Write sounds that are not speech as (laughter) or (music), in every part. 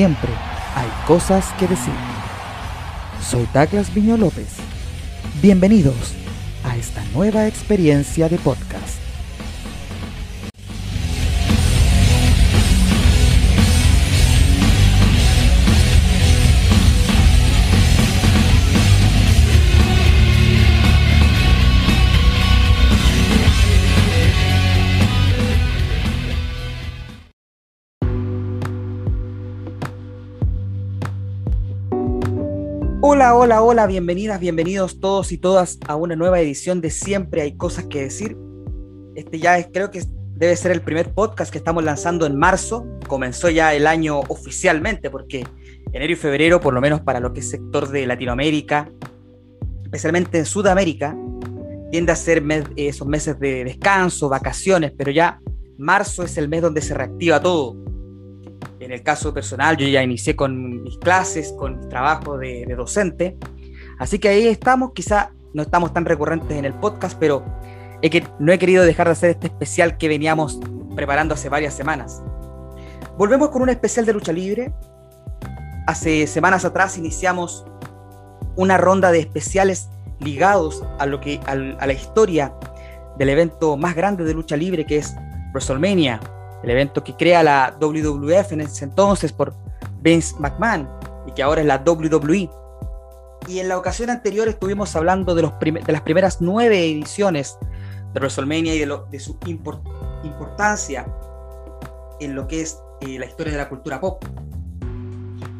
siempre hay cosas que decir. Soy Douglas Viño López. Bienvenidos a esta nueva experiencia de podcast. Hola, hola, bienvenidas, bienvenidos todos y todas a una nueva edición de Siempre hay cosas que decir. Este ya es, creo que debe ser el primer podcast que estamos lanzando en marzo. Comenzó ya el año oficialmente porque enero y febrero, por lo menos para lo que es sector de Latinoamérica, especialmente en Sudamérica, tiende a ser esos meses de descanso, vacaciones, pero ya marzo es el mes donde se reactiva todo en el caso personal, yo ya inicié con mis clases, con mi trabajo de, docente. Así que ahí estamos, quizá no estamos tan recurrentes en el podcast, pero es que no he querido dejar de hacer este especial que veníamos preparando hace varias semanas. Volvemos con un especial de lucha libre. Hace semanas atrás iniciamos una ronda de especiales ligados a, lo que, a la historia del evento más grande de lucha libre que es WrestleMania el evento que crea la WWF en ese entonces por Vince McMahon y que ahora es la WWE. Y en la ocasión anterior estuvimos hablando de, los de las primeras nueve ediciones de WrestleMania y de, su importancia en lo que es eh, la historia de la cultura pop.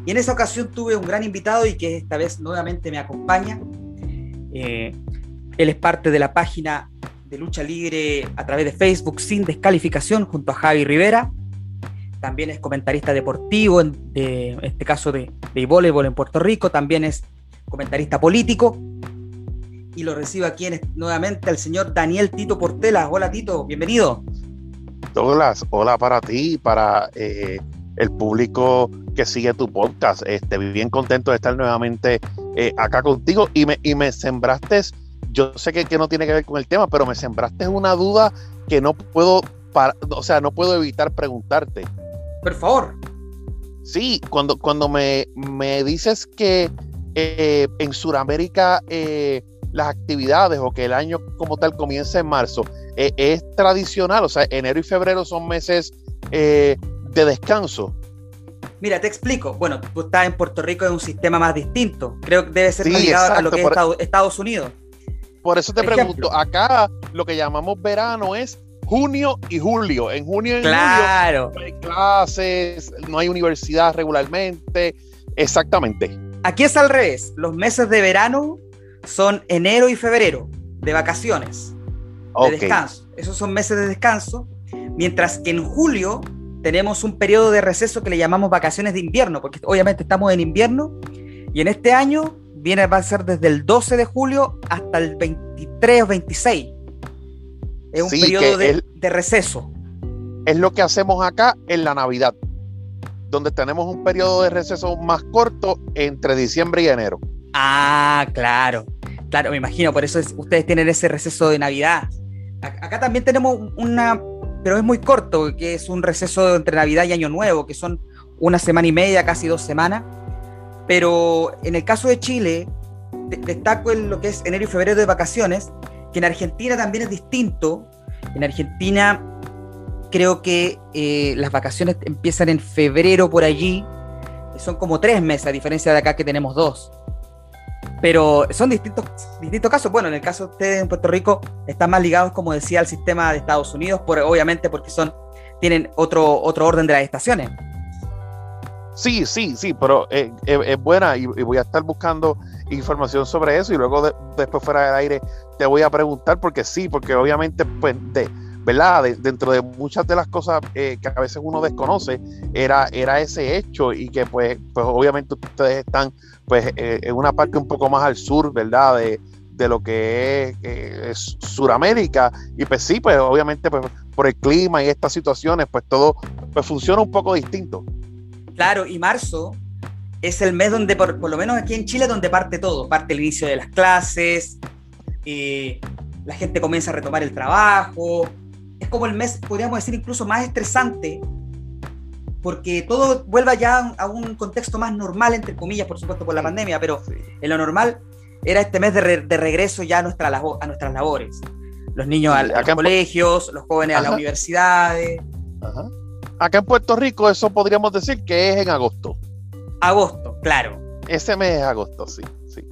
Y en esa ocasión tuve un gran invitado y que esta vez nuevamente me acompaña. Eh, él es parte de la página de lucha libre a través de Facebook sin descalificación junto a Javi Rivera. También es comentarista deportivo, en, este caso de, de voleibol en Puerto Rico. También es comentarista político. Y lo recibo aquí nuevamente al señor Daniel Tito Portela. Hola Tito, bienvenido. Douglas, hola para ti, para eh, el público que sigue tu podcast. Este, bien contento de estar nuevamente eh, acá contigo y me, y me sembraste yo sé que, no tiene que ver con el tema, pero me sembraste una duda que no puedo, o sea, no puedo evitar preguntarte. Por favor. Sí, cuando, cuando me, dices que eh, en Sudamérica eh, las actividades o que el año como tal comienza en marzo, eh, es tradicional, o sea, enero y febrero son meses de descanso. Mira, te explico. Bueno, tú estás en Puerto Rico, es un sistema más distinto. Creo que debe ser ligado a lo que es Estados Unidos. Por eso te pregunto, acá lo que llamamos verano es junio y julio. En junio y claro. julio no hay clases, no hay universidad regularmente. Exactamente. Aquí es al revés. Los meses de verano son enero y febrero, de vacaciones, de descanso. Esos son meses de descanso. Mientras que en julio tenemos un periodo de receso que le llamamos vacaciones de invierno, porque obviamente estamos en invierno y en este año viene, va a ser desde el 12 de julio hasta el 23 o 26. Es un periodo de, receso. Es lo que hacemos acá en la Navidad, donde tenemos un periodo de receso más corto entre diciembre y enero. Ah, claro. Claro, me imagino, por eso ustedes tienen ese receso de Navidad. Acá también tenemos una, pero es muy corto, que es un receso entre Navidad y Año Nuevo, que son una semana y media, casi dos semanas pero en el caso de Chile, destaco en lo que es enero y febrero de vacaciones, que en Argentina también es distinto. En Argentina creo que eh, las vacaciones empiezan en febrero por allí, son como tres meses, a diferencia de acá que tenemos dos. Pero son distintos, distintos casos. Bueno, en el caso de ustedes en Puerto Rico están más ligados, como decía, al sistema de Estados Unidos, obviamente porque son, tienen otro, otro orden de las estaciones. Sí, sí, sí, pero eh, eh, es, buena y, voy a estar buscando información sobre eso y luego después fuera del aire te voy a preguntar porque sí, porque obviamente pues de, ¿verdad? dentro de muchas de las cosas eh, que a veces uno desconoce era, era ese hecho y que pues, pues obviamente ustedes están pues en una parte un poco más al sur, ¿verdad? De, lo que es, Suramérica y pues sí, pues obviamente pues por el clima y estas situaciones pues todo pues funciona un poco distinto. Claro, y marzo es el mes donde, por, lo menos aquí en Chile, donde parte todo. Parte el inicio de las clases, eh, la gente comienza a retomar el trabajo. Es como el mes, podríamos decir, incluso más estresante porque todo vuelva ya a un contexto más normal, entre comillas, por supuesto, por la pandemia, pero en lo normal era este mes de, regreso ya a, nuestra a nuestras labores. Los niños a, los colegios, los jóvenes a las universidades. Acá en Puerto Rico eso podríamos decir que es en agosto. Agosto, claro. Ese mes es agosto, sí. sí.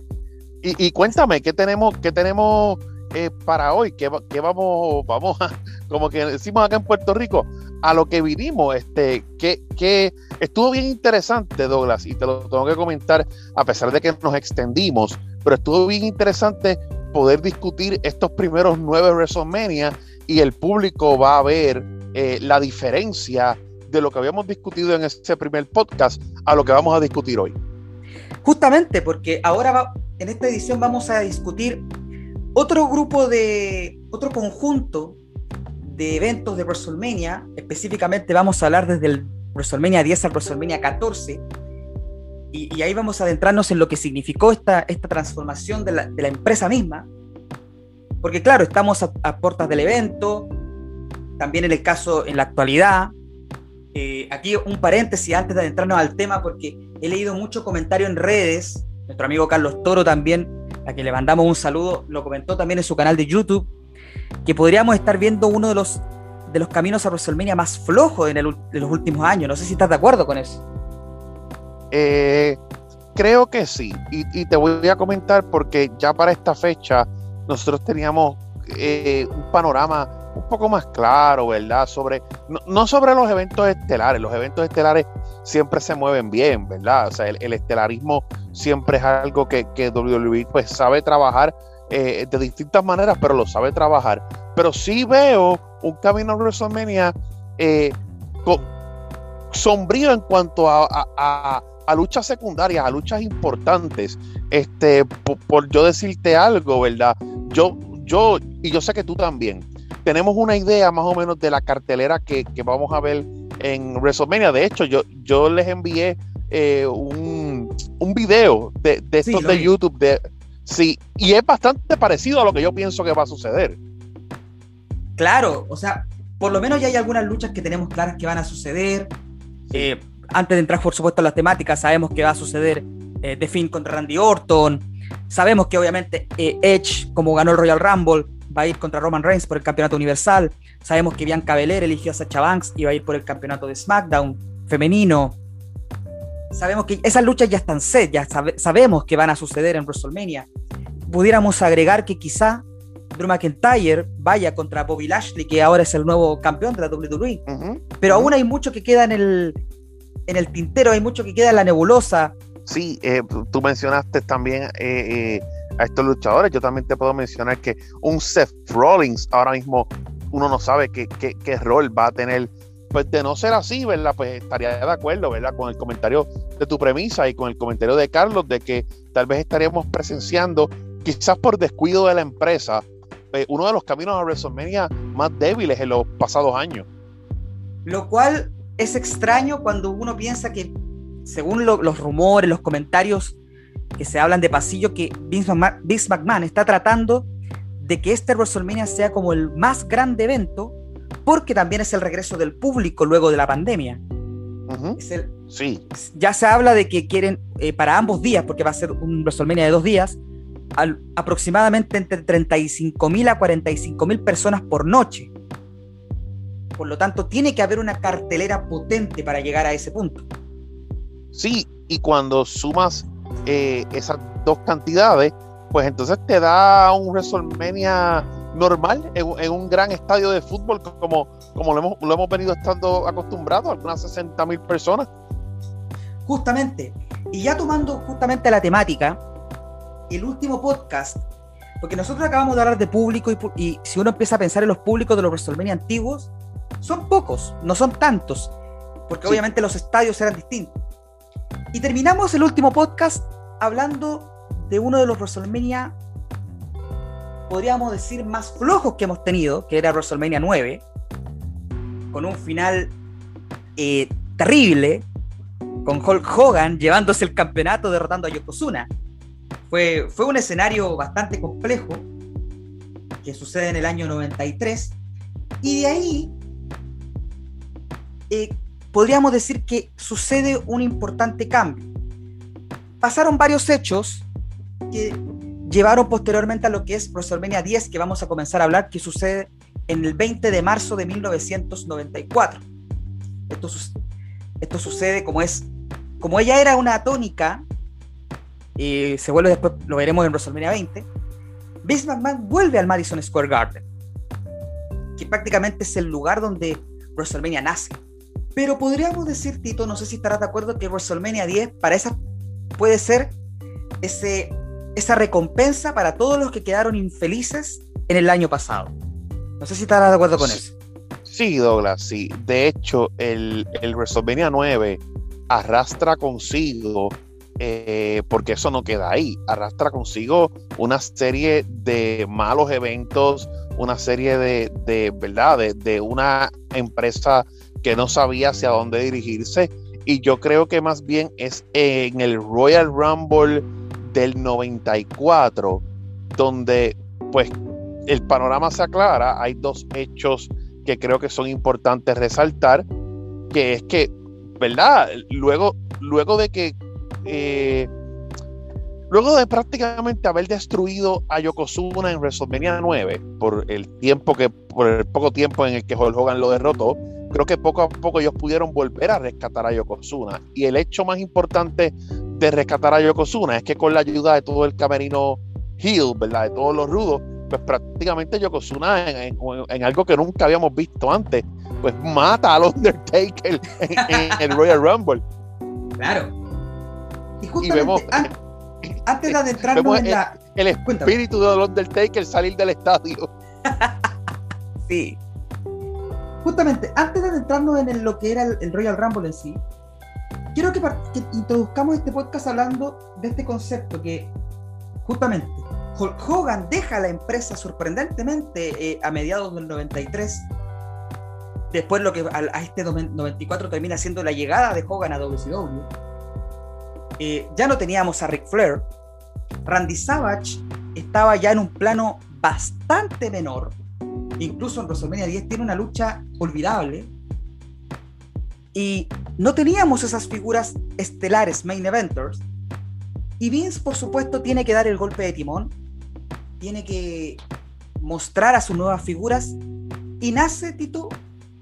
Y, cuéntame, ¿qué tenemos, qué tenemos eh, para hoy? ¿Qué, vamos, vamos a, (laughs) como que decimos acá en Puerto Rico, a lo que vinimos? Este, que, que estuvo bien interesante, Douglas, y te lo tengo que comentar, a pesar de que nos extendimos, pero estuvo bien interesante poder discutir estos primeros nueve WrestleMania y el público va a ver eh, la diferencia de lo que habíamos discutido en ese primer podcast a lo que vamos a discutir hoy. Justamente porque ahora en esta edición vamos a discutir otro grupo de, otro conjunto de eventos de WrestleMania, específicamente vamos a hablar desde el WrestleMania 10 al WrestleMania 14, y, ahí vamos a adentrarnos en lo que significó esta, esta transformación de la, de la empresa misma, porque claro, estamos a, a, puertas del evento, también en el caso en la actualidad. Eh, aquí un paréntesis antes de adentrarnos al tema, porque he leído mucho comentario en redes, nuestro amigo Carlos Toro también, a quien le mandamos un saludo, lo comentó también en su canal de YouTube, que podríamos estar viendo uno de los, de los caminos a WrestleMania más flojos en el, de los últimos años. No sé si estás de acuerdo con eso. Eh, creo que sí, y, te voy a comentar porque ya para esta fecha nosotros teníamos eh, un panorama un poco más claro, ¿verdad? Sobre, no, sobre los eventos estelares, los eventos estelares siempre se mueven bien, ¿verdad? O sea, el, estelarismo siempre es algo que, que WWE pues sabe trabajar eh, de distintas maneras, pero lo sabe trabajar. Pero sí veo un camino a WrestleMania sombrío en cuanto a, a luchas secundarias, a luchas importantes, este, por, yo decirte algo, ¿verdad? Yo, yo, y yo sé que tú también, tenemos una idea más o menos de la cartelera que, vamos a ver en WrestleMania. De hecho, yo, yo les envié eh, un, un, video de, de estos de YouTube de sí, y es bastante parecido a lo que yo pienso que va a suceder. Claro, o sea, por lo menos ya hay algunas luchas que tenemos claras que van a suceder. Eh, antes de entrar, por supuesto, en las temáticas, sabemos que va a suceder eh, The Finn contra Randy Orton. Sabemos que obviamente eh, Edge, como ganó el Royal Rumble, va a ir contra Roman Reigns por el campeonato universal. Sabemos que Bianca Belair eligió a Sacha Banks y va a ir por el campeonato de SmackDown femenino. Sabemos que esas luchas ya están set, ya sabemos que van a suceder en WrestleMania. Pudiéramos agregar que quizá Drew McIntyre vaya contra Bobby Lashley, que ahora es el nuevo campeón de la WWE. Pero aún hay mucho que queda en el, en el tintero, hay mucho que queda en la nebulosa. Sí, eh, tú mencionaste también eh, eh, a estos luchadores. Yo también te puedo mencionar que un Seth Rollins ahora mismo uno no sabe qué, qué, rol va a tener. Pues de no ser así, ¿verdad? Pues estaría de acuerdo, ¿verdad? Con el comentario de tu premisa y con el comentario de Carlos de que tal vez estaríamos presenciando, quizás por descuido de la empresa, uno de los caminos a WrestleMania más débiles en los pasados años. Lo cual es extraño cuando uno piensa que, según los rumores, los comentarios que se hablan de pasillo, que Vince McMahon, está tratando de que este WrestleMania sea como el más grande evento, porque también es el regreso del público luego de la pandemia. sí. Ya se habla de que quieren eh, para ambos días, porque va a ser un WrestleMania de dos días, aproximadamente entre 35 mil a 45 mil personas por noche. Por lo tanto, tiene que haber una cartelera potente para llegar a ese punto. Sí, y cuando sumas eh, esas dos cantidades, pues entonces te da un WrestleMania normal en, un gran estadio de fútbol como, como lo, hemos, lo hemos venido estando acostumbrados, algunas 60 mil personas. Justamente, y ya tomando justamente la temática, el último podcast, porque nosotros acabamos de hablar de público y, y si uno empieza a pensar en los públicos de los WrestleMania antiguos, son pocos, no son tantos, porque obviamente los estadios eran distintos. Y terminamos el último podcast hablando de uno de los WrestleMania, podríamos decir, más flojos que hemos tenido, que era WrestleMania 9, con un final eh, terrible, con Hulk Hogan llevándose el campeonato derrotando a Yokozuna. Fue, fue un escenario bastante complejo que sucede en el año 93. Y de ahí eh, podríamos decir que sucede un importante cambio. Pasaron varios hechos que llevaron posteriormente a lo que es WrestleMania 10, que vamos a comenzar a hablar, que sucede en el 20 de marzo de 1994. Esto, esto sucede como es, como ella era una tónica, y se vuelve después, lo veremos en WrestleMania 20, Vince McMahon vuelve al Madison Square Garden, que prácticamente es el lugar donde WrestleMania nace. Pero podríamos decir, Tito, no sé si estarás de acuerdo, que WrestleMania 10 para esa puede ser ese, esa recompensa para todos los que quedaron infelices en el año pasado. No sé si estarás de acuerdo con eso. Sí, Douglas, sí. De hecho, el, el WrestleMania 9 arrastra consigo eh, porque eso no queda ahí. Arrastra consigo una serie de malos eventos, una serie de, de ¿verdad? De, una empresa que no sabía hacia dónde dirigirse. Y yo creo que más bien es en el Royal Rumble del 94, donde pues el panorama se aclara. Hay dos hechos que creo que son importantes resaltar, que es que, ¿verdad? Luego, luego de que eh, luego de prácticamente haber destruido a Yokozuna en WrestleMania 9 por el tiempo que por el poco tiempo en el que Hulk Hogan lo derrotó, creo que poco a poco ellos pudieron volver a rescatar a Yokozuna y el hecho más importante de rescatar a Yokozuna es que con la ayuda de todo el camerino Hill, ¿verdad? De todos los rudos, pues prácticamente Yokozuna en, en, algo que nunca habíamos visto antes, pues mata al (laughs) Undertaker en el Royal Rumble. Claro. Y justamente antes de adentrarnos en la. El espíritu de Undertaker salir del estadio. (laughs) sí. Justamente, antes de adentrarnos en lo que era el, Royal Rumble en sí, quiero que, introduzcamos este podcast hablando de este concepto que, justamente, Hogan deja la empresa sorprendentemente eh, a mediados del 93. Después lo que a, a este 94 termina siendo la llegada de Hogan a WCW eh, ya no teníamos a Ric Flair, Randy Savage estaba ya en un plano bastante menor, incluso en WrestleMania 10 tiene una lucha olvidable, y no teníamos esas figuras estelares, main eventers, y Vince por supuesto tiene que dar el golpe de timón, tiene que mostrar a sus nuevas figuras, y nace, Tito,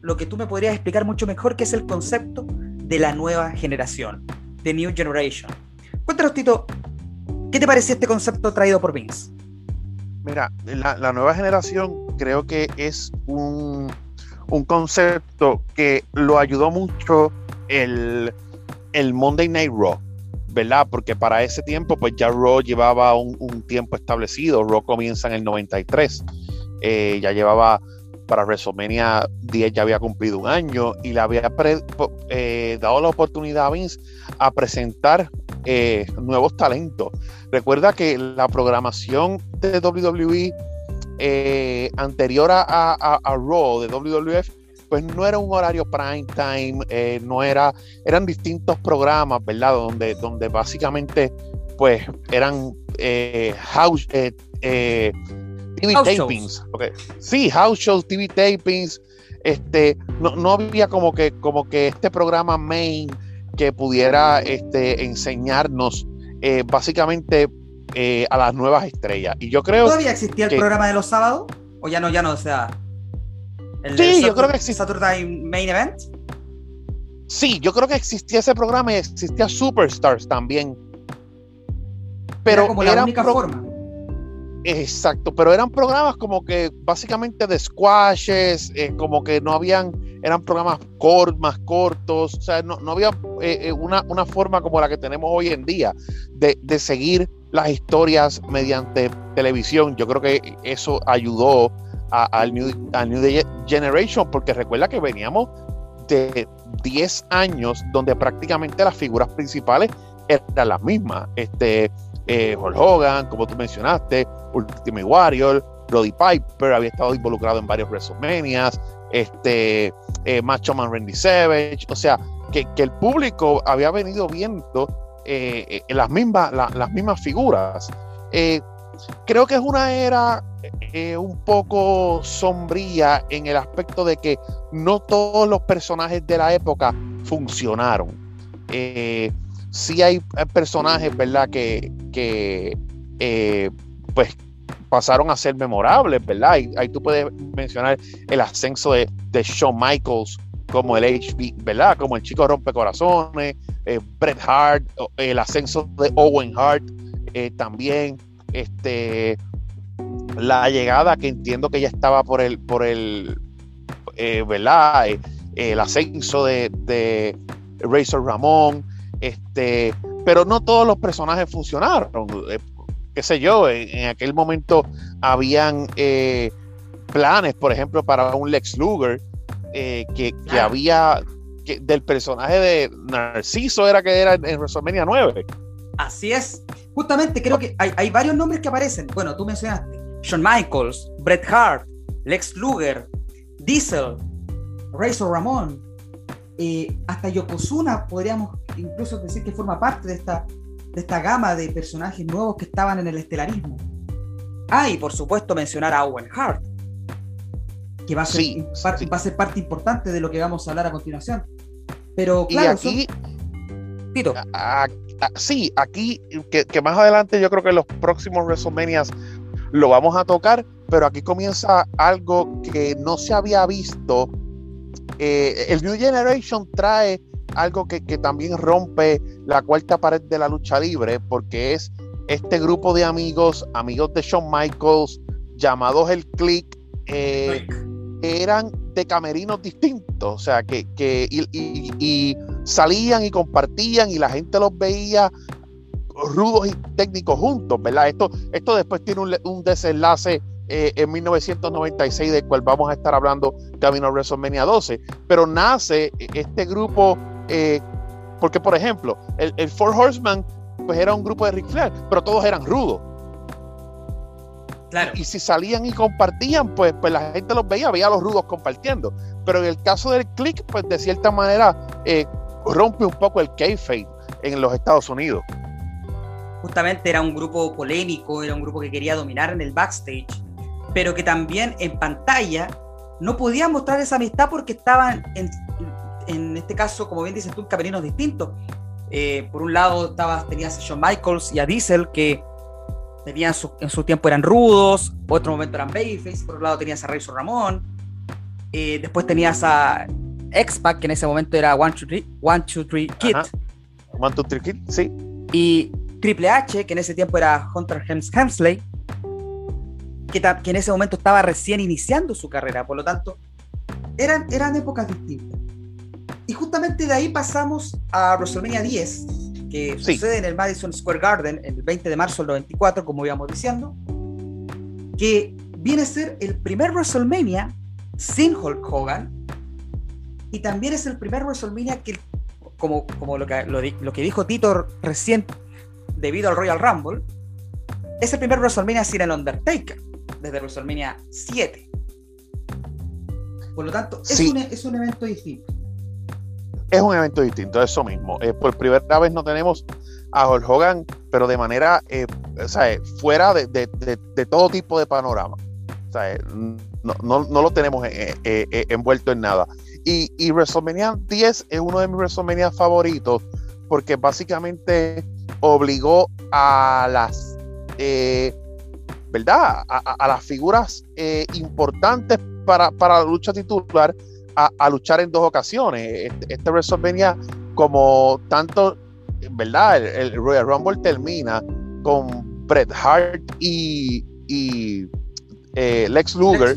lo que tú me podrías explicar mucho mejor, que es el concepto de la nueva generación. The New Generation. Cuéntanos, Tito, ¿qué te pareció este concepto traído por Vince? Mira, la, nueva generación creo que es un, concepto que lo ayudó mucho el, el Monday Night Raw. ¿verdad? Porque para ese tiempo, pues ya Raw llevaba un, tiempo establecido. Raw comienza en el 93. Eh, ya llevaba para WrestleMania 10 ya había cumplido un año y le había eh, dado la oportunidad a Vince a presentar eh, nuevos talentos. Recuerda que la programación de WWE eh, anterior a, Raw de WWF pues no era un horario prime time, no era, eran distintos programas, ¿verdad? Donde, donde básicamente pues eran house, TV tapings. Sí, house shows, TV tapings. Este, no, no, había como que, como que este programa main que pudiera este, enseñarnos eh, básicamente eh, a las nuevas estrellas. Y yo creo. ¿Todavía existía el programa de los sábados? ¿O ya no, ya no? O sea. sí, yo creo que existía. Saturday Main Event. Sí, yo creo que existía ese programa y existía Superstars también. Pero era como la única forma. Exacto, pero eran programas como que básicamente de squashes, eh, como que no habían, eran programas más cortos, o sea, no, había eh, eh, una, forma como la que tenemos hoy en día de, seguir las historias mediante televisión. Yo creo que eso ayudó al New, New Generation, porque recuerda que veníamos de 10 años donde prácticamente las figuras principales eran las mismas. Este, eh, Hogan, como tú mencionaste, Ultimate Warrior, Roddy Piper había estado involucrado en varios WrestleMania, este, eh, Macho Man Randy Savage, o sea, que, el público había venido viendo eh, eh, las, mismas, las mismas figuras. creo que es una era un poco sombría en el aspecto de que no todos los personajes de la época funcionaron. Eh, sí hay personajes, ¿verdad? Que, que eh, pues pasaron a ser memorables, ¿verdad? Ahí, tú puedes mencionar el ascenso de, Shawn Michaels como el HB, ¿verdad? Como el chico rompecorazones, eh, Bret Hart, el ascenso de Owen Hart eh, también, este, la llegada que entiendo que ya estaba por el, por el, eh, ¿verdad? el ascenso de, de Razor Ramón, este, pero no todos los personajes funcionaron qué sé yo, en, aquel momento habían eh, planes, por ejemplo, para un Lex Luger, eh, que, había del personaje de Narciso era que era en WrestleMania 9. Así es. Justamente creo que hay, varios nombres que aparecen. Bueno, tú mencionaste Shawn Michaels, Bret Hart, Lex Luger, Diesel, Razor Ramón, eh, hasta Yokozuna podríamos incluso decir que forma parte de esta de esta gama de personajes nuevos que estaban en el estelarismo. Ah, y por supuesto mencionar a Owen Hart, que va a ser, va a ser parte importante de lo que vamos a hablar a continuación. Pero claro, y aquí, Tito. sí, aquí, que, más adelante yo creo que en los próximos WrestleMania lo vamos a tocar, pero aquí comienza algo que no se había visto. Eh, el New Generation trae algo que, también rompe la cuarta pared de la lucha libre, porque es este grupo de amigos, amigos de Shawn Michaels, llamados el Click, eh, eran de camerinos distintos, o sea, que, que y, salían y compartían y la gente los veía rudos y técnicos juntos, ¿verdad? Esto, esto después tiene un, un desenlace eh, en 1996, del cual vamos a estar hablando camino a WrestleMania 12, pero nace este grupo eh, porque, por ejemplo, el, el, Four Horseman pues era un grupo de Ric Flair, pero todos eran rudos. Claro. Y, si salían y compartían, pues, pues la gente los veía, veía a los rudos compartiendo. Pero en el caso del click, pues de cierta manera eh, rompe un poco el kayfabe en los Estados Unidos. Justamente era un grupo polémico, era un grupo que quería dominar en el backstage, pero que también en pantalla no podía mostrar esa amistad porque estaban en, en este caso, como bien dices tú, camerinos distintos. Eh, por un lado estabas, tenías a Shawn Michaels y a Diesel, que tenían en su tiempo eran rudos, otro momento eran babyface, por otro lado tenías a Razor Ramón, eh, después tenías a X-Pac, que en ese momento era One, Two, Three, One, Two, Three Kid. One, Two, Three Kid, sí. Y Triple H, que en ese tiempo era Hunter Hems Hemsley, que, que, en ese momento estaba recién iniciando su carrera, por lo tanto, eran, eran épocas distintas. Y justamente de ahí pasamos a WrestleMania 10, que sucede en el Madison Square Garden el 20 de marzo del 94, como íbamos diciendo, que viene a ser el primer WrestleMania sin Hulk Hogan y también es el primer WrestleMania que, como, como lo, que, lo, que dijo Tito recién debido al Royal Rumble, es el primer WrestleMania sin el Undertaker, desde WrestleMania 7. Por lo tanto, es, un, es un evento distinto es un evento distinto, eso mismo. Eh, por primera vez no tenemos a Hulk Hogan, pero de manera eh, fuera de, todo tipo de panorama. no, lo tenemos eh, envuelto en nada. Y, y, WrestleMania 10 es uno de mis WrestleMania favoritos porque básicamente obligó a las, ¿verdad? A, las figuras importantes para, para la lucha titular a, luchar en dos ocasiones. Este, este, WrestleMania, como tanto, ¿verdad? El, Royal Rumble termina con Bret Hart y, eh, Lex, Luger,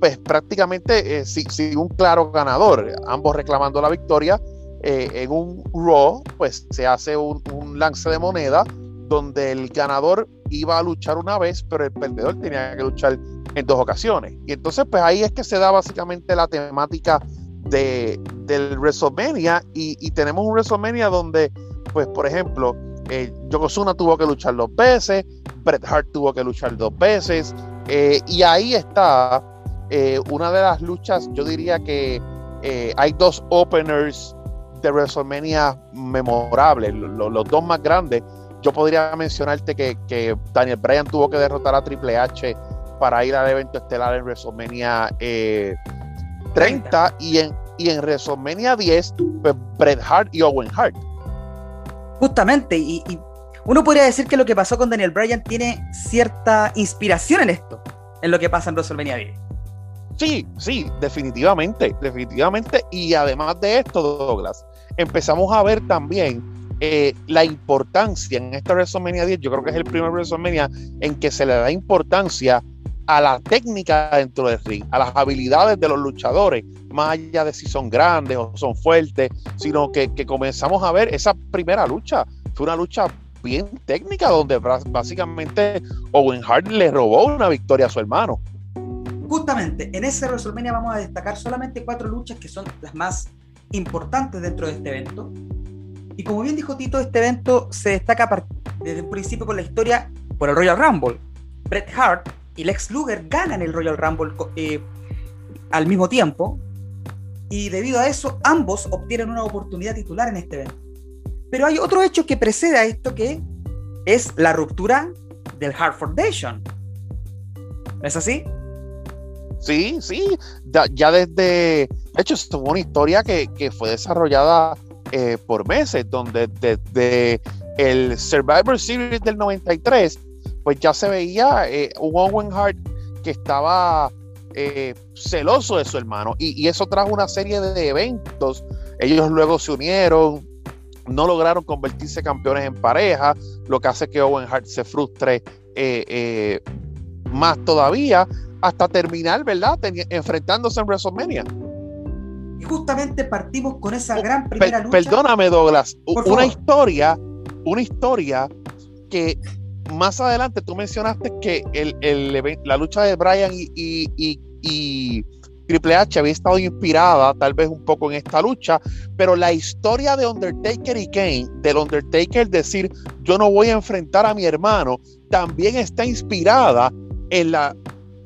Pues prácticamente eh, sin, un claro ganador, ambos reclamando la victoria. Eh, en un Raw, pues se hace un, un lance de moneda donde el ganador iba a luchar una vez, pero el perdedor tenía que luchar en dos ocasiones. Y entonces, pues ahí es que se da básicamente la temática de, del WrestleMania y, tenemos un WrestleMania donde, pues, por ejemplo, eh, Yokozuna tuvo que luchar dos veces, Bret Hart tuvo que luchar dos veces, eh, y ahí está eh, una de las luchas, yo diría que eh, hay dos openers de WrestleMania memorables, los dos más grandes. Yo podría mencionarte que, que Daniel Bryan tuvo que derrotar a Triple H para ir al evento estelar en WrestleMania 30 eh, y en, y en WrestleMania 10, pues Bret Hart y Owen Hart. Justamente, y, uno podría decir que lo que pasó con Daniel Bryan tiene cierta inspiración en esto, en lo que pasa en WrestleMania 10. Sí, sí, definitivamente, definitivamente. Y además de esto, Douglas, empezamos a ver también eh, la importancia en esta WrestleMania 10. Yo creo que es el primer WrestleMania en que se le da importancia a la técnica dentro del ring, a las habilidades de los luchadores, más allá de si son grandes o son fuertes, sino que, comenzamos a ver esa primera lucha. Fue una lucha bien técnica donde básicamente Owen Hart le robó una victoria a su hermano. Justamente, en ese WrestleMania vamos a destacar solamente cuatro luchas que son las más importantes dentro de este evento. Y como bien dijo Tito, este evento se destaca desde un principio con la historia por el Royal Rumble. Bret Hart y Lex Luger ganan el Royal Rumble eh, al mismo tiempo y debido a eso ambos obtienen una oportunidad titular en este evento. Pero hay otro hecho que precede a esto que es la ruptura del Hart Foundation. ¿No es así? Sí, sí, ya, desde, de hecho, esto fue una historia que, fue desarrollada eh, por meses, donde desde el Survivor Series del 93 pues ya se veía eh, un Owen Hart que estaba eh, celoso de su hermano y, eso trajo una serie de eventos. Ellos luego se unieron, no lograron convertirse campeones en pareja, lo que hace que Owen Hart se frustre eh, más todavía hasta terminar, ¿verdad? enfrentándose en WrestleMania. Y justamente partimos con esa oh, gran primera lucha. Perdóname, Douglas, una historia, una historia que más adelante tú mencionaste que el, la lucha de Brian y, Triple H había estado inspirada tal vez un poco en esta lucha, pero la historia de Undertaker y Kane, del Undertaker decir yo no voy a enfrentar a mi hermano, también está inspirada en la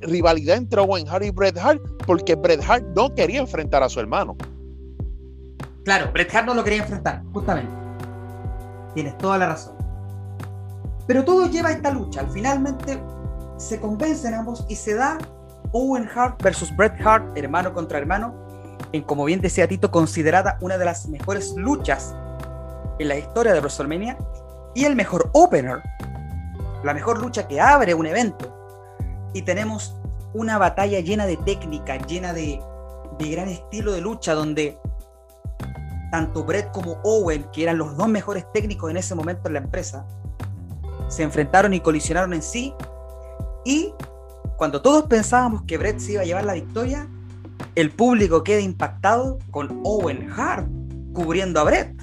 rivalidad entre Owen Hart y Bret Hart, porque Bret Hart no quería enfrentar a su hermano. Claro, Bret Hart no lo quería enfrentar, justamente. Tienes toda la razón. Pero todo lleva a esta lucha. Al finalmente se convencen ambos y se da Owen Hart versus Bret Hart, hermano contra hermano, en como bien decía Tito, considerada una de las mejores luchas en la historia de WrestleMania y el mejor opener, la mejor lucha que abre un evento. Y tenemos una batalla llena de técnica, llena de, de gran estilo de lucha, donde tanto Bret como Owen, que eran los dos mejores técnicos en ese momento en la empresa, se enfrentaron y colisionaron en sí. Y cuando todos pensábamos que Brett se iba a llevar la victoria, el público queda impactado con Owen Hart cubriendo a Brett.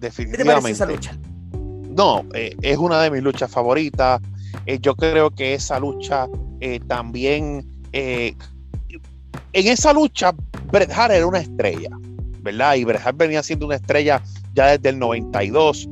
Definitivamente. ¿Qué te parece esa lucha? No, eh, es una de mis luchas favoritas. Eh, yo creo que esa lucha eh, también. en esa lucha, Bret Hart era una estrella, ¿verdad? Y Bret Hart venía siendo una estrella ya desde el 92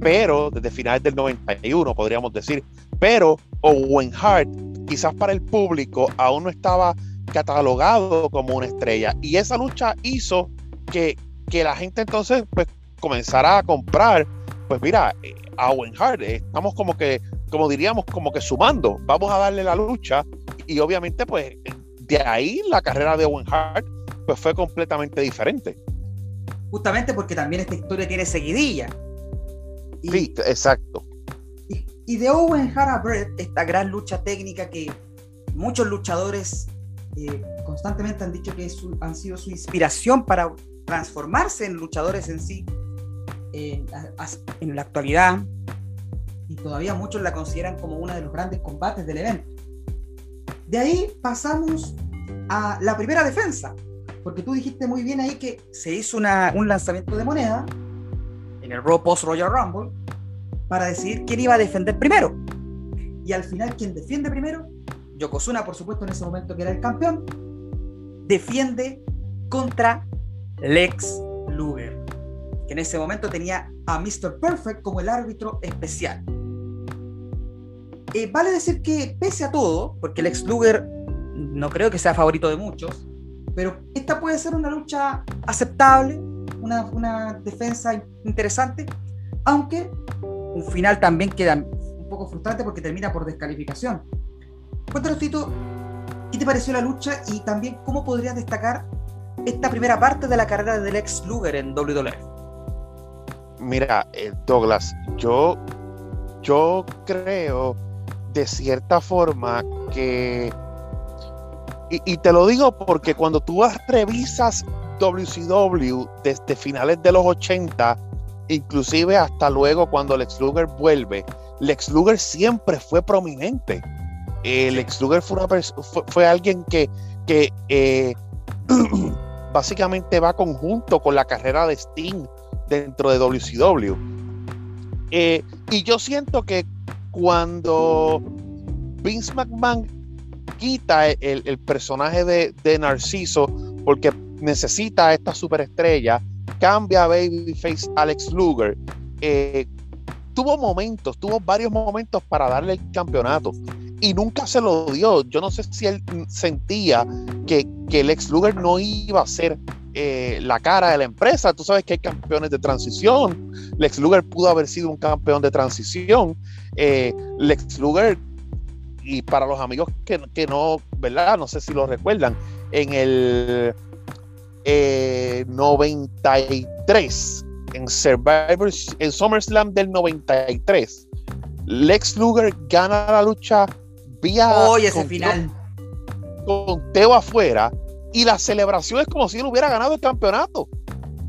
pero desde finales del 91, podríamos decir. Pero Owen Hart, quizás para el público, aún no estaba catalogado como una estrella. Y esa lucha hizo que, la gente entonces pues comenzara a comprar, pues mira, eh, a Owen Hart, eh, estamos como que, como diríamos, como que sumando, vamos a darle la lucha. Y obviamente pues de ahí la carrera de Owen Hart pues fue completamente diferente. Justamente porque también esta historia tiene seguidilla sí, exacto. Y, de Owen Hart Brett, esta gran lucha técnica que muchos luchadores eh, constantemente han dicho que han sido su inspiración para transformarse en luchadores en sí en la actualidad y todavía muchos la consideran como uno de los grandes combates del evento. De ahí pasamos a la primera defensa, porque tú dijiste muy bien ahí que se hizo un lanzamiento de moneda en el Raw Post Royal Rumble para decidir quién iba a defender primero. Y al final, quien defiende primero, Yokozuna, por supuesto, en ese momento que era el campeón, defiende contra Lex Luger, que en ese momento tenía a Mr. Perfect como el árbitro especial. Eh, vale decir que, pese a todo, porque Lex Luger no creo que sea favorito de muchos, pero esta puede ser una lucha aceptable, una, defensa interesante, aunque un final también queda un poco frustrante porque termina por descalificación. Cuéntanos, Tito, ¿qué te pareció la lucha y también cómo podrías destacar esta primera parte de la carrera del ex Luger en WWE? Mira, eh, Douglas, yo, yo creo de cierta forma que, y, te lo digo porque cuando tú revisas WCW desde finales de los 80, inclusive hasta luego cuando Lex Luger vuelve, Lex Luger siempre fue prominente. Eh, Lex Luger fue, fue, alguien que, que eh, (clears throat) básicamente va conjunto con la carrera de Sting dentro de WCW. Eh, y yo siento que cuando Vince McMahon quita el, personaje de, de, Narciso porque necesita a esta superestrella, cambia a Babyface Alex Luger, eh, tuvo momentos, tuvo varios momentos para darle el campeonato y nunca se lo dio. Yo no sé si él sentía que, que Lex Luger no iba a ser eh, la cara de la empresa. Tú sabes que hay campeones de transición. Lex Luger pudo haber sido un campeón de transición. Eh, Lex Luger, y para los amigos que, no, ¿verdad? No sé si lo recuerdan, en el 93, eh, en Survivor, en SummerSlam del 93, Lex Luger gana la lucha vía. Oye, ese final. Con Teo afuera y la celebración es como si él hubiera ganado el campeonato.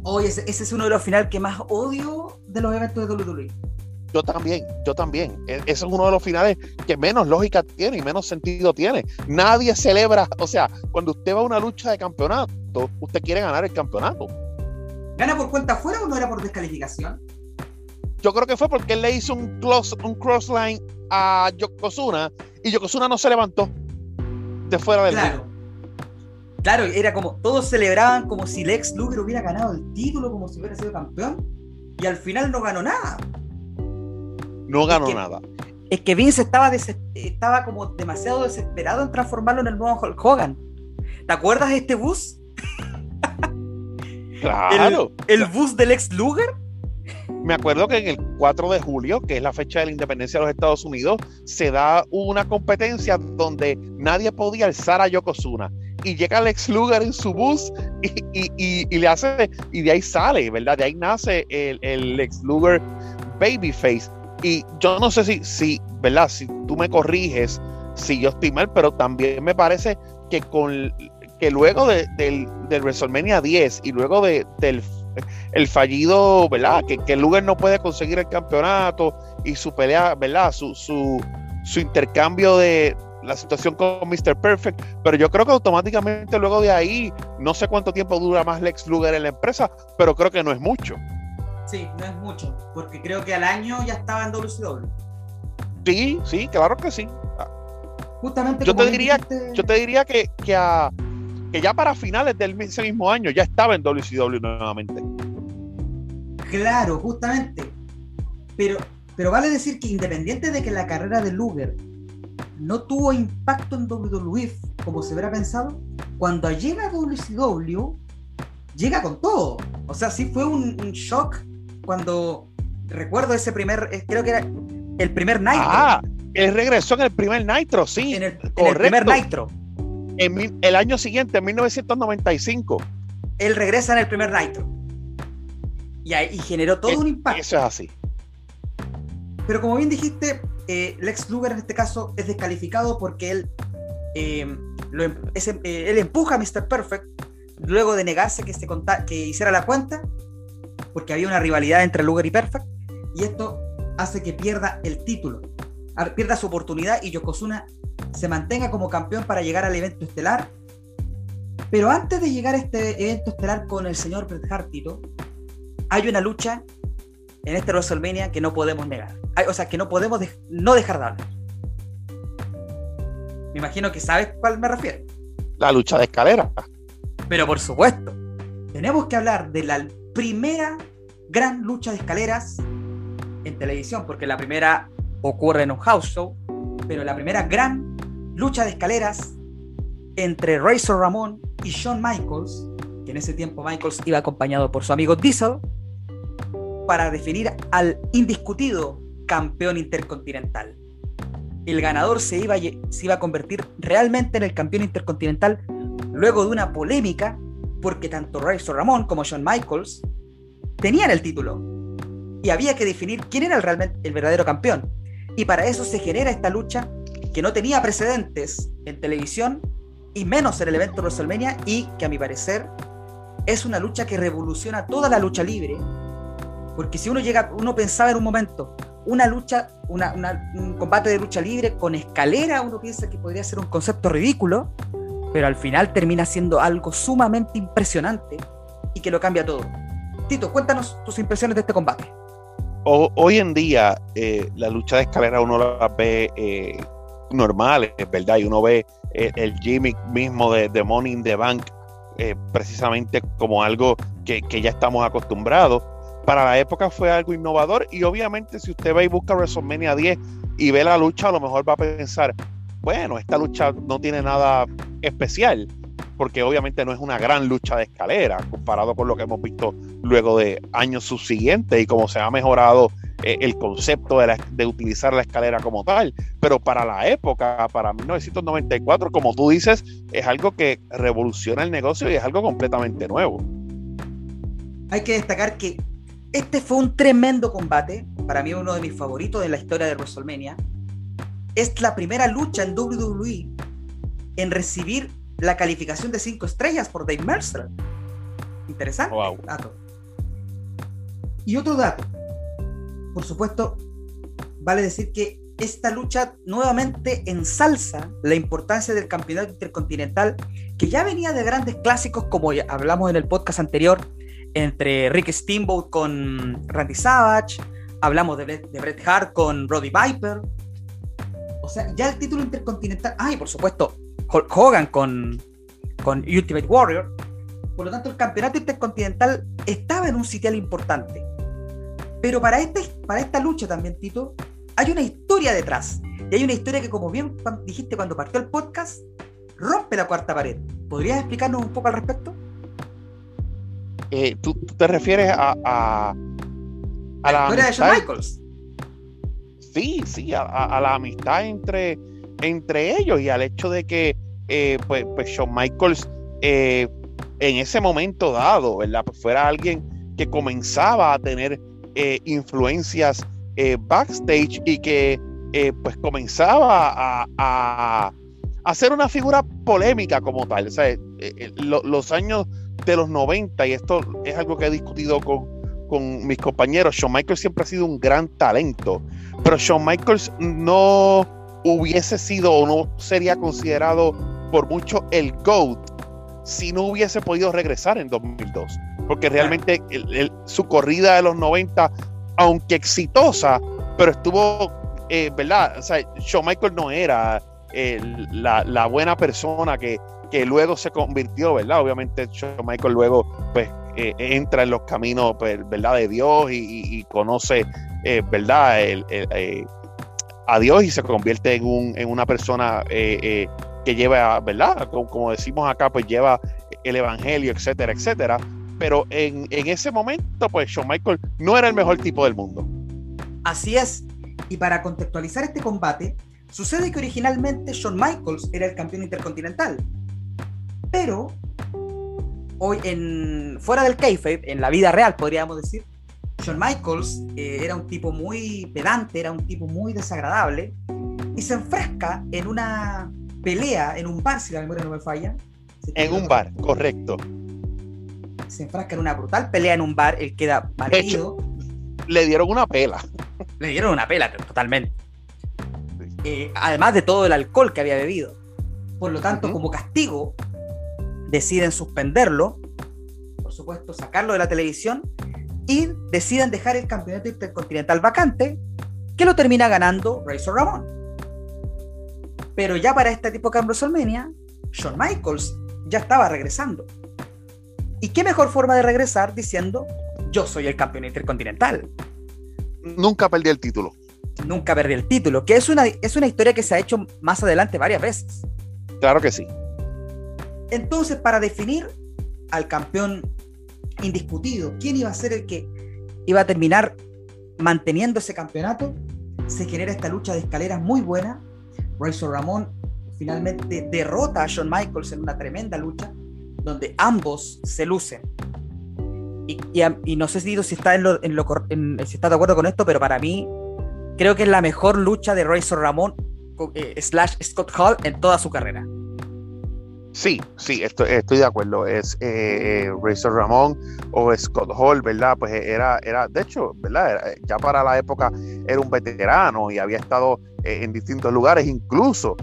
Oye, ese, es uno de los finales que más odio de los eventos de WWE. Yo también, yo también. E, ese es uno de los finales que menos lógica tiene y menos sentido tiene. Nadie celebra, o sea, cuando usted va a una lucha de campeonato, usted quiere ganar el campeonato. ¿Gana por cuenta afuera o no era por descalificación? Yo creo que fue porque él le hizo un, cross, un crossline a Yokozuna y Yokozuna no se levantó de fuera del claro. Claro, era como, todos celebraban como si Lex Luger hubiera ganado el título, como si hubiera sido campeón, y al final no ganó nada. No ganó nada. Es que Vince estaba, estaba como demasiado desesperado en transformarlo en el nuevo Hulk Hogan. ¿Te acuerdas de este bus? (laughs) Claro. ¿El, el bus del Lex Luger? Me acuerdo que en el 4 de julio, que es la fecha de la independencia de los Estados Unidos, se da una competencia donde nadie podía alzar a Yokozuna y llega Lex Luger en su bus y, le hace, y de ahí sale, ¿verdad? De ahí nace el, el Lex Luger Babyface. Y yo no sé si, si, ¿verdad? Si tú me corriges, si yo estoy mal, pero también me parece que con que luego de, del, del WrestleMania 10 y luego de, del el fallido, ¿verdad? Que, que Luger no puede conseguir el campeonato y su pelea, ¿verdad? Su, su, su intercambio de, la situación con Mr. Perfect, pero yo creo que automáticamente luego de ahí, no sé cuánto tiempo dura más Lex Luger en la empresa, pero creo que no es mucho. Sí, no es mucho, porque creo que al año ya estaba en WCW. Sí, sí, claro que sí. Justamente yo te diría, yo te diría que, que, que ya para finales del ese mismo año ya estaba en WCW nuevamente. Claro, justamente. Pero, pero vale decir que independiente de que la carrera de Luger no tuvo impacto en WWE como se hubiera pensado, cuando llega a WCW, llega con todo. O sea, sí fue un, shock cuando recuerdo ese primer, eh, creo que era el primer Nitro. Ah, él regresó en el primer Nitro, sí. En el, primer Nitro. En el año siguiente, en 1995. Él regresa en el primer Nitro. Y, ahí, generó todo un impacto. Eso es así. Pero como bien dijiste, eh, Lex Luger en este caso es descalificado porque él, eh, em, eh, él empuja a Mr. Perfect luego de negarse que, se que hiciera la cuenta, porque había una rivalidad entre Luger y Perfect, y esto hace que pierda el título, pierda su oportunidad y Yokozuna se mantenga como campeón para llegar al evento estelar. Pero antes de llegar a este evento estelar con el señor Bret Hart, hay una lucha en este WrestleMania que no podemos negar. O sea, que no podemos no dejar de hablar. Me imagino que sabes cuál me refiero. La lucha de escalera. Pero por supuesto, tenemos que hablar de la primera gran lucha de escaleras en televisión, porque la primera ocurre en un house show, pero la primera gran lucha de escaleras entre Razor Ramón y Shawn Michaels, que en ese tiempo Michaels iba acompañado por su amigo Diesel, para definir al indiscutido campeón intercontinental. El ganador se iba, se iba a convertir realmente en el campeón intercontinental luego de una polémica porque tanto Razor Ramón como Shawn Michaels tenían el título y había que definir quién era el, realmente, el verdadero campeón. Y para eso se genera esta lucha que no tenía precedentes en televisión y menos en el evento WrestleMania y que a mi parecer es una lucha que revoluciona toda la lucha libre. Porque si uno llega, uno pensaba en un momento, una lucha, un combate de lucha libre con escalera, uno piensa que podría ser un concepto ridículo, pero al final termina siendo algo sumamente impresionante y que lo cambia todo. Tito, cuéntanos tus impresiones de este combate. hoy en día, eh, la lucha de escalera uno la ve eh, normal, es verdad, y uno ve eh, el gimmick mismo de, de Money in the Bank precisamente como algo que, que ya estamos acostumbrados. Para la época fue algo innovador y obviamente si usted va y busca WrestleMania 10 y ve la lucha, a lo mejor va a pensar, bueno, esta lucha no tiene nada especial, porque obviamente no es una gran lucha de escalera comparado con lo que hemos visto luego de años subsiguientes y cómo se ha mejorado eh, el concepto de, de, utilizar la escalera como tal. Pero para la época, para 1994, como tú dices, es algo que revoluciona el negocio y es algo completamente nuevo. Hay que destacar que este fue un tremendo combate, para mí uno de mis favoritos en la historia de WrestleMania. Es la primera lucha en WWE en recibir la calificación de 5 estrellas por Dave Mercer. Interesante dato. Y otro dato, por supuesto, vale decir que esta lucha nuevamente ensalza la importancia del campeonato intercontinental, que ya venía de grandes clásicos, como hablamos en el podcast anterior, entre Rick Steamboat con Randy Savage, hablamos de, de Bret Hart con Roddy Viper. O sea, ya el título intercontinental. Ah, y por supuesto, Hogan con, con Ultimate Warrior. Por lo tanto, el campeonato intercontinental estaba en un sitial importante. Pero para, este, para esta lucha también, Tito, hay una historia detrás. Y hay una historia que, como bien dijiste cuando partió el podcast, rompe la cuarta pared. ¿Podrías explicarnos un poco al respecto? Eh, ¿tú, te refieres a, a, la, historia de Shawn Michaels? Sí, sí, a, la amistad entre entre ellos y al hecho de que eh, pues, pues, Shawn Michaels eh, en ese momento dado, ¿verdad? Pues fuera alguien que comenzaba a tener eh, influencias backstage y que pues comenzaba a, a, a, ser una figura polémica como tal. O sea, los años de los 90, y esto es algo que he discutido con, con mis compañeros, Shawn Michaels siempre ha sido un gran talento, pero Shawn Michaels no hubiese sido o no sería considerado por mucho el GOAT si no hubiese podido regresar en 2002. Porque realmente su corrida de los 90, aunque exitosa, pero estuvo, eh, ¿verdad? O sea, Shawn Michael no era eh, la, buena persona que, luego se convirtió, ¿verdad? Obviamente Shawn Michael luego, pues, eh, entra en los caminos, pues, ¿verdad? De Dios y, conoce, ¿verdad? El, a Dios y se convierte en, un, en una persona eh, eh, que lleva, ¿verdad? Como, decimos acá, pues lleva el Evangelio, etcétera, etcétera. Pero en, ese momento, pues Shawn Michael no era el mejor tipo del mundo. Así es. Y para contextualizar este combate, sucede que originalmente Shawn Michaels era el campeón intercontinental. Pero hoy fuera del kayfabe, en la vida real podríamos decir, Shawn Michaels eh, era un tipo muy pedante, era un tipo muy desagradable, y se enfrasca en una pelea en un bar, si la memoria no me falla. En un bar, correcto. Se enfrasca en una brutal pelea en un bar, él queda marido. Le dieron una pela. Le dieron una pela, totalmente. Eh, además de todo el alcohol que había bebido. Por lo tanto, como castigo, deciden suspenderlo, por supuesto, sacarlo de la televisión y deciden dejar el campeonato intercontinental vacante, que lo termina ganando Razor Ramón. Pero ya para este tipo de WrestleMania, Shawn Michaels ya estaba regresando. ¿Y qué mejor forma de regresar diciendo, yo soy el campeón intercontinental? Nunca perdí el título. Nunca perdí el título, que es una, es una historia que se ha hecho más adelante varias veces. Claro que sí. Entonces, para definir al campeón indiscutido, quién iba a ser el que iba a terminar manteniendo ese campeonato, se genera esta lucha de escaleras muy buena. Razor Ramón finalmente derrota a Shawn Michaels en una tremenda lucha. donde ambos se lucen. Y, no sé si, está si está de acuerdo con esto, pero para mí creo que es la mejor lucha de Razor Ramón eh, slash Scott Hall en toda su carrera. Sí, sí, estoy, estoy de acuerdo. Es eh, eh, Razor Ramón o Scott Hall, ¿verdad? Pues era, era de hecho, ¿verdad? ya para la época era un veterano y había estado en distintos lugares, incluso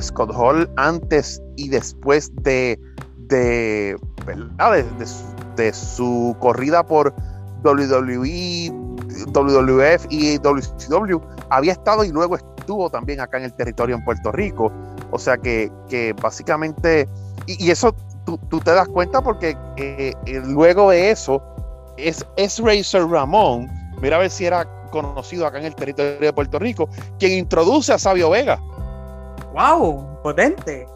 Scott Hall antes y después de, de, ¿verdad? de su corrida por WWE, WWF y WCW, había estado y luego estuvo también acá en el territorio en Puerto Rico. O sea que, básicamente, y, eso tú, te das cuenta porque eh, eh, luego de eso es, es Razor Ramón, mira a ver si era conocido acá en el territorio de Puerto Rico, quien introduce a Sabio Vega. ¡Wow! Potente.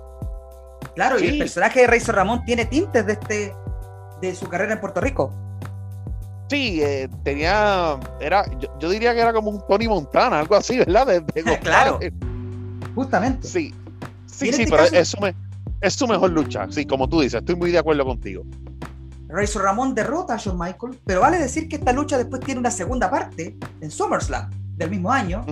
Claro, y el personaje de Razor Ramón tiene tintes de este de su carrera en Puerto Rico. Sí, eh, tenía, era, yo, diría que era como un Tony Montana, algo así, ¿verdad? (laughs) claro, justamente. Sí, sí, sí, este pero es, su mejor lucha, sí, como tú dices, estoy muy de acuerdo contigo. Razor Ramón derrota a Shawn Michaels, pero vale decir que esta lucha después tiene una segunda parte en SummerSlam del mismo año,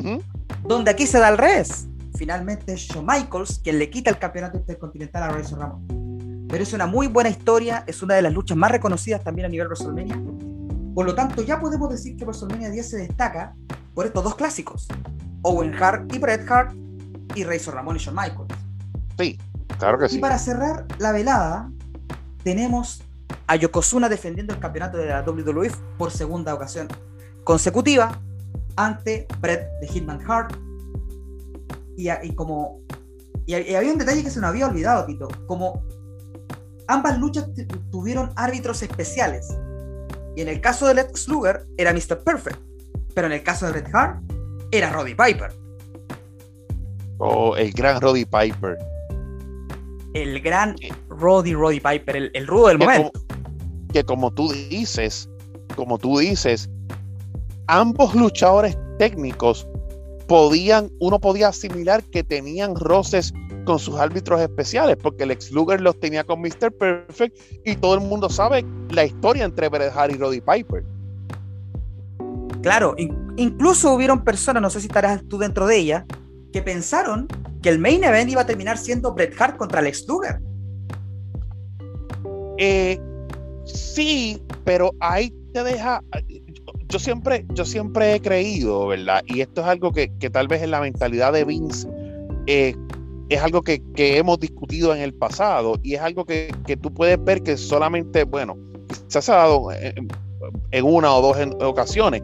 donde aquí se da el revés. Finalmente Shawn Michaels quien le quita el campeonato intercontinental a Razor Ramón. Pero es una muy buena historia, es una de las luchas más reconocidas también a nivel WrestleMania. Por lo tanto, ya podemos decir que WrestleMania 10 se destaca por estos dos clásicos: Owen Hart y Bret Hart y Razor Ramón y Shawn Michaels. Sí, claro que sí. Y para cerrar la velada, tenemos a Yokozuna defendiendo el campeonato de la WWE por segunda ocasión consecutiva ante Bret de Hitman Hart. Y, como. Y, y, había un detalle que se nos había olvidado, Tito. Como ambas luchas tuvieron árbitros especiales. Y en el caso de Lex Luger era Mr. Perfect, pero en el caso de Red Hart era Roddy Piper. Oh, el gran Roddy Piper. El gran Roddy Roddy Piper, el, rudo del momento. que como tú dices, como tú dices, ambos luchadores técnicos podían, uno podía asimilar que tenían roces con sus árbitros especiales, porque el ex Luger los tenía con Mr. Perfect y todo el mundo sabe la historia entre Bret Hart y Roddy Piper. Claro, incluso hubieron personas, no sé si estarás tú dentro de ella, que pensaron que el main event iba a terminar siendo Bret Hart contra el ex Luger. Eh, sí, pero ahí te deja. Yo siempre, yo siempre he creído, ¿verdad? Y esto es algo que, tal vez en la mentalidad de Vince eh, es algo que, hemos discutido en el pasado y es algo que, tú puedes ver que solamente, bueno, se ha dado en, una o dos ocasiones,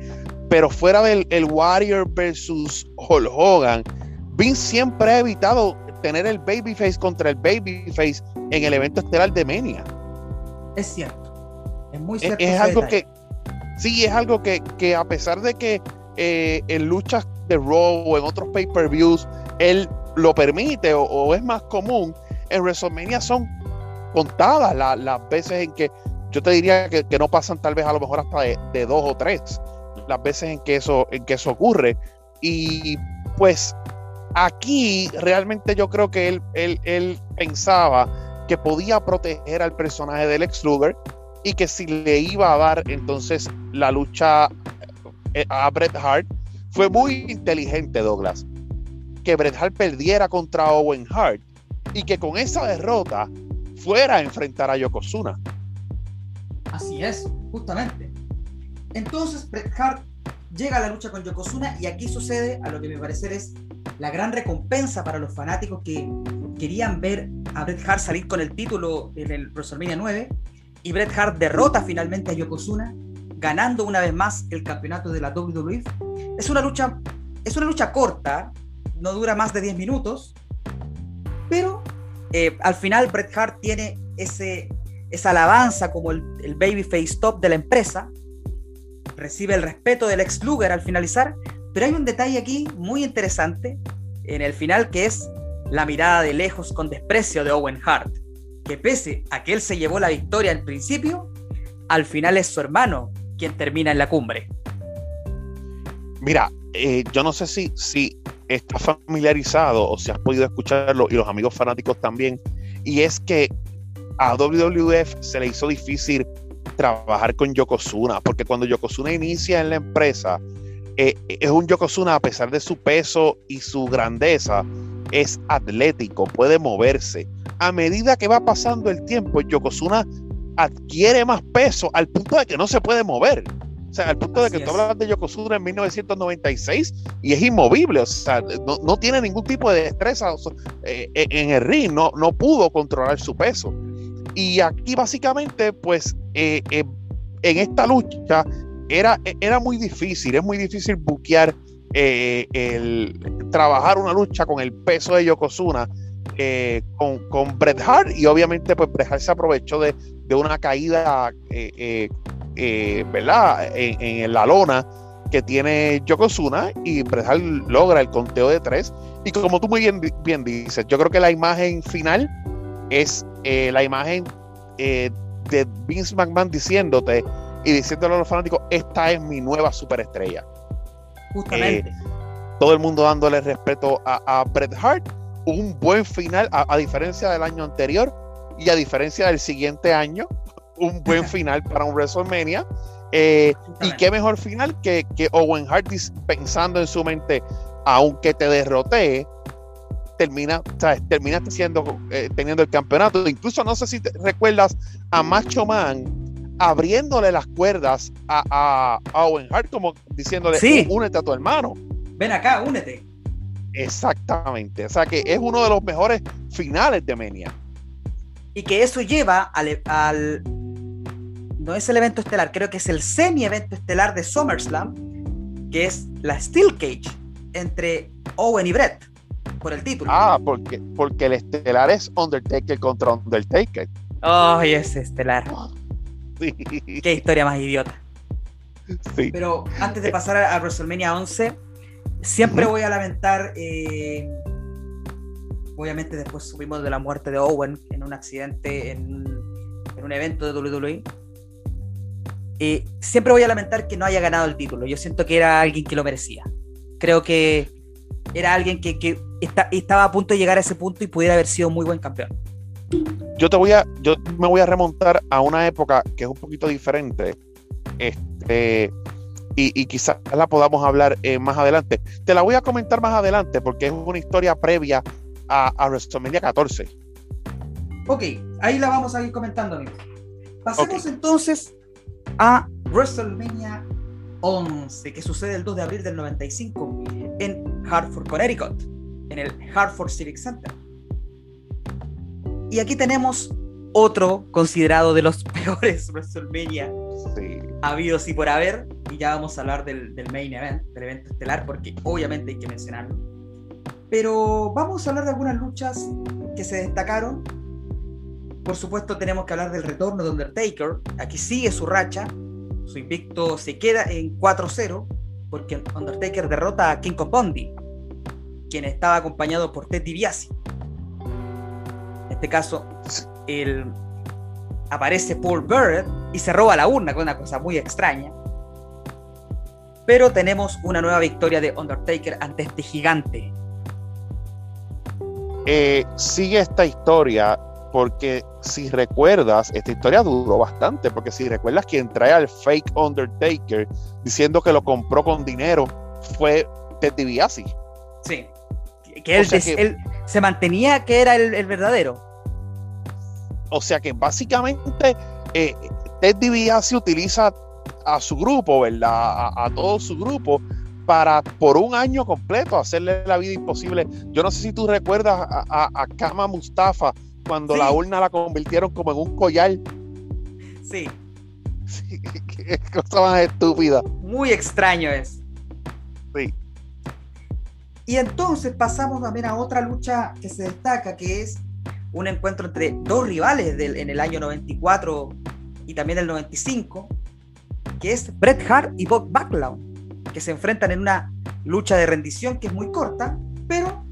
pero fuera del el Warrior versus Hulk Hogan, Vince siempre ha evitado tener el babyface contra el babyface en el evento estelar de Mania. Es cierto, es muy cierto. Es, algo que, sí, es algo que, a pesar de que eh, en luchas de Raw o en otros pay-per-views, él lo permite o, es más común, en WrestleMania son contadas las veces en que yo te diría que, no pasan tal vez a lo mejor hasta de, dos o tres las veces en que eso, en que eso ocurre. Y pues aquí realmente yo creo que él, él, él pensaba que podía proteger al personaje del ex Luger y que si le iba a dar entonces la lucha eh, a Bret Hart, fue muy inteligente Douglas que Bret Hart perdiera contra Owen Hart y que con esa derrota fuera a enfrentar a Yokozuna. Así es, justamente. Entonces Bret Hart llega a la lucha con Yokozuna y aquí sucede a lo que me parece es la gran recompensa para los fanáticos que querían ver a Bret Hart salir con el título en el WrestleMania 9 y Bret Hart derrota finalmente a Yokozuna ganando una vez más el campeonato de la WWE. Es una lucha es una lucha corta, no dura más de 10 minutos, pero eh, al final Bret Hart tiene ese, esa alabanza como el, el babyface top de la empresa, recibe el respeto del ex Luger al finalizar, pero hay un detalle aquí muy interesante en el final que es la mirada de lejos con desprecio de Owen Hart, que pese a que él se llevó la victoria al principio, al final es su hermano quien termina en la cumbre. Mira, eh, yo no sé si, si estás familiarizado o si has podido escucharlo y los amigos fanáticos también, y es que a WWF se le hizo difícil trabajar con Yokozuna, porque cuando Yokozuna inicia en la empresa, eh, es un Yokozuna a pesar de su peso y su grandeza, es atlético, puede moverse. A medida que va pasando el tiempo, Yokozuna adquiere más peso al punto de que no se puede mover. O sea, al punto de que tú hablas de Yokozuna en 1996 y es inmovible, o sea, no, tiene ningún tipo de destreza eh, eh, en el ring, no, no pudo controlar su peso. Y aquí básicamente, pues, eh, en esta lucha era, era muy difícil, es muy difícil buquear el trabajar una lucha con el peso de Yokozuna con, con Bret Hart y obviamente pues Bret Hart se aprovechó de, de una caída eh, ¿verdad? En, la lona que tiene Yokozuna y Bret logra el conteo de tres. Y como tú muy bien, bien dices, yo creo que la imagen final es eh, la imagen eh, de Vince McMahon diciéndote y diciéndole a los fanáticos, esta es mi nueva superestrella. Justamente. todo el mundo dándole respeto a, Bret Hart. Un buen final, a diferencia del año anterior y a diferencia del siguiente año, un buen (laughs) final para un WrestleMania. Eh, y qué mejor final que, que Owen Hart pensando en su mente, aunque te derroté, termina, terminaste siendo, eh, teniendo el campeonato. Incluso no sé si te recuerdas a Macho Man abriéndole las cuerdas a, Owen Hart, como diciéndole, sí. únete a tu hermano. Ven acá, únete. Exactamente. O sea que es uno de los mejores finales de Mania. Y que eso lleva al, al no es el evento estelar, creo que es el semi-evento estelar de SummerSlam, que es la Steel Cage entre Owen y Brett por el título. Ah, porque, porque el estelar es Undertaker contra Undertaker. Ay, ese estelar. (laughs) Sí. Qué historia más idiota. Sí. Pero antes de pasar a, WrestleMania 11, siempre voy a lamentar. Eh, obviamente, después subimos de la muerte de Owen en un accidente en, en un evento de WWE siempre voy a lamentar que no haya ganado el título. Yo siento que era alguien que lo merecía. Creo que era alguien que, estaba a punto de llegar a ese punto y pudiera haber sido muy buen campeón. Yo te voy a, yo me voy a remontar a una época que es un poquito diferente. Este, y, quizás la podamos hablar eh, más adelante. Te la voy a comentar más adelante porque es una historia previa a, a WrestleMania 14. Ok, ahí la vamos a ir comentando, amigos. Pasemos entonces a WrestleMania 11, que sucede el 2 de abril del 95 en Hartford, Connecticut, en el Hartford Civic Center. Y aquí tenemos otro considerado de los (laughs) peores WrestleMania habidos y por haber, y ya vamos a hablar del, del main event, del evento estelar, porque obviamente hay que mencionarlo. Pero vamos a hablar de algunas luchas que se destacaron por supuesto, tenemos que hablar del retorno de Undertaker. Aquí sigue su racha. Su invicto se queda en 4-0 porque Undertaker derrota a King Kong Bondi, quien estaba acompañado por Ted DiBiase. Este caso, el, aparece Paul Bearer y se roba la urna, con una cosa muy extraña. Pero tenemos una nueva victoria de Undertaker ante este gigante. Eh, sigue esta historia porque si recuerdas, esta historia duró bastante, porque si recuerdas quien trae al fake Undertaker diciendo que lo compró con dinero fue Ted DiBiase. Sí, que él, se mantenía que era el, verdadero. O sea que básicamente eh, Ted DiBiase utiliza a su grupo, ¿verdad? A, todo su grupo para por un año completo hacerle la vida imposible. Yo no sé si tú recuerdas a, a Kama Mustafa cuando la urna la convirtieron como en un collar. Sí. sí (laughs) qué cosa más estúpida. Muy extraño es. Sí. Y entonces pasamos también a otra lucha que se destaca, que es un encuentro entre dos rivales en el año 94 y también el 95, que es Bret Hart y Bob Backlund, que se enfrentan en una lucha de rendición que es muy corta, pero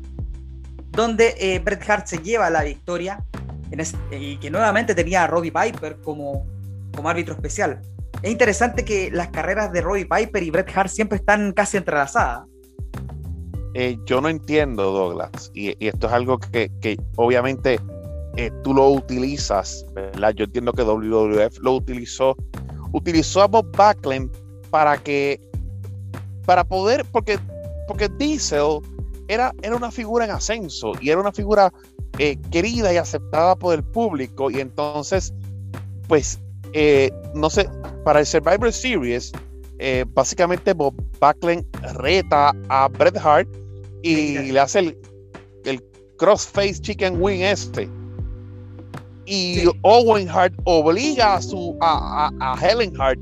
donde eh, Bret Hart se lleva la victoria y que nuevamente tenía a Roddy Piper como, como árbitro especial. Es interesante que las carreras de Roddy Piper y Bret Hart siempre están casi entrelazadas. Eh, yo no entiendo, Douglas, y, esto es algo que, obviamente eh, tú lo utilizas, ¿verdad? Yo entiendo que WWF lo utilizó, utilizó a Bob Backlund para que, para poder, porque, porque Diesel era, era una figura en ascenso y era una figura eh, querida y aceptada por el público y entonces, pues, no sé, para el Survivor Series, básicamente Bob Backlund reta a Bret Hart y le hace el, el crossface chicken wing este y Owen Hart obliga a, su, a, a, Helen Hart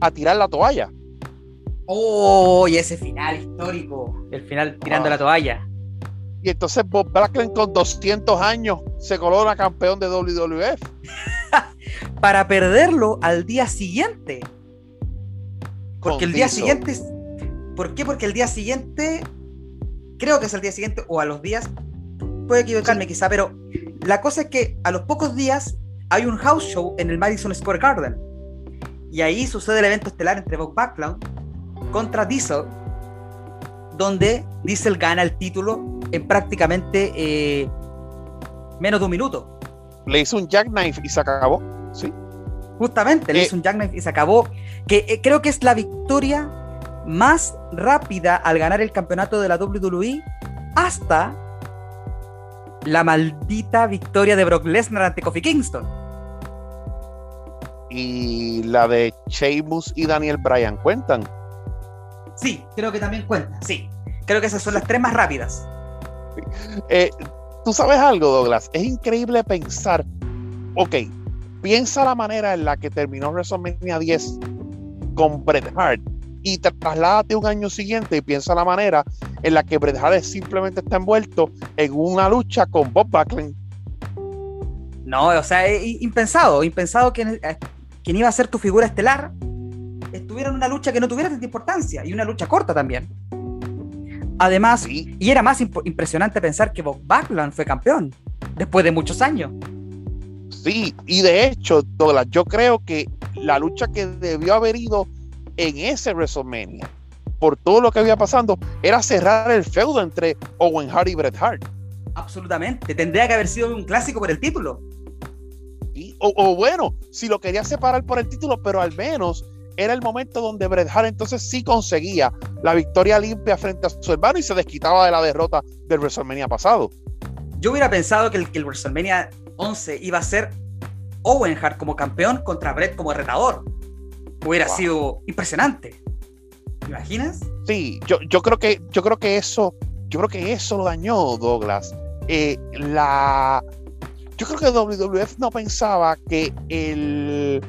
a tirar la toalla. Oh, y ese final histórico, el final tirando la toalla. Y entonces Bob Backlund con 200 años se colora campeón de WWF. (laughs) Para perderlo al día siguiente. Porque el día siguiente... ¿Por qué? Porque el día siguiente... Creo que es el día siguiente o a los días puede equivocarme quizá, pero la cosa es que a los pocos días hay un house show en el Madison Square Garden. Y ahí sucede el evento estelar entre Bob Backlund contra Diesel, donde Diesel gana el título en prácticamente eh, menos de un minuto. Le hizo un jackknife y se acabó, ¿sí? Justamente, le eh, hizo un jackknife y se acabó. Que eh, creo que es la victoria más rápida al ganar el campeonato de la WWE hasta la maldita victoria de Brock Lesnar ante Kofi Kingston. Y la de Sheamus y Daniel Bryan cuentan. Sí, creo que también cuentan, sí. Creo que esas son las tres más rápidas. Eh, Tú sabes algo, Douglas, es increíble pensar, ok, piensa la manera en la que terminó WrestleMania 10 con Bret Hart y te trasládate un año siguiente y piensa la manera en la que Bret Hart simplemente está envuelto en una lucha con Bob Backlund. No, o sea, impensado, impensado que eh, quien iba a ser tu figura estelar estuviera en una lucha que no tuviera tanta importancia y una lucha corta también. Además, y era más impresionante pensar que Bob Backlund fue campeón después de muchos años. Sí, y de hecho, Douglas, yo creo que la lucha que debió haber ido en ese WrestleMania, por todo lo que había pasando, era cerrar el feudo entre Owen Hart y Bret Hart. Absolutamente, tendría que haber sido un clásico por el título. o, bueno, si lo quería separar por el título, pero al menos era el momento donde Bret Hart entonces sí conseguía la victoria limpia frente a su hermano y se desquitaba de la derrota del WrestleMania pasado. Yo hubiera pensado que el, que el WrestleMania 11 iba a ser Owen Hart como campeón contra Bret como retador hubiera sido impresionante. ¿Te imaginas? Sí, yo, yo creo que yo creo que eso, yo creo que eso lo dañó Douglas. Eh, la yo creo que WWF no pensaba que el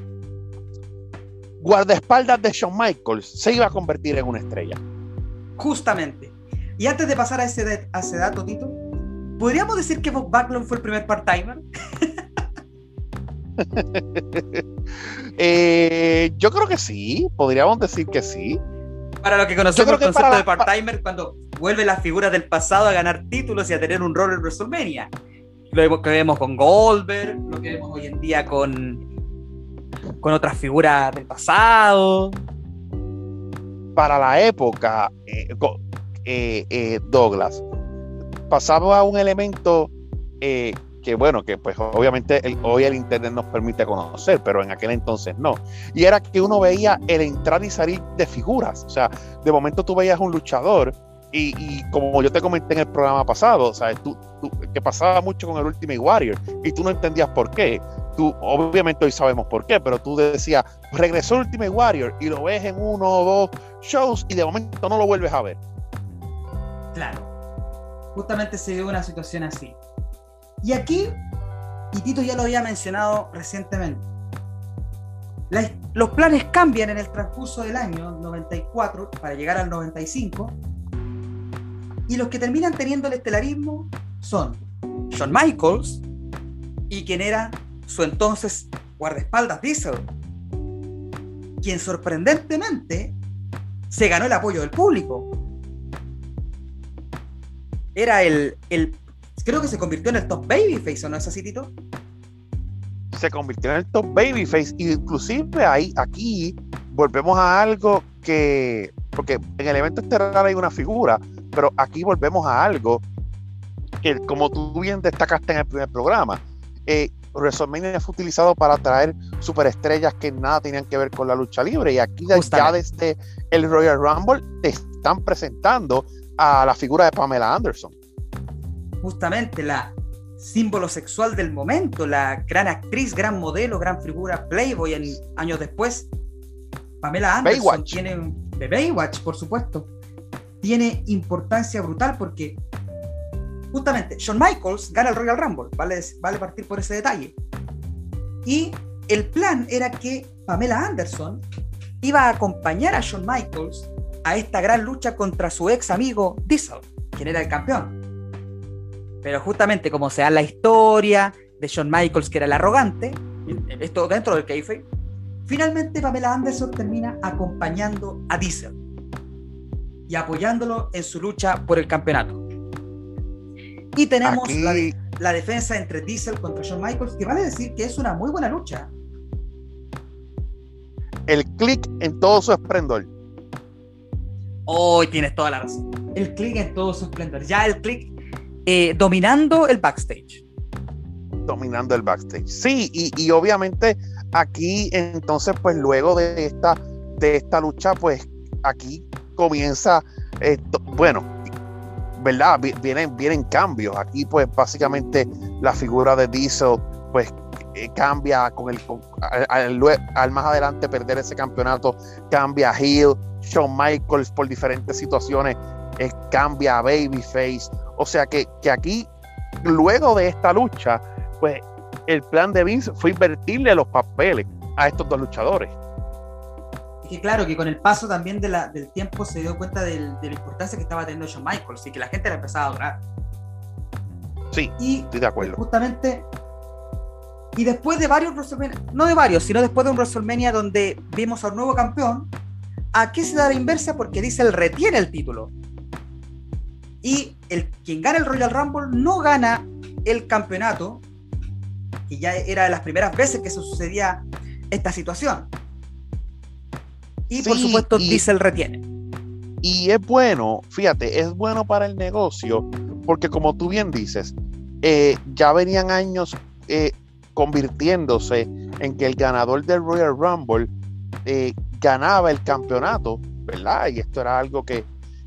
guardaespaldas de Shawn Michaels se iba a convertir en una estrella. Justamente. Y antes de pasar a ese, a ese dato, Tito, ¿podríamos decir que Bob Backlund fue el primer part-timer? (laughs) (laughs) Eh, yo creo que sí, podríamos decir que sí. Para lo que conocemos el concepto de part-timer, cuando vuelve las figuras del pasado a ganar títulos y a tener un rol en WrestleMania. Lo que vemos con Goldberg, lo que vemos hoy en día con, con otras figuras del pasado. Para la época, eh, eh, Douglas, pasaba a un elemento que bueno, que pues obviamente hoy el Internet nos permite conocer, pero en aquel entonces no. Y era que uno veía el entrar y salir de figuras. O sea, de momento tú veías un luchador y, como yo te comenté en el programa pasado, o sea, tú, que pasaba mucho con el Ultimate Warrior y tú no entendías por qué. Tú, obviamente hoy sabemos por qué, pero tú decías, regresó el Ultimate Warrior y lo ves en uno o dos shows y de momento no lo vuelves a ver. Claro. Justamente se dio una situación así. Y aquí, y Tito ya lo había mencionado recientemente, los planes cambian en el transcurso del año 94 para llegar al 95, y los que terminan teniendo el estelarismo son Shawn Michaels y quien era su entonces guardaespaldas Diesel, quien sorprendentemente se ganó el apoyo del público. Era el, el creo que se convirtió en el top babyface, ¿o no es así, Tito? Se convirtió en el top babyface. Inclusive ahí, aquí volvemos a algo que, porque en el evento estelar hay una figura, pero aquí volvemos a algo que, como tú bien destacaste en el primer programa, eh, WrestleMania fue utilizado para traer superestrellas que nada tenían que ver con la lucha libre. Y aquí ya desde el Royal Rumble te están presentando a la figura de Pamela Anderson. Justamente la símbolo sexual del momento, la gran actriz, gran modelo, gran figura Playboy en, años después. Pamela Anderson tiene de Baywatch, por supuesto, tiene importancia brutal porque justamente Shawn Michaels gana el Royal Rumble, vale, vale partir por ese detalle. Y el plan era que Pamela Anderson iba a acompañar a Shawn Michaels a esta gran lucha contra su ex amigo Diesel, quien era el campeón. Pero justamente como se da la historia de Shawn Michaels, que era el arrogante, esto dentro del kayfabe, finalmente Pamela Anderson termina acompañando a Diesel y apoyándolo en su lucha por el campeonato. Y tenemos la, defensa entre Diesel contra Shawn Michaels, que vale decir que es una muy buena lucha. El click en todo su esplendor. Hoy tienes toda la razón. El click en todo su esplendor. Ya el click eh, dominando el backstage. Dominando el backstage. Sí, y, obviamente aquí entonces, pues luego de esta, de esta lucha, pues aquí comienza, esto, bueno, ¿verdad? Vienen, vienen cambios. Aquí, pues, básicamente la figura de Diesel, pues, eh, cambia con el. al, más adelante perder ese campeonato, cambia a Hill, Shawn Michaels por diferentes situaciones, cambia a Babyface. O sea que, que aquí, luego de esta lucha, pues, el plan de Vince fue invertirle los papeles a estos dos luchadores que claro, que con el paso también de la, del tiempo se dio cuenta de la importancia que estaba teniendo Shawn Michaels y que la gente la empezaba a adorar. Sí, y estoy de acuerdo. Justamente, y después de varios WrestleMania, no de varios, sino después de un WrestleMania donde vimos al nuevo campeón, aquí se da la inversa porque dice el retiene el título. Y el, quien gana el Royal Rumble no gana el campeonato, que ya era de las primeras veces que se sucedía esta situación. Y por supuesto, Diesel retiene. Y es bueno, fíjate, es bueno para el negocio, porque como tú bien dices, eh, ya venían años eh, convirtiéndose en que el ganador del Royal Rumble eh, ganaba el campeonato, ¿verdad? Y esto era algo que,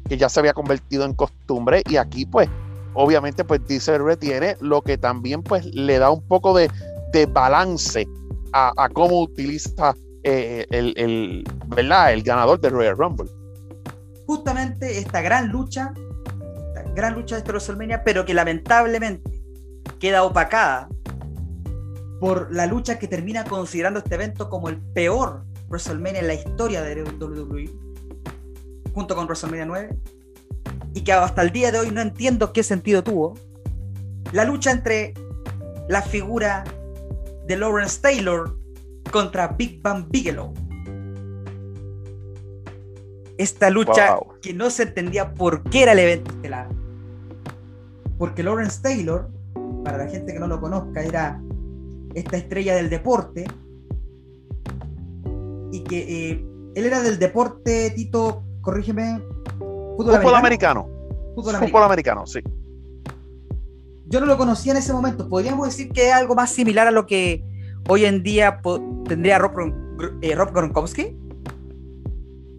ya se había convertido en costumbre y aquí pues obviamente pues Diesel retiene lo que también pues le da un poco de, balance a, a, cómo utiliza eh, el, el, el ganador del Royal Rumble. Justamente esta gran lucha, esta gran lucha de este WrestleMania, pero que lamentablemente queda opacada por la lucha que termina considerando este evento como el peor WrestleMania en la historia de WWE, junto con WrestleMania 9, y que hasta el día de hoy no entiendo qué sentido tuvo. La lucha entre la figura de Lawrence Taylor contra Big Bang Bigelow. Esta lucha que no se entendía por qué era el evento estelar. Porque Lawrence Taylor, para la gente que no lo conozca, era esta estrella del deporte. Y que eh, él era del deporte, Tito, corrígeme. Fútbol, americano. Fútbol, americano, sí. Yo no lo conocía en ese momento. Podríamos decir que es algo más similar a lo que hoy en día tendría Rob, eh, Rob Gronkowski.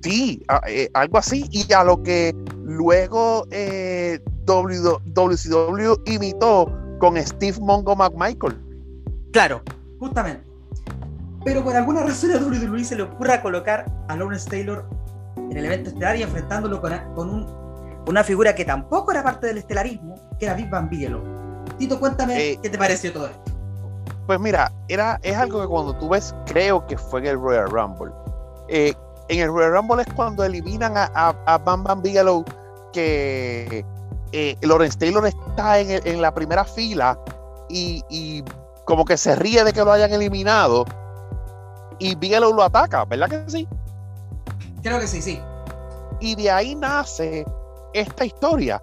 Sí, eh, algo así, y a lo que luego eh, WCW imitó con Steve Mongo McMichael. Claro, justamente. Pero por alguna razón a WWE se le ocurra colocar a Lawrence Taylor en el evento estelar y enfrentándolo con, con una figura que tampoco era parte del estelarismo, que era Big Van Bigelow. Tito, cuéntame eh, qué te pareció todo esto. Pues mira, era, es algo que cuando tú ves, creo que fue en el Royal Rumble. Eh, en el Royal Rumble es cuando eliminan a, a, Bam Bam Bigelow, que eh, Lawrence Taylor está en, la primera fila y, como que se ríe de que lo hayan eliminado y Bigelow lo ataca, ¿verdad que sí? Creo que sí, sí. Y de ahí nace esta historia.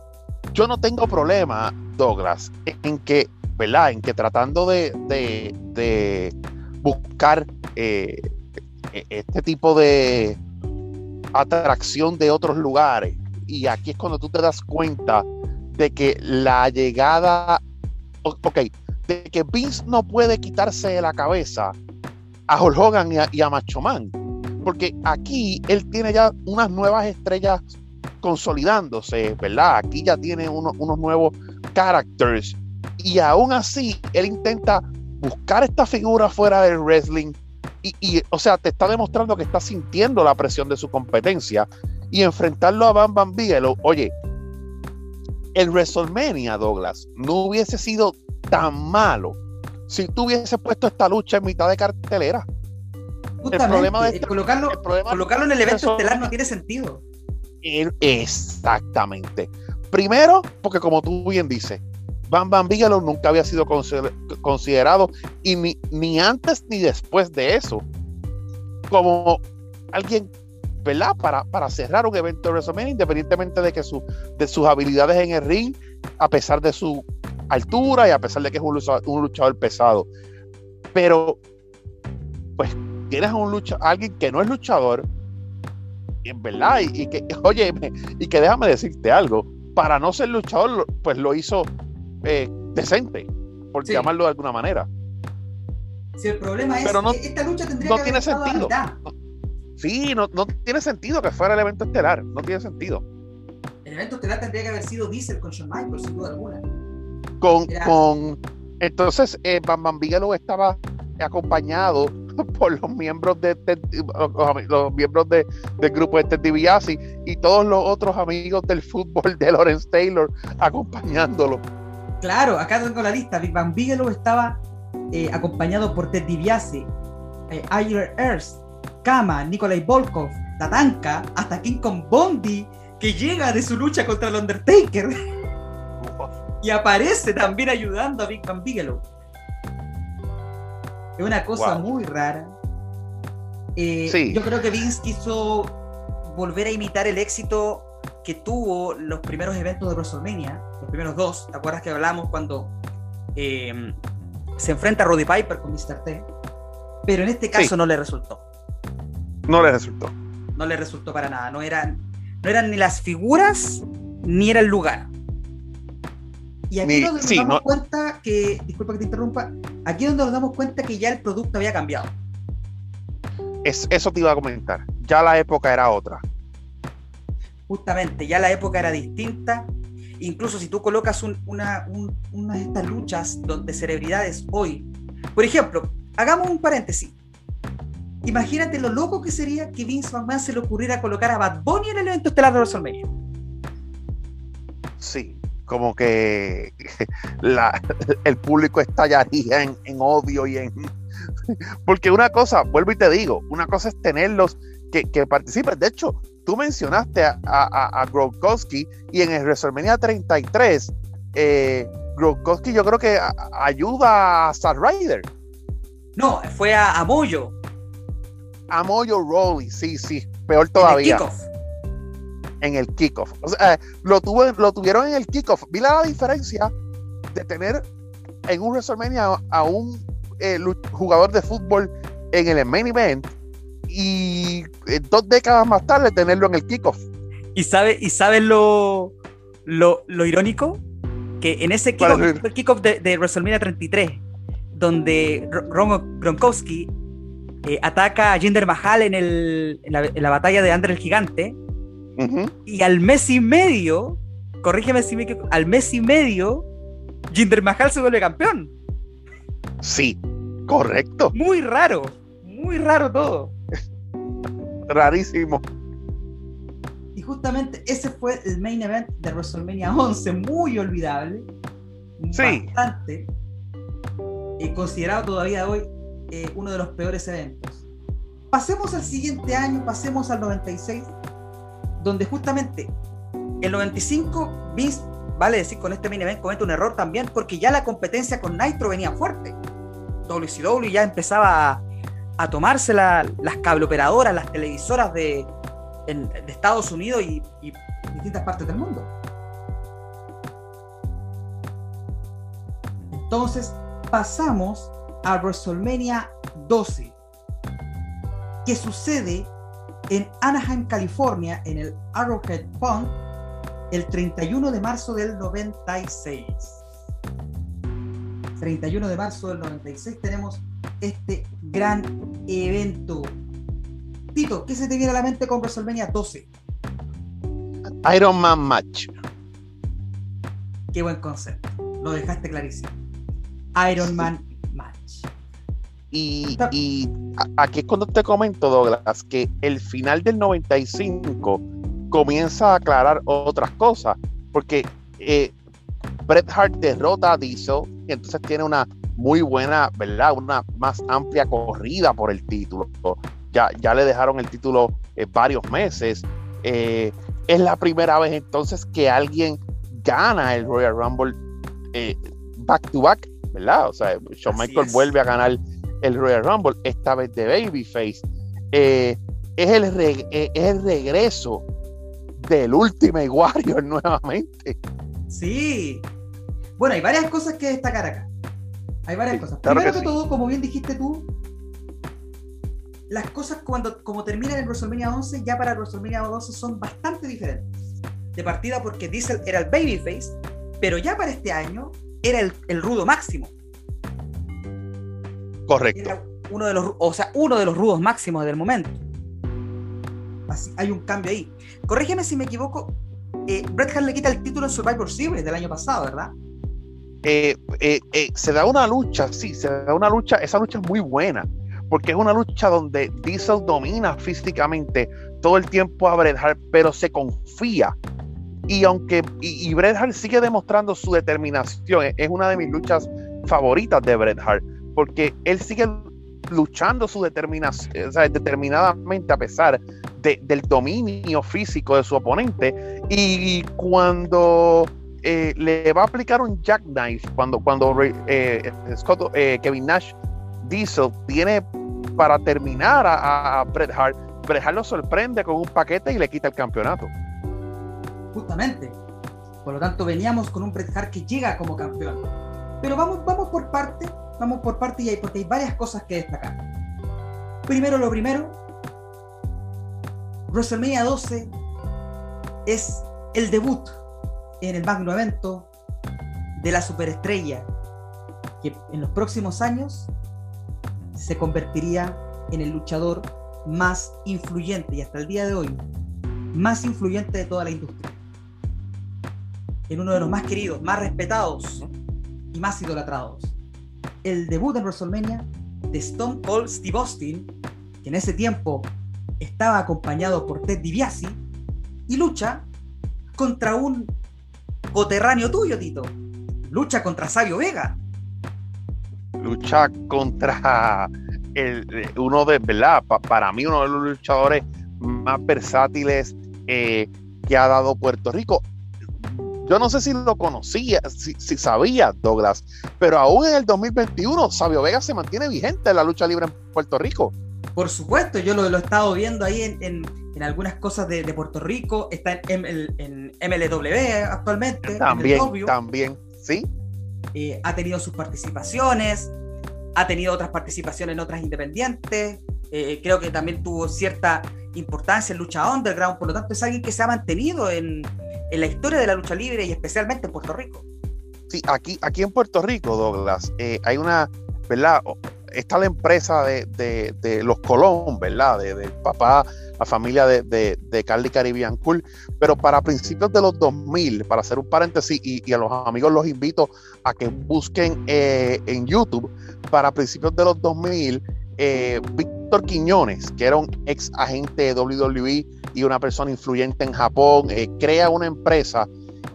Yo no tengo problema, Douglas, en que ¿verdad? En que tratando de, buscar eh, e, este tipo de atracción de otros lugares, y aquí es cuando tú te das cuenta de que la llegada, ok, de que Vince no puede quitarse de la cabeza a Hulk Hogan y a, Man. Porque aquí él tiene ya unas nuevas estrellas consolidándose, ¿verdad? Aquí ya tiene unos nuevos characters. Y aún así, él intenta buscar esta figura fuera del wrestling. Y, o sea, te está demostrando que está sintiendo la presión de su competencia. Y enfrentarlo a Bam Bam Bigelow, oye, el WrestleMania, Douglas, no hubiese sido tan malo si tú hubieses puesto esta lucha en mitad de cartelera. El problema de este, colocarlo, colocarlo en el evento estelar no tiene sentido. Exactamente. Primero, porque como tú bien dices, Bam Bam Bigelow nunca había sido considerado y ni, ni antes ni después de eso como alguien ¿verdad? Para, para cerrar un evento de WrestleMania, independientemente de que su, de sus habilidades en el ring, a pesar de su altura y a pesar de que es un luchador, pesado. Pero, pues, tienes a un lucha, alguien que no es luchador, en verdad, y, que, (laughs) oye, y que déjame decirte algo, para no ser luchador, pues lo hizo eh, decente, por llamarlo de alguna manera. Si el problema es que esta lucha tendría no tiene sentido. Sí, no, no tiene sentido que fuera el evento estelar. No tiene sentido. El evento estelar tendría que haber sido Diesel con Shawn Michaels, sin duda alguna. Con, con entonces, eh, Bam Bam Bigelow estaba acompañado (laughs) por los miembros de, los, miembros de, del grupo de Ted DiBiase y todos los otros amigos del fútbol de Lawrence Taylor acompañándolo. Claro, acá tengo la lista. Big Bam Bigelow estaba eh, acompañado por Ted DiBiase, eh, Earth, Kama, Nikolai Volkov, Tatanka, hasta King Kong Bondi, que llega de su lucha contra el Undertaker. (laughs) y aparece también ayudando a Big Bang Bigelow. Es una cosa muy rara. Eh, yo creo que Vince quiso volver a imitar el éxito que tuvo los primeros eventos de WrestleMania, los primeros dos. ¿Te acuerdas que hablamos cuando eh, se enfrenta a Roddy Piper con Mr. T? Pero en este caso no le resultó. No le resultó. No le resultó para nada. No eran, no eran ni las figuras ni era el lugar. Y aquí es donde nos damos cuenta que, disculpa que te interrumpa, aquí es donde nos damos cuenta que ya el producto había cambiado. Es, eso te iba a comentar. Ya la época era otra. Justamente, ya la época era distinta. Incluso si tú colocas una, una de estas luchas de celebridades hoy, por ejemplo, hagamos un paréntesis. Imagínate lo loco que sería que Vince McMahon se le ocurriera colocar a Bad Bunny en el evento estelar de WrestleMania. Sí, como que el público estallaría en, odio y en... Porque una cosa, vuelvo y te digo, una cosa es tenerlos que, que participen. De hecho, tú mencionaste a, a, Gronkowski y en el WrestleMania 33, eh, Gronkowski yo creo que ayuda a Star Rider. No, fue a, a Moyo. A Moyo Rawley, sí, sí, peor todavía. En el kickoff. O sea, lo, lo tuvieron en el kickoff. Vi la diferencia de tener en un WrestleMania a un eh, jugador de fútbol en el main event y eh, dos décadas más tarde tenerlo en el kickoff. ¿Y sabes y sabe lo, lo, irónico? Que en ese kickoff, de, de, WrestleMania 33, donde Ron Gronkowski eh, ataca a Jinder Mahal en, el, en, la, batalla de Andre el Gigante. Y al mes y medio, corrígeme si me al mes y medio, Jinder Mahal se vuelve campeón. Sí, correcto. Muy raro, muy raro todo. Rarísimo. Y justamente ese fue el main event de WrestleMania 11, muy olvidable. Sí. Bastante. Eh, considerado todavía hoy eh, uno de los peores eventos. Pasemos al siguiente año, pasemos al 96, donde justamente el 95 Vince, vale decir, con este mini event comete un error también, porque ya la competencia con Nitro venía fuerte. WCW ya empezaba a, tomarse las cableoperadoras, las televisoras de, de Estados Unidos y, y distintas partes del mundo. Entonces pasamos a WrestleMania 12, que sucede en Anaheim, California, en el Arrowhead Pond, el 31 de marzo del 96. 31 de marzo del 96 tenemos este gran evento. Tito, ¿qué se te viene a la mente con WrestleMania 12? Iron Man Match. Qué buen concepto. Lo dejaste clarísimo. Iron Man Match. Y, y, aquí es cuando te comento, Douglas, que el final del 95 comienza a aclarar otras cosas. Porque eh, Bret Hart derrota a Diesel y entonces tiene una muy buena, ¿verdad? Una más amplia corrida por el título. Ya, ya le dejaron el título eh, varios meses. Eh, es la primera vez entonces que alguien gana el Royal Rumble eh, back to back, ¿verdad? O sea, Shawn Michaels vuelve a ganar el Royal Rumble, esta vez de Babyface. es, el es el regreso del Ultimate Warrior (laughs) nuevamente. Sí. Bueno, hay varias cosas que destacar acá. Hay varias cosas. Primero que, todo, como bien dijiste tú, las cosas cuando como terminan en WrestleMania 11, ya para WrestleMania 12 son bastante diferentes. De partida porque Diesel era el babyface, pero ya para este año era el, rudo máximo. Correcto. uno de los, o sea, uno de los rudos máximos del momento. Así, hay un cambio ahí. Corrígeme si me equivoco, eh, Bret Hart le quita el título en Survivor Series del año pasado, ¿verdad? Eh, eh, se da una lucha, sí, se da una lucha, esa lucha es muy buena, porque es una lucha donde Diesel domina físicamente todo el tiempo a Bret Hart, pero se confía. Y aunque y, Bret Hart sigue demostrando su determinación, es una de mis luchas favoritas de Bret Hart, porque él sigue luchando su determinación, o sea, determinadamente a pesar del dominio físico de su oponente. Y cuando eh, le va a aplicar un jackknife, cuando, cuando eh, eh, Kevin Nash Diesel tiene para terminar a, Bret Hart, Bret Hart lo sorprende con un paquete y le quita el campeonato. Justamente. Por lo tanto, veníamos con un Bret Hart que llega como campeón. Pero vamos, vamos por parte, vamos por parte y hay, porque hay varias cosas que destacar. Primero lo primero, WrestleMania 12 es el debut en el magno evento de la superestrella que en los próximos años se convertiría en el luchador más influyente y hasta el día de hoy más influyente de toda la industria. En uno de los más queridos, más respetados y más idolatrados. El debut en WrestleMania de Stone Cold Steve Austin, que en ese tiempo estaba acompañado por Ted DiBiase y lucha contra un coterráneo tuyo, Tito. Lucha contra Sabio Vega. Lucha contra uno de, ¿verdad? para mí, uno de los luchadores más versátiles eh, que ha dado Puerto Rico. Yo no sé si lo conocía, si, sabía Douglas, pero aún en el 2021 Sabio Vega se mantiene vigente en la lucha libre en Puerto Rico. Por supuesto, yo lo, he estado viendo ahí en, algunas cosas de, Puerto Rico, está en, en MLW actualmente. También, también, sí. Eh, ha tenido sus participaciones, ha tenido otras participaciones en otras independientes, eh, creo que también tuvo cierta importancia en lucha underground, por lo tanto es alguien que se ha mantenido en, la historia de la lucha libre y especialmente en Puerto Rico. Sí, aquí, aquí en Puerto Rico, Douglas, eh, hay una, ¿verdad? está la empresa de, los Colón, ¿verdad? De, papá, la familia de, de, Carly Caribbean Cool. Pero para principios de los 2000, para hacer un paréntesis, y, a los amigos los invito a que busquen eh, en YouTube, para principios de los 2000, eh, Víctor Quiñones, que era un ex agente de WWE y una persona influyente en Japón, eh, crea una empresa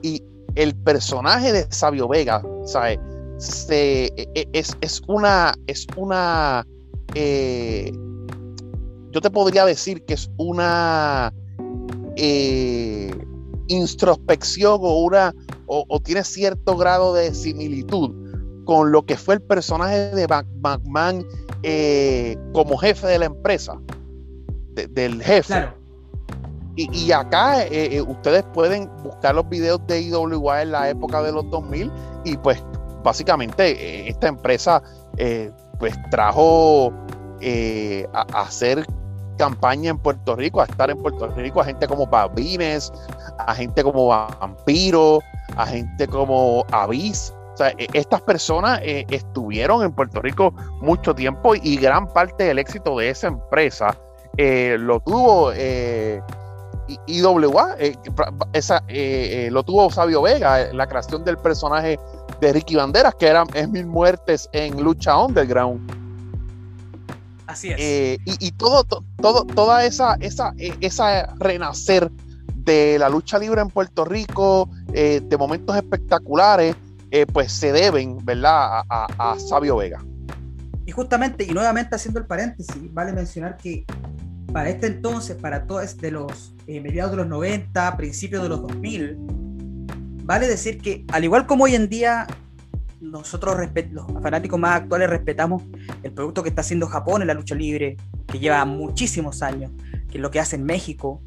y el personaje de Sabio Vega, ¿sabes? se, e, e, es, una, es una, eh, yo te podría decir que es una eh, introspección o una, o, tiene cierto grado de similitud con lo que fue el personaje de McMahon eh, como jefe de la empresa, del jefe. Y, acá ustedes pueden buscar los videos de IWA en la época de los 2000 y pues básicamente eh, esta empresa eh, pues trajo eh, a, hacer campaña en Puerto Rico, a estar en Puerto Rico, a gente como Babines, a gente como Vampiro, a gente como Avis, O sea, e, estas personas eh, estuvieron en Puerto Rico mucho tiempo y gran parte del éxito de esa empresa eh, lo tuvo eh, IWA, esa, lo tuvo Sabio Vega, la creación del personaje de Ricky Banderas, que eran es mil muertes en lucha underground. Así es. y, todo, todo, toda esa, esa, esa renacer de la lucha libre en Puerto Rico, de momentos espectaculares, eh, pues se deben, ¿verdad?, a, Sabio Vega. Y justamente, y nuevamente haciendo el paréntesis, vale mencionar que para este entonces, para todos de los eh, mediados de los 90, principios de los 2000, vale decir que al igual como hoy en día nosotros los fanáticos más actuales respetamos el producto que está haciendo Japón en la lucha libre, que lleva muchísimos años, que es lo que hace en México,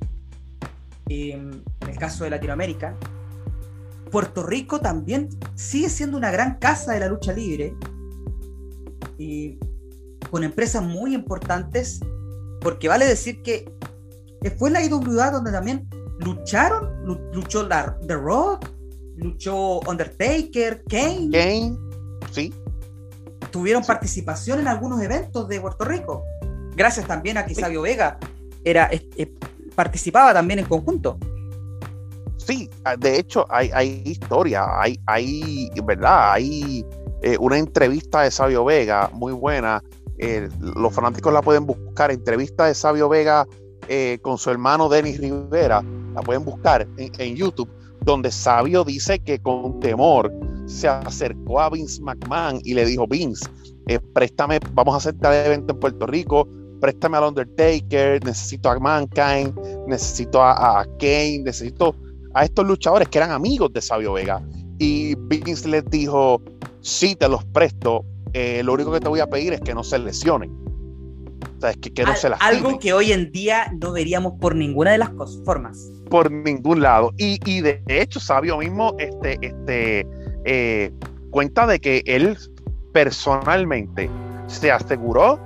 en el caso de Latinoamérica, Puerto Rico también sigue siendo una gran casa de la lucha libre y con empresas muy importantes, porque vale decir que fue la IWA donde también lucharon, luchó la, The Rock, luchó Undertaker, Kane. Kane, sí. Tuvieron participación en algunos eventos de Puerto Rico, gracias también a que Sabio Vega era, eh, participaba también en conjunto sí, ah, de hecho hay, hay historia, hay, hay, ¿verdad? Hay eh, una entrevista de Sabio Vega muy buena. Eh, los fanáticos la pueden buscar, entrevista de Sabio Vega eh, con su hermano Denis Rivera, la pueden buscar en, YouTube, donde Sabio dice que con temor se acercó a Vince McMahon y le dijo, Vince, préstame, vamos a hacer tal evento en Puerto Rico, préstame al Undertaker, necesito a Mankind, necesito a Kane, necesito a estos luchadores que eran amigos de Sabio Vega. Y Vince les dijo, sí, te los presto, eh, lo único que te voy a pedir es que no se lesionen. O sea, es que, no se Algo que hoy en día no veríamos por ninguna de las formas. Por ningún lado. Y, de hecho, Sabio mismo este, este, eh, cuenta de que él personalmente se aseguró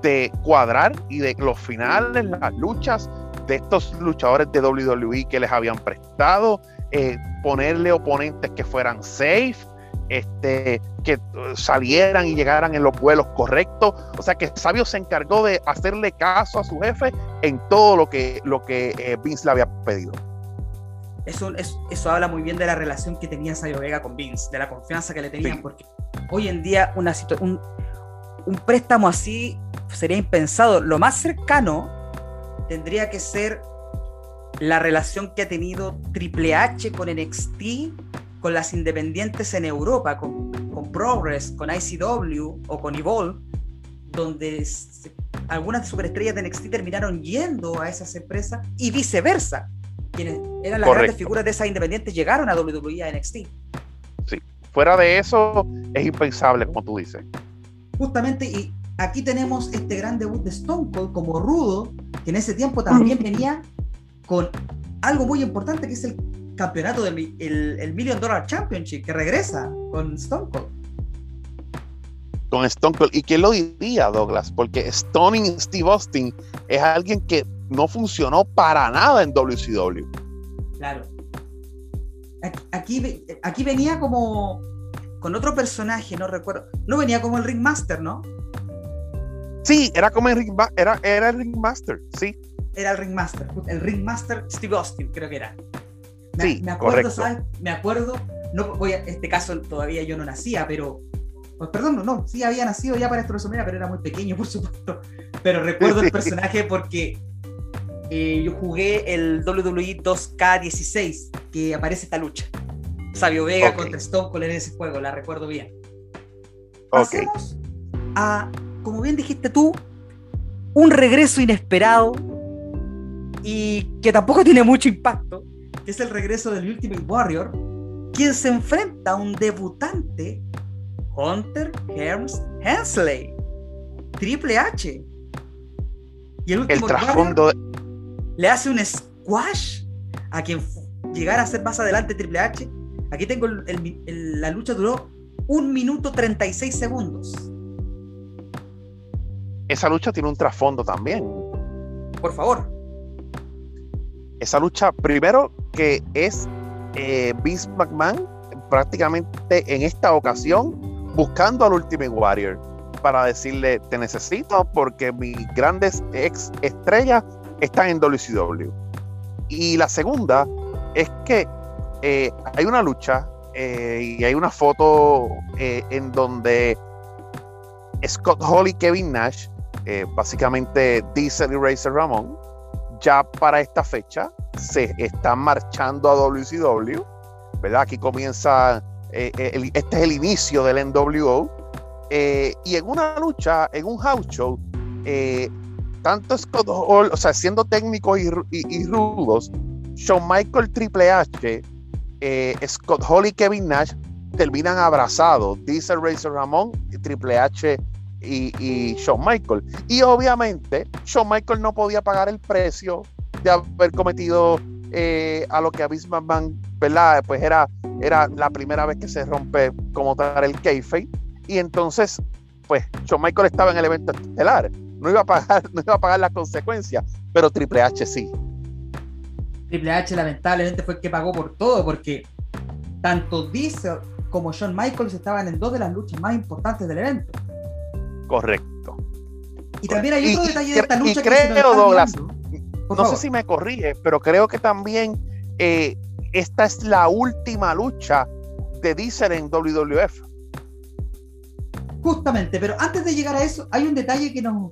de cuadrar y de los finales, las luchas, de estos luchadores de WWE que les habían prestado, eh, ponerle oponentes que fueran safe, este, que uh, salieran y llegaran en los vuelos correctos. O sea que Sabio se encargó de hacerle caso a su jefe en todo lo que, lo que eh, Vince le había pedido. Eso, eso, habla muy bien de la relación que tenía Sabio Vega con Vince, de la confianza que le tenían, porque hoy en día una un, un préstamo así sería impensado. Lo más cercano tendría que ser la relación que ha tenido Triple H con NXT, con las independientes en Europa, con, con Progress, con ICW o con Evolve, donde algunas superestrellas de NXT terminaron yendo a esas empresas y viceversa. Quienes eran las grandes figuras de esas independientes llegaron a WWE a NXT. Sí, fuera de eso es impensable, como tú dices. Justamente, y aquí tenemos este gran debut de Stone Cold como rudo, que en ese tiempo también venía con algo muy importante que es el campeonato del el, Million Dollar Championship, que regresa con Stone Cold. Con Stone Cold. ¿Y quién lo diría, Douglas? Porque Stoning Steve Austin es alguien que no funcionó para nada en WCW. Claro. Aquí, aquí venía como con otro personaje, no recuerdo. No venía como el Ringmaster, ¿no? Sí, era como el Ringmaster, era, era el Ringmaster, sí. Era el Ringmaster, el Ringmaster Steve Austin, creo que era. Me, sí, me acuerdo, ¿sabes? Me acuerdo, no voy a, este caso todavía yo no nacía, pero pues perdón, no, no, sí había nacido ya para WrestleMania, pero era muy pequeño, (laughs) por supuesto. Pero recuerdo el personaje porque eh, yo jugué el WWE 2K16, que aparece esta lucha. Sabio Vega contra Stone Cold en ese juego, la recuerdo bien. Pasemos a como bien dijiste tú, un regreso inesperado y que tampoco tiene mucho impacto, que es el regreso del Ultimate Warrior, quien se enfrenta a un debutante, Hunter Herms Hensley, Triple H. Y el último trasfondo le hace un squash a quien llegara a ser más adelante Triple H. Aquí tengo la lucha duró un minuto 36 segundos esa lucha tiene un trasfondo también. Por favor. Esa lucha, primero, que es eh, Vince McMahon prácticamente en esta ocasión buscando al Ultimate Warrior para decirle te necesito porque mis grandes ex estrellas están en WCW. Y la segunda es que eh, hay una lucha eh, y hay una foto eh, en donde Scott Hall y Kevin Nash, básicamente Diesel y Razor Ramón, ya para esta fecha se están marchando a WCW, ¿verdad? Aquí comienza, este es el inicio del NWO, y en una lucha, en un house show, tanto Scott Hall, o sea, siendo técnicos y, rudos, Shawn Michael Triple H, eh, Scott Hall y Kevin Nash terminan abrazados, Diesel Razor Ramón, Triple H y, y, Shawn Michael. Y obviamente, Shawn Michael no podía pagar el precio de haber cometido eh, a lo que a McMahon, ¿verdad? Pues era, era la primera vez que se rompe como tal el kayfabe. Y entonces, pues, Shawn Michael estaba en el evento estelar no iba a pagar, (laughs) no iba a pagar las consecuencias, pero Triple H sí. Triple H lamentablemente fue el que pagó por todo, porque tanto Diesel como Shawn Michaels estaban en dos de las luchas más importantes del evento. Correcto. Y también hay otro detalle de esta lucha y creo, Douglas, no sé si me corrige, pero creo que también eh, esta es la última lucha de Diesel en WWF. Justamente, pero antes de llegar a eso, hay un detalle que nos,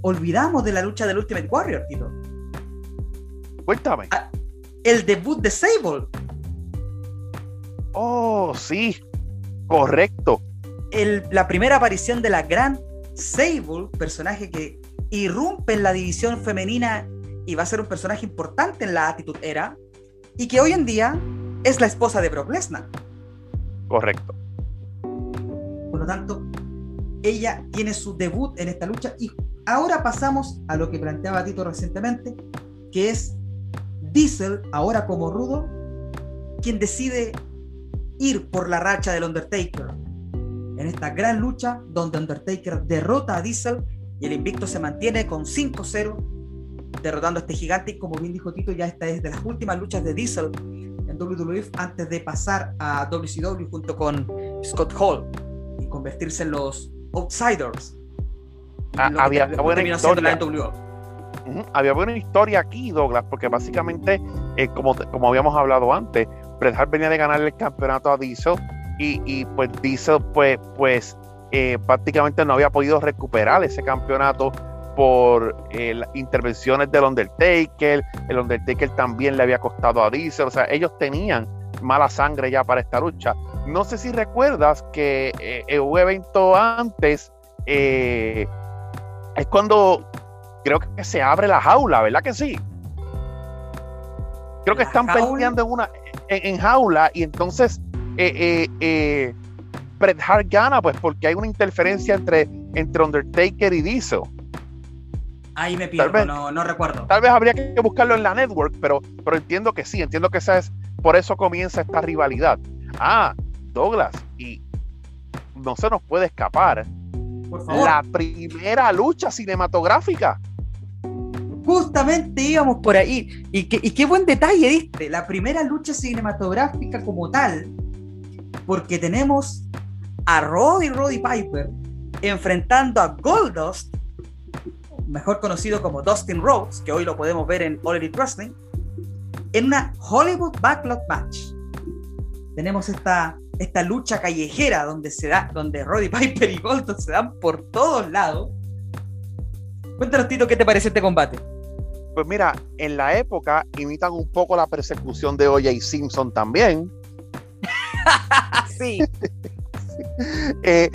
olvidamos de la lucha del Ultimate Warrior, Tito. Cuéntame. Ah, el debut de Sable. Oh, sí, correcto. la primera aparición de la gran Sable, personaje que irrumpe en la división femenina y va a ser un personaje importante en la Attitude Era, y que hoy en día es la esposa de Brock Lesnar. Correcto. Por lo tanto, ella tiene su debut en esta lucha y Ahora pasamos a lo que planteaba Tito recientemente, que es Diesel, ahora como rudo, quien decide ir por la racha del Undertaker. En esta gran lucha donde Undertaker derrota a Diesel y el invicto se mantiene con 5-0, derrotando a este gigante. Y como bien dijo Tito, ya esta es de las últimas luchas de Diesel en WWE antes de pasar a WCW junto con Scott Hall y convertirse en los Outsiders Ah, había buena historia. Había buena historia aquí, Douglas, porque básicamente, eh, como, como habíamos hablado antes, Bret Hart venía de ganar el campeonato a Diesel y, pues Diesel pues, pues eh, prácticamente no había podido recuperar ese campeonato por eh, las intervenciones del Undertaker. El Undertaker también le había costado a Diesel. O sea, ellos tenían mala sangre ya para esta lucha. No sé si recuerdas que hubo evento antes es cuando creo que se abre la jaula, ¿verdad que sí? Creo que están peleando en una en, jaula y entonces eh, eh, eh, Bret Hart gana pues porque hay una interferencia entre, entre Undertaker y Diesel. Ahí me pierdo, no, no, recuerdo. Tal vez habría que buscarlo en la network, pero, pero entiendo que sí, entiendo que esa es, por eso comienza esta rivalidad. Ah, Douglas, y no se nos puede escapar la primera lucha cinematográfica. Justamente íbamos por ahí. Y, qué buen detalle diste. La primera lucha cinematográfica como tal. Porque tenemos a Roddy Roddy Piper enfrentando a Goldust, mejor conocido como Dustin Rhodes, que hoy lo podemos ver en All Wrestling, en una Hollywood Backlog Match. Tenemos esta esta lucha callejera donde se da, donde Roddy Piper y Goldust se dan por todos lados. Cuéntanos, Tito, ¿qué te parece este combate? Pues mira, en la época imitan un poco la persecución de O.J. Simpson también. (laughs) sí. Eh,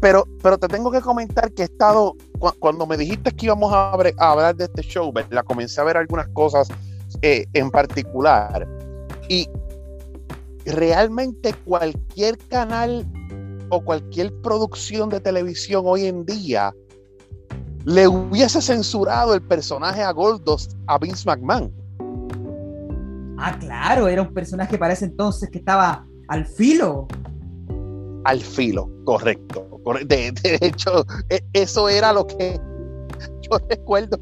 pero, pero te tengo que comentar que he estado, cuando me dijiste que íbamos a, hablar de este show, la comencé a ver algunas cosas eh, en particular. Y realmente cualquier canal o cualquier producción de televisión hoy en día le hubiese censurado el personaje a Goldos a Vince McMahon. Ah, claro, era un personaje para ese entonces que estaba al filo. Al filo, correcto. De, hecho, e, eso era lo que yo recuerdo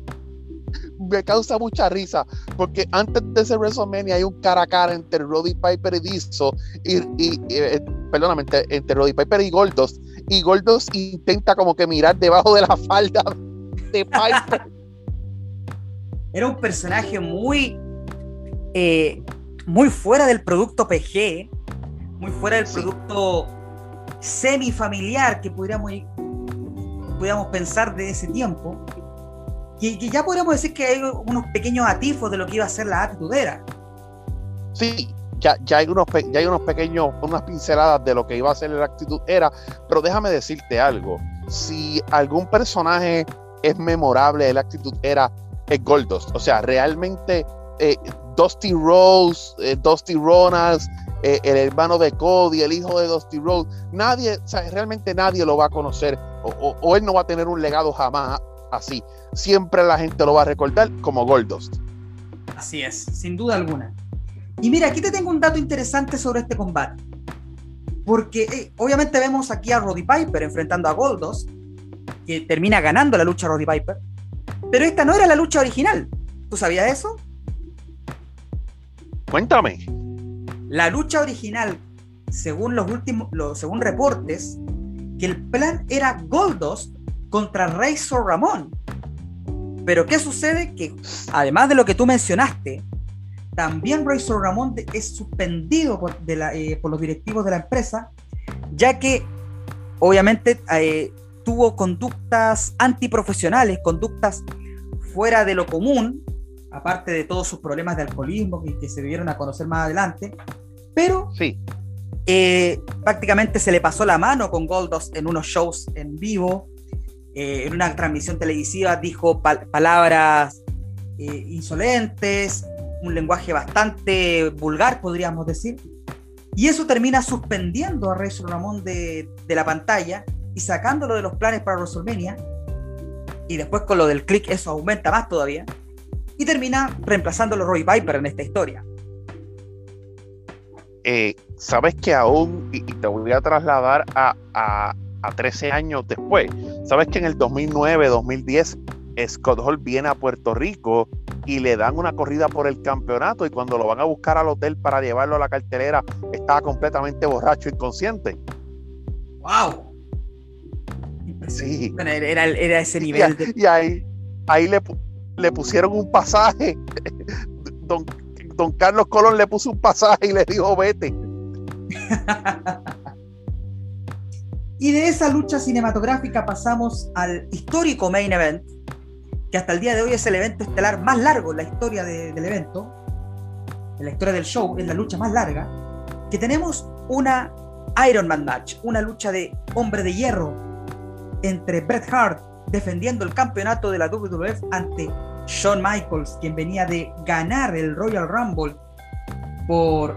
me causa mucha risa, porque antes de ese WrestleMania hay un cara a cara entre Roddy Piper y y, y, eh, perdóname, entre, Roddy Piper y Goldos, y Goldos intenta como que mirar debajo de la falda de Piper. (laughs) Era un personaje muy, eh, muy fuera del producto PG, muy fuera del producto semifamiliar que pudiéramos, pudiéramos pensar de ese tiempo que, ya podríamos decir que hay unos pequeños atifos de lo que iba a ser la actitudera. Sí, ya, ya, hay unos, ya hay unos pequeños, unas pinceladas de lo que iba a ser la actitud era, pero déjame decirte algo. Si algún personaje es memorable de la actitud era, es Goldust. O sea, realmente eh, Dusty Rose, eh, Dusty Ronalds, eh, el hermano de Cody, el hijo de Dusty Rose, nadie, realmente nadie lo va a conocer o, o él no va a tener un legado jamás así siempre la gente lo va a recordar como Goldust. Así es, sin duda alguna. Y mira, aquí te tengo un dato interesante sobre este combate. Porque eh, obviamente vemos aquí a Roddy Piper enfrentando a Goldust, que termina ganando la lucha Roddy Piper. Pero esta no era la lucha original. ¿Tú sabías eso? Cuéntame. La lucha original, según los últimos, según reportes, que el plan era Goldust contra Razor Ramón. Pero ¿qué sucede? Que además de lo que tú mencionaste, también Razor Ramón es suspendido por, eh, por, los directivos de la empresa, ya que obviamente eh, tuvo conductas antiprofesionales, conductas fuera de lo común, aparte de todos sus problemas de alcoholismo que, se dieron a conocer más adelante, pero sí. Eh, prácticamente se le pasó la mano con Goldust en unos shows en vivo, eh, en una transmisión televisiva dijo palabras eh, insolentes, un lenguaje bastante vulgar, podríamos decir. Y eso termina suspendiendo a Rey Ramón de, de, la pantalla y sacándolo de los planes para WrestleMania. Y después con lo del click eso aumenta más todavía. Y termina reemplazándolo a Roy Viper en esta historia. Eh, Sabes que aún, y, te voy a trasladar a, a, a 13 años después. Sabes que en el 2009, 2010, Scott Hall viene a Puerto Rico y le dan una corrida por el campeonato y cuando lo van a buscar al hotel para llevarlo a la cartelera estaba completamente borracho, inconsciente. ¡Wow! Sí. era, era, ese nivel. Y, ahí, ahí le, le pusieron un pasaje. (laughs) Don, don Carlos Colón le puso un pasaje y le dijo, vete. (laughs) Y de esa lucha cinematográfica pasamos al histórico Main Event, que hasta el día de hoy es el evento estelar más largo en la historia del evento, en la historia del show, es la lucha más larga, que tenemos una Iron Man match, una lucha de hombre de hierro entre Bret Hart defendiendo el campeonato de la WWF ante Shawn Michaels, quien venía de ganar el Royal Rumble por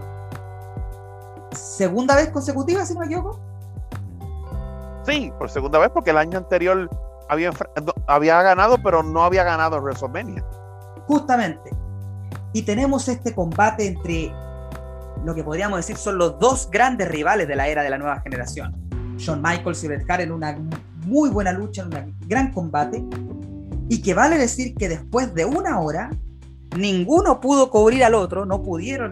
segunda vez consecutiva, si no me equivoco. Sí, por segunda vez, porque el año anterior había, había ganado, pero no había ganado WrestleMania. Justamente. Y tenemos este combate entre lo que podríamos decir son los dos grandes rivales de la era de la nueva generación. Shawn Michaels y Bret Hart en una muy buena lucha, un gran combate. Y que vale decir que después de una hora, ninguno pudo cubrir al otro, no pudieron,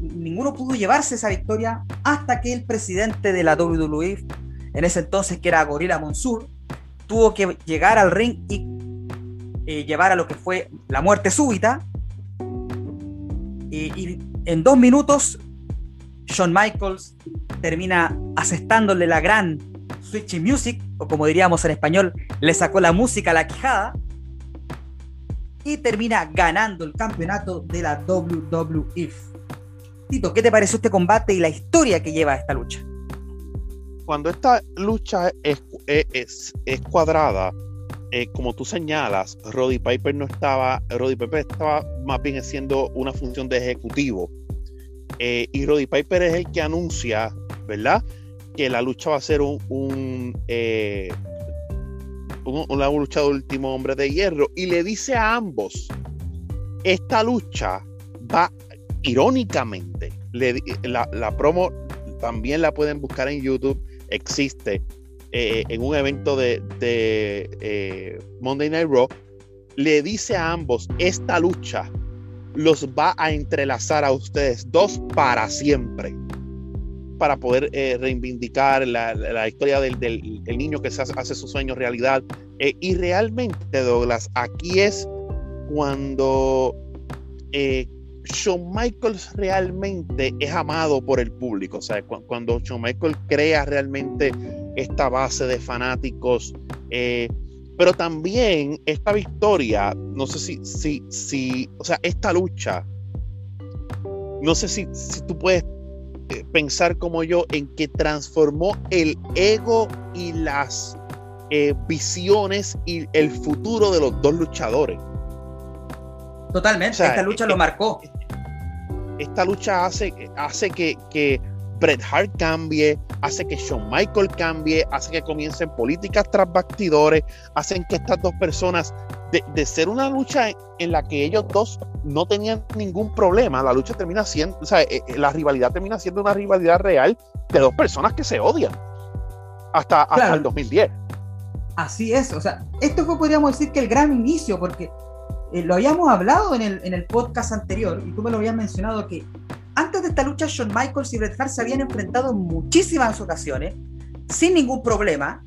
ninguno pudo llevarse esa victoria hasta que el presidente de la WWE en ese entonces que era Gorilla Monsur, tuvo que llegar al ring y eh, llevar a lo que fue la muerte súbita. Y, en dos minutos, Shawn Michaels termina asestándole la gran Switching Music, o como diríamos en español, le sacó la música a la quijada. Y termina ganando el campeonato de la WWF. Tito, ¿qué te pareció este combate y la historia que lleva esta lucha? cuando esta lucha es, es, es cuadrada, eh, como tú señalas, Roddy Piper no estaba, Roddy Piper estaba más bien haciendo una función de ejecutivo. Eh, y Roddy Piper es el que anuncia, ¿verdad? Que la lucha va a ser un, un, eh, una lucha de último hombre de hierro. Y le dice a ambos, esta lucha va irónicamente, la, la promo también la pueden buscar en YouTube. Existe eh, en un evento de, eh, Monday Night Raw, le dice a ambos, esta lucha los va a entrelazar a ustedes dos para siempre para poder eh, reivindicar la, historia del, niño que se hace, su sueño realidad. Eh, y realmente, Douglas, aquí es cuando eh, Shawn Michaels realmente es amado por el público. O sea, cuando Shawn Michaels crea realmente esta base de fanáticos. pero también esta victoria, no sé si, si, si, o sea, esta lucha, no sé si, si tú puedes eh, pensar como yo en que transformó el ego y las eh, visiones y el futuro de los dos luchadores. Totalmente, esta lucha lo marcó. Esta lucha hace, hace que, que Bret Hart cambie, hace que Shawn Michael cambie, hace que comiencen políticas tras bastidores, hacen que estas dos personas, de, ser una lucha en la que ellos dos no tenían ningún problema, la lucha termina siendo, o sea, eh, eh, la rivalidad termina siendo una rivalidad real de dos personas que se odian hasta, hasta el 2010. Así es, o sea, esto fue, podríamos decir, que el gran inicio, porque eh, lo habíamos hablado en el, en el podcast anterior, y tú me lo habías mencionado, que antes de esta lucha, Shawn Michaels y Bret Hart se habían enfrentado en muchísimas ocasiones, sin ningún problema,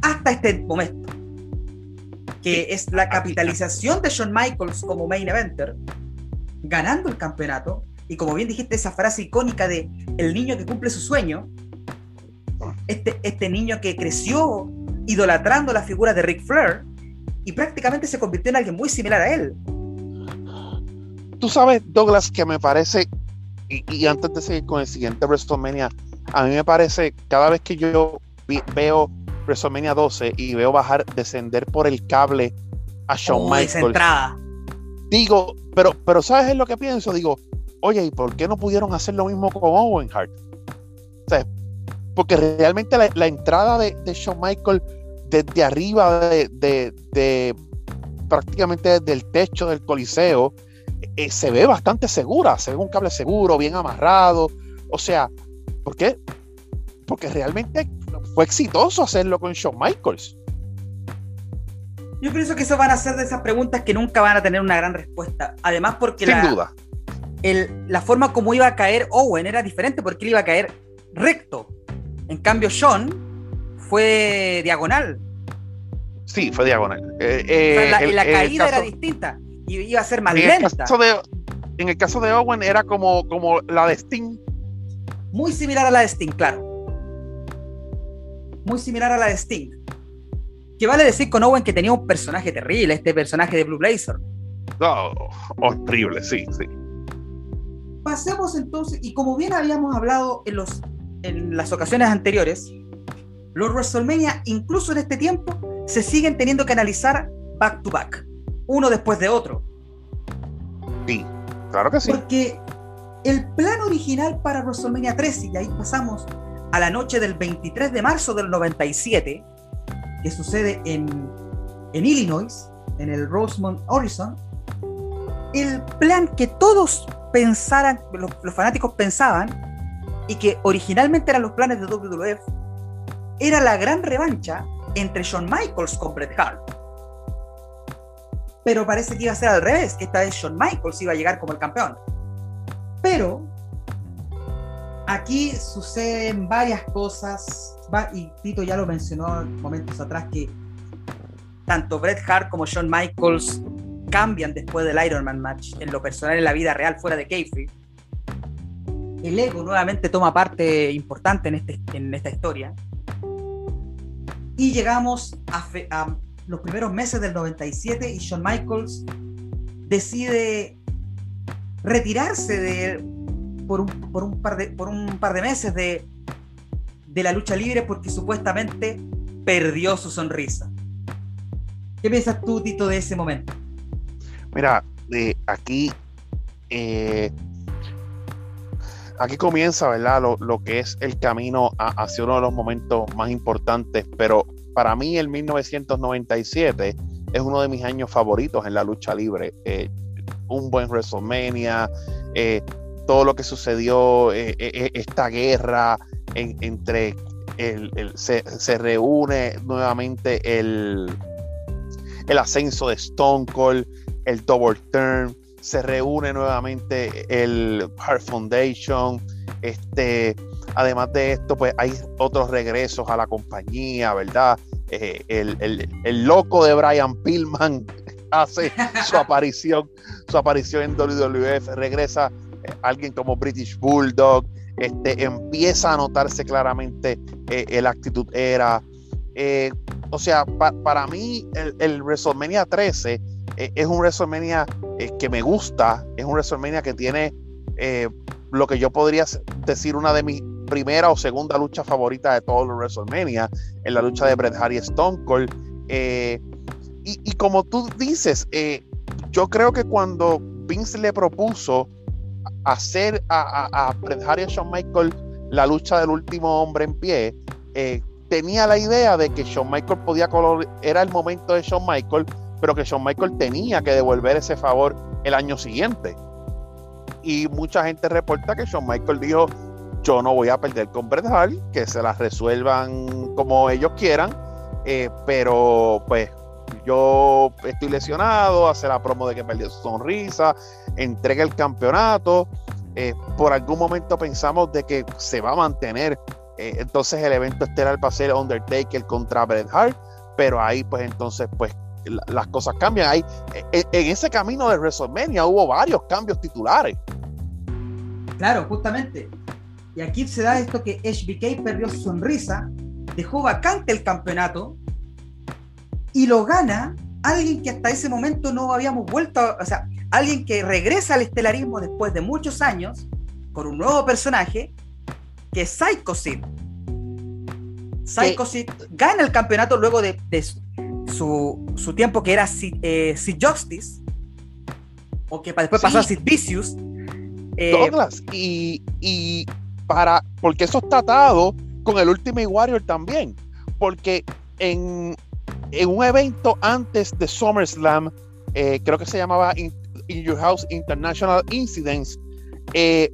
hasta este momento, que es la capitalización de Shawn Michaels como main eventer, ganando el campeonato, y como bien dijiste, esa frase icónica de el niño que cumple su sueño, este, este niño que creció idolatrando la figura de Ric Flair y prácticamente se convirtió en alguien muy similar a él. Tú sabes, Douglas, que me parece, y, antes de seguir con el siguiente WrestleMania, a mí me parece, cada vez que yo veo WrestleMania 12 y veo bajar, descender por el cable a Shawn Michaels, digo, pero, pero ¿sabes en lo que pienso? Digo, oye, ¿y por qué no pudieron hacer lo mismo con Owen Hart? porque realmente la, entrada de, de, Shawn Michaels desde arriba de, de prácticamente desde el techo del coliseo eh, se ve bastante segura, se ve un cable seguro, bien amarrado. O sea, ¿por qué? Porque realmente fue exitoso hacerlo con Shawn Michaels. Yo pienso que eso van a ser de esas preguntas que nunca van a tener una gran respuesta. Además, porque Sin duda. la forma como iba a caer Owen era diferente porque él iba a caer recto. En cambio, Sean fue diagonal. Sí, fue diagonal. Eh, la, eh, caída era distinta y iba a ser más en lenta. El caso de, en el caso de Owen era como, como la de Sting. Muy similar a la de Sting, claro. Muy similar a la de Sting. Que vale decir con Owen que tenía un personaje terrible, este personaje de Blue Blazer. Oh, horrible, sí, sí. Pasemos entonces, y como bien habíamos hablado en, los, en las ocasiones anteriores, los WrestleMania, incluso en este tiempo, se siguen teniendo que analizar back to back uno después de otro. Sí, claro que sí. Porque el plan original para WrestleMania 13, y ahí pasamos a la noche del 23 de marzo del 97, que sucede en, en Illinois, en el Rosemont Horizon, el plan que todos pensaran, los, los, fanáticos pensaban, y que originalmente eran los planes de WWF, era la gran revancha entre Shawn Michaels con Bret Hart pero parece que iba a ser al revés, que esta vez Shawn Michaels iba a llegar como el campeón. Pero aquí suceden varias cosas, y Tito ya lo mencionó momentos atrás, que tanto Bret Hart como Shawn Michaels cambian después del Iron Man match, en lo personal, en la vida real, fuera de Kayfabe. El ego nuevamente toma parte importante en, este, en esta historia. Y llegamos a los primeros meses del 97 y Shawn Michaels decide retirarse de, por, un, por, un par de, por un par de meses de, de la lucha libre porque supuestamente perdió su sonrisa. ¿Qué piensas tú, Tito, de ese momento? Mira, eh, aquí, eh, aquí comienza, ¿verdad? Lo, lo, que es el camino hacia uno de los momentos más importantes, pero para mí el 1997 es uno de mis años favoritos en la lucha libre. Eh, un buen WrestleMania, eh, todo lo que sucedió, eh, esta guerra entre se, reúne nuevamente el, el ascenso de Stone Cold, el Double Turn, se reúne nuevamente el Heart Foundation, este, además de esto, pues hay otros regresos a la compañía, ¿verdad? Eh, el, loco de Brian Pillman (laughs) hace su (laughs) aparición, su aparición en WWF, regresa eh, alguien como British Bulldog, este, empieza a notarse claramente eh, la actitud era. o sea, para mí el, el WrestleMania 13 es un WrestleMania que me gusta, es un WrestleMania que tiene lo que yo podría decir una de mis primera o segunda lucha favorita de todos los WrestleMania, en la lucha de Bret Hart y Stone Cold. Eh, y, como tú dices, eh, yo creo que cuando Vince le propuso hacer a, a, Bret Hart y a Shawn Michaels la lucha del último hombre en pie, eh, tenía la idea de que Shawn Michaels podía color, era el momento de Shawn Michaels, pero que Shawn Michaels tenía que devolver ese favor el año siguiente. Y mucha gente reporta que Shawn Michaels dijo, yo no voy a perder con Bret Hart, que se las resuelvan como ellos quieran, eh, pero pues yo estoy lesionado, hace la promo de que perdió su sonrisa, entrega el campeonato, eh, por algún momento pensamos de que se va a mantener, eh, entonces el evento estelar va a ser Undertaker contra Bret Hart, pero ahí pues entonces pues las cosas cambian. Ahí, en ese camino de WrestleMania hubo varios cambios titulares. Claro, justamente. Y aquí se da esto que HBK perdió su sonrisa, dejó vacante el campeonato y lo gana alguien que hasta ese momento no habíamos vuelto, o sea, alguien que regresa al estelarismo después de muchos años con un nuevo personaje que es Psycho Sid. Psycho Sid gana el campeonato luego de, su, tiempo que era Sid, eh, Justice, o que después pasó a Sid Vicious. Eh, Douglas, y, y para, porque eso está atado con el Ultimate Warrior también, porque en, un evento antes de SummerSlam, eh, creo que se llamaba In, Your House International Incidents, eh,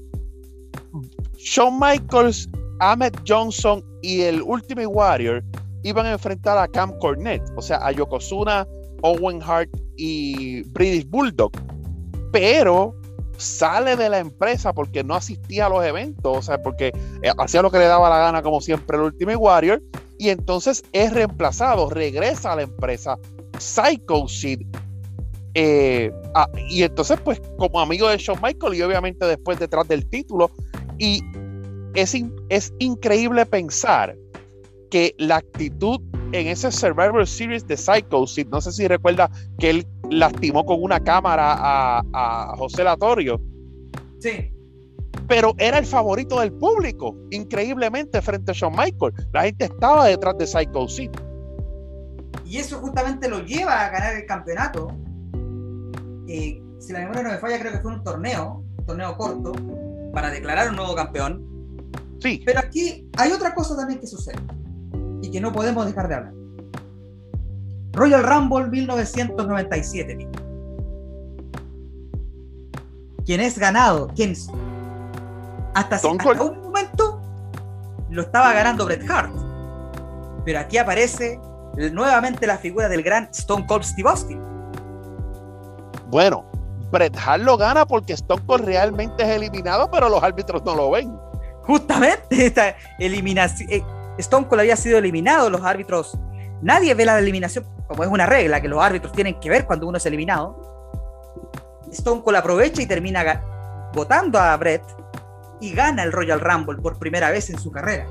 Shawn Michaels, Ahmed Johnson y el Ultimate Warrior iban a enfrentar a Cam Cornette, o sea, a Yokozuna, Owen Hart y British Bulldog. Pero sale de la empresa porque no asistía a los eventos, o sea, porque eh, hacía lo que le daba la gana, como siempre, el Ultimate Warrior, y entonces es reemplazado, regresa a la empresa Psycho. Eh, ah, y entonces, pues, como amigo de Shawn Michael, y obviamente después detrás del título, y es, es increíble pensar que la actitud en ese Survivor Series de Psycho Sid, no sé si recuerda que él lastimó con una cámara a, José Latorio. Sí. Pero era el favorito del público, increíblemente, frente a Shawn Michaels. La gente estaba detrás de Psycho Sid. Y eso justamente lo lleva a ganar el campeonato. Eh, si la memoria no me falla, creo que fue un torneo, un torneo corto, para declarar un nuevo campeón. Sí. Pero aquí hay otra cosa también que sucede y que no podemos dejar de hablar. Royal Rumble 1997. ¿Quién es ganado? ¿Quién es? Hasta, un momento lo estaba ganando Bret Hart. Pero aquí aparece nuevamente la figura del gran Stone Cold Steve Austin. Bueno, Bret Hart lo gana porque Stone Cold realmente es eliminado, pero los árbitros no lo ven. Justamente (laughs) esta eliminación. Eh, Stone Cold había sido eliminado, los árbitros. Nadie ve la eliminación como es una regla que los árbitros tienen que ver cuando uno es eliminado, Stone Cold aprovecha y termina votando a Brett y gana el Royal Rumble por primera vez en su carrera.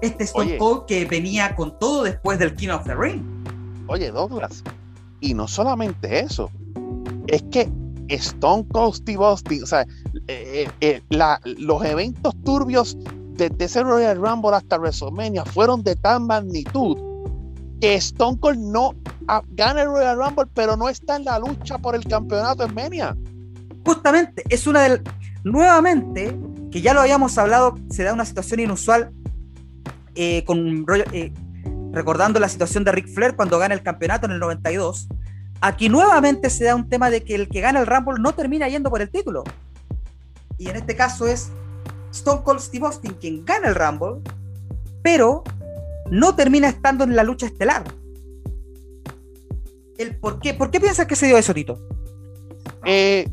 Este Stone Cold que venía con todo después del King of the Ring. Oye, Douglas, y no solamente eso, es que Stone Cold Steve Austin, o sea, eh, eh, eh, los eventos turbios desde ese Royal Rumble hasta WrestleMania fueron de tal magnitud que Stone Cold no gana el Royal Rumble, pero no está en la lucha por el campeonato en Mania. Justamente, es una del. Nuevamente, que ya lo habíamos hablado, se da una situación inusual eh, con eh, recordando la situación de Ric Flair cuando gana el campeonato en el 92. Aquí nuevamente se da un tema de que el que gana el Rumble no termina yendo por el título. Y en este caso es Stone Cold Steve Austin quien gana el Rumble, pero no termina estando en la lucha estelar. el por qué. ¿Por qué piensas que se dio eso, Tito? Eh,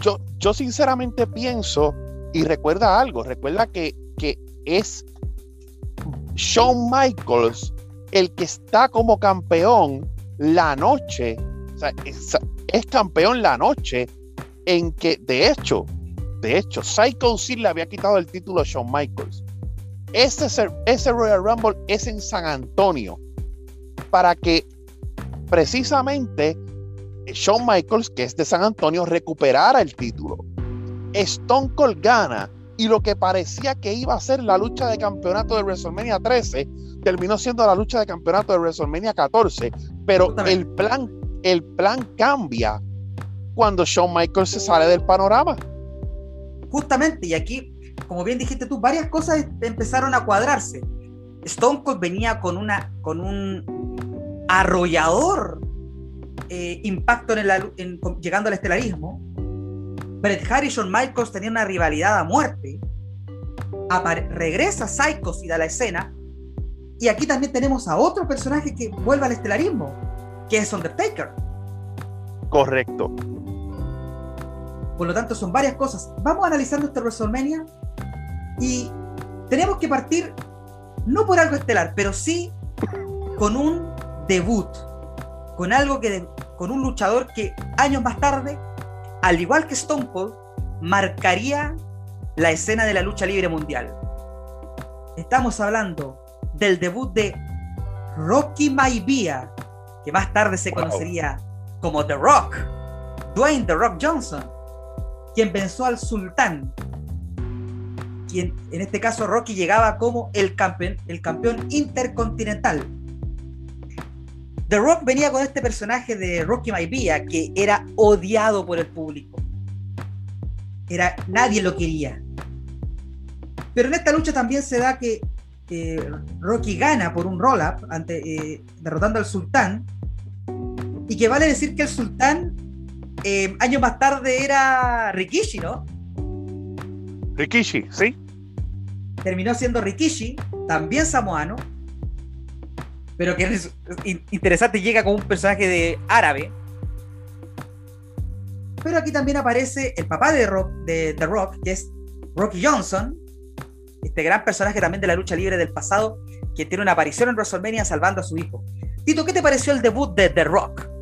yo, yo sinceramente pienso, y recuerda algo, recuerda que, que es Shawn Michaels el que está como campeón la noche, o sea, es, campeón la noche en que, de hecho, de hecho, Psycho Sid le había quitado el título a Shawn Michaels. Ese, ese Royal Rumble es en San Antonio para que precisamente Shawn Michaels, que es de San Antonio, recuperara el título. Stone Cold gana y lo que parecía que iba a ser la lucha de campeonato de WrestleMania 13 terminó siendo la lucha de campeonato de WrestleMania 14, pero el plan, el plan cambia cuando Shawn Michaels se sale del panorama. Justamente, y aquí, como bien dijiste tú, varias cosas empezaron a cuadrarse. Stone Cold venía con, una, con un arrollador eh, impacto en, llegando al estelarismo. Bret Hart y Shawn Michaels tenían una rivalidad a muerte. regresa Psychos y da la escena. Y aquí también tenemos a otro personaje que vuelve al estelarismo, que es Undertaker. Correcto. Por lo tanto, son varias cosas. Vamos a analizar nuestra WrestleMania y tenemos que partir no por algo estelar, pero sí con un debut, con algo que con un luchador que años más tarde, al igual que Stone Cold, marcaría la escena de la lucha libre mundial. Estamos hablando del debut de Rocky Maivia, que más tarde se conocería como The Rock, Dwayne The Rock Johnson, quien venció al Sultán. Quien, en este caso, Rocky llegaba como el campeón, el campeón intercontinental. The Rock venía con este personaje de Rocky Maivia que era odiado por el público. Era, nadie lo quería. Pero en esta lucha también se da que Rocky gana por un roll-up eh, derrotando al sultán. Y que vale decir que el sultán eh, años más tarde era Rikishi, ¿no? Rikishi, sí. Terminó siendo Rikishi, también samoano, pero que es interesante, llega como un personaje de árabe. Pero aquí también aparece el papá de, Rock, de The Rock, que es Rocky Johnson, este gran personaje también de la lucha libre del pasado, que tiene una aparición en WrestleMania salvando a su hijo. Tito, ¿qué te pareció el debut de The Rock?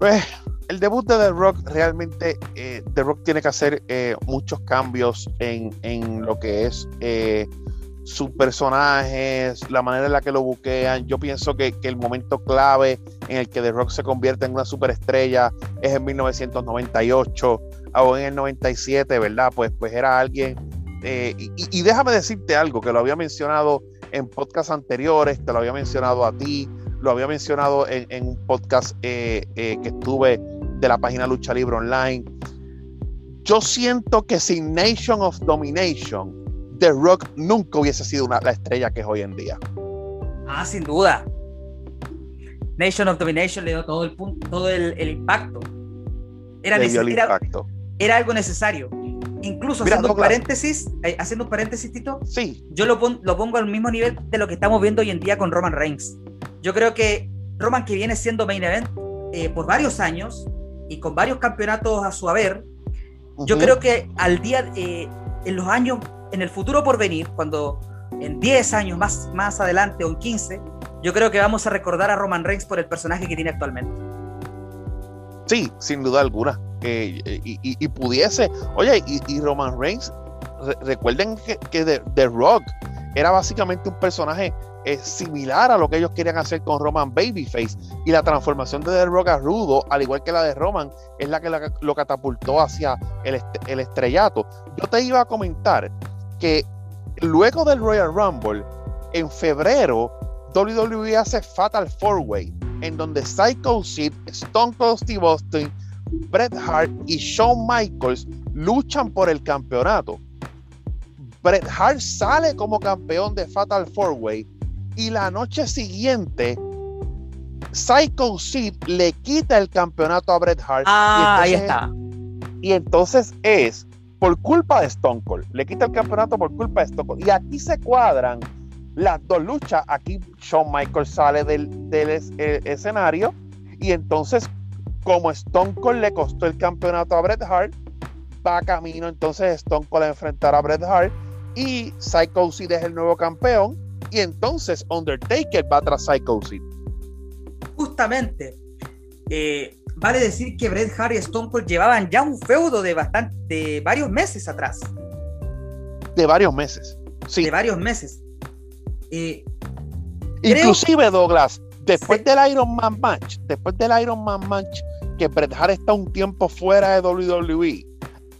Pues el debut de The Rock realmente, eh, The Rock tiene que hacer eh, muchos cambios en, en, lo que es eh, sus personajes, la manera en la que lo buquean. Yo pienso que, el momento clave en el que The Rock se convierte en una superestrella es en 1998 o en el 97, ¿verdad? Pues, pues era alguien. Eh, y, déjame decirte algo que lo había mencionado en podcasts anteriores, te lo había mencionado a ti, lo había mencionado en, un podcast eh, eh, que estuve de la página Lucha Libre Online. Yo siento que sin Nation of Domination, The Rock nunca hubiese sido una, la estrella que es hoy en día. Ah, sin duda. Nation of Domination le dio todo el punto, todo el, impacto. Era, era, algo necesario. Incluso haciendo un paréntesis, eh, haciendo un paréntesis, Tito, sí. yo lo, lo pongo al mismo nivel de lo que estamos viendo hoy en día con Roman Reigns. Yo creo que Roman, que viene siendo main event eh, por varios años y con varios campeonatos a su haber, yo creo que al día, eh, en los años en el futuro por venir, cuando en 10 años más, más adelante o en 15, yo creo que vamos a recordar a Roman Reigns por el personaje que tiene actualmente. Sí, sin duda alguna. y, pudiese, oye, y, Roman Reigns, recuerden que, que The, Rock era básicamente un personaje eh, similar a lo que ellos querían hacer con Roman Babyface. Y la transformación de The Rock a Rudo, al igual que la de Roman, es la que lo catapultó hacia el, el estrellato. Yo te iba a comentar que luego del Royal Rumble, en febrero, WWE hace Fatal Four Way, en donde Psycho Sid, Stone Cold Steve Austin, Bret Hart y Shawn Michaels luchan por el campeonato. Bret Hart sale como campeón de Fatal Four Way y la noche siguiente Psycho Sid le quita el campeonato a Bret Hart. Ah, ahí está. Y entonces es por culpa de Stone Cold. Le quita el campeonato por culpa de Stone Cold. Y aquí se cuadran las dos luchas. Aquí Shawn Michaels sale del, eh, escenario y entonces como Stone Cold le costó el campeonato a Bret Hart, va camino entonces Stone Cold a enfrentar a Bret Hart y Psycho Sid es el nuevo campeón y entonces Undertaker va tras Psycho Sid. Justamente, eh, vale decir que Bret Hart y Stone Cold llevaban ya un feudo de bastante, de varios meses atrás. De varios meses, sí. De varios meses. Eh, Inclusive, Douglas, después del Iron Man match, después del Iron Man match, que Bret Hart está un tiempo fuera de WWE,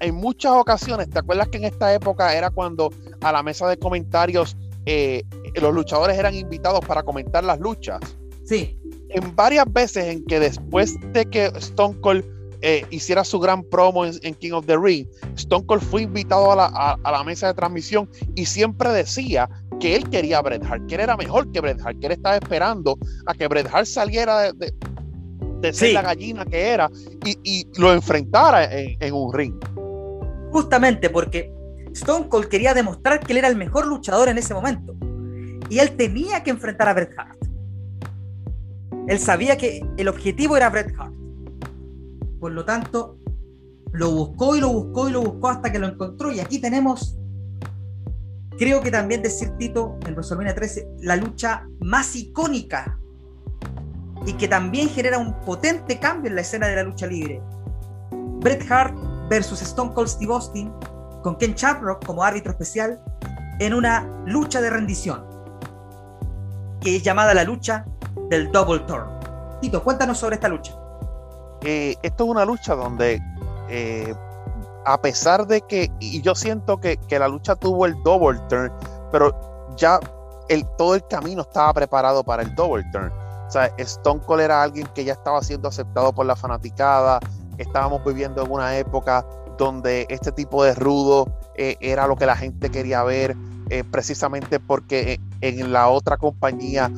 en muchas ocasiones, ¿te acuerdas que en esta época era cuando a la mesa de comentarios eh, los luchadores eran invitados para comentar las luchas? Sí. En varias veces en que después de que Stone Cold eh, hiciera su gran promo en, King of the Ring, Stone Cold fue invitado a la, a la, mesa de transmisión y siempre decía que él quería a Bret Hart, que él era mejor que Bret Hart, que él estaba esperando a que Bret Hart saliera de, de, ser la gallina que era y, lo enfrentara en, un ring. Justamente porque Stone Cold quería demostrar que él era el mejor luchador en ese momento. Y él tenía que enfrentar a Bret Hart. Él sabía que el objetivo era Bret Hart. Por lo tanto, lo buscó y lo buscó y lo buscó hasta que lo encontró. Y aquí tenemos Creo que también decir Tito en WrestleMania 13, la lucha más icónica y que también genera un potente cambio en la escena de la lucha libre. Bret Hart versus Stone Cold Steve Austin con Ken Shamrock como árbitro especial en una lucha de rendición que es llamada la lucha del Double Turn. Tito, cuéntanos sobre esta lucha. Eh, esto es una lucha donde eh, a pesar de que, y yo siento que, la lucha tuvo el double turn, pero ya todo el camino estaba preparado para el double turn. O sea, Stone Cold era alguien que ya estaba siendo aceptado por la fanaticada. Estábamos viviendo en una época donde este tipo de rudo eh, era lo que la gente quería ver, eh, precisamente porque en la otra compañía,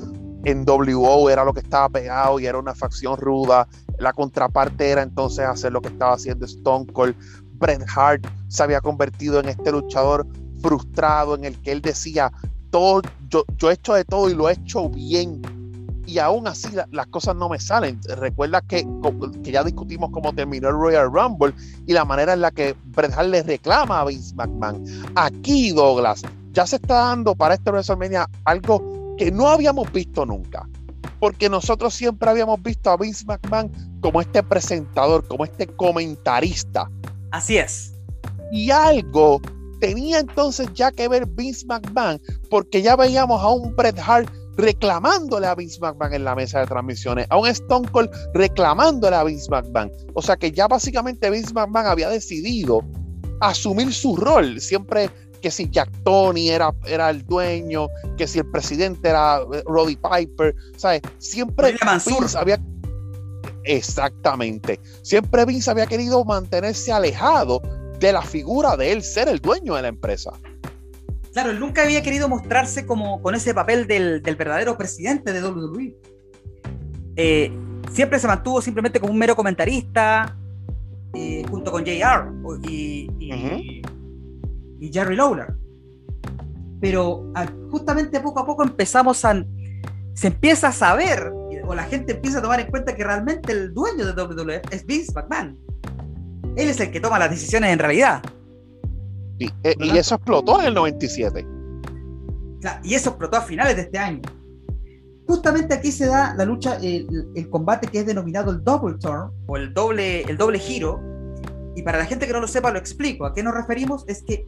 en WO, era lo que estaba pegado y era una facción ruda. La contraparte era entonces hacer lo que estaba haciendo Stone Cold. Bret Hart se había convertido en este luchador frustrado en el que él decía, todo, yo, yo he hecho de todo y lo he hecho bien. Y aún así las cosas no me salen. Recuerda que, que ya discutimos cómo terminó el Royal Rumble y la manera en la que Bret Hart le reclama a Vince McMahon. Aquí, Douglas, ya se está dando para este WrestleMania algo que no habíamos visto nunca. Porque nosotros siempre habíamos visto a Vince McMahon como este presentador, como este comentarista Así es. Y algo tenía entonces ya que ver Vince McMahon, porque ya veíamos a un Bret Hart reclamándole a Vince McMahon en la mesa de transmisiones, a un Stone Cold reclamándole a Vince McMahon. O sea que ya básicamente Vince McMahon había decidido asumir su rol. Siempre que si Jack Tony era, era el dueño, que si el presidente era Roddy Piper, ¿sabes? Siempre Vince había Exactamente. Siempre Vince había querido mantenerse alejado de la figura de él ser el dueño de la empresa. Claro, él nunca había querido mostrarse como con ese papel del, verdadero presidente de WWE. Eh, siempre se mantuvo simplemente como un mero comentarista, eh, junto con JR y, y, Jerry Lawler. Pero justamente poco a poco empezamos a. Se empieza a saber o la gente empieza a tomar en cuenta que realmente el dueño de WWE es Vince McMahon. Él es el que toma las decisiones en realidad. Y, eh, eso explotó en el 97. y eso explotó a finales de este año. Justamente aquí se da la lucha, el, combate que es denominado el Double Turn o el doble, el doble giro. Y para la gente que no lo sepa, lo explico. ¿A qué nos referimos? Es que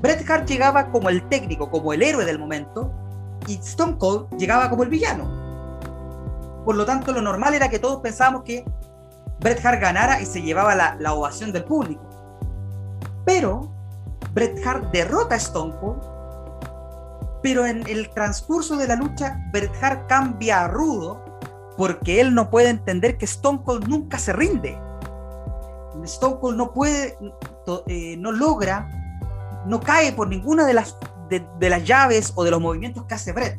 Bret Hart llegaba como el técnico, como el héroe del momento, y Stone Cold llegaba como el villano. Por lo tanto, lo normal era que todos pensábamos que Bret Hart ganara y se llevaba la, ovación del público. Pero Bret Hart derrota a Stone Cold, pero en el transcurso de la lucha, Bret Hart cambia a rudo porque él no puede entender que Stone Cold nunca se rinde. Stone Cold no puede, eh, no logra, no cae por ninguna de las, de las llaves o de los movimientos que hace Bret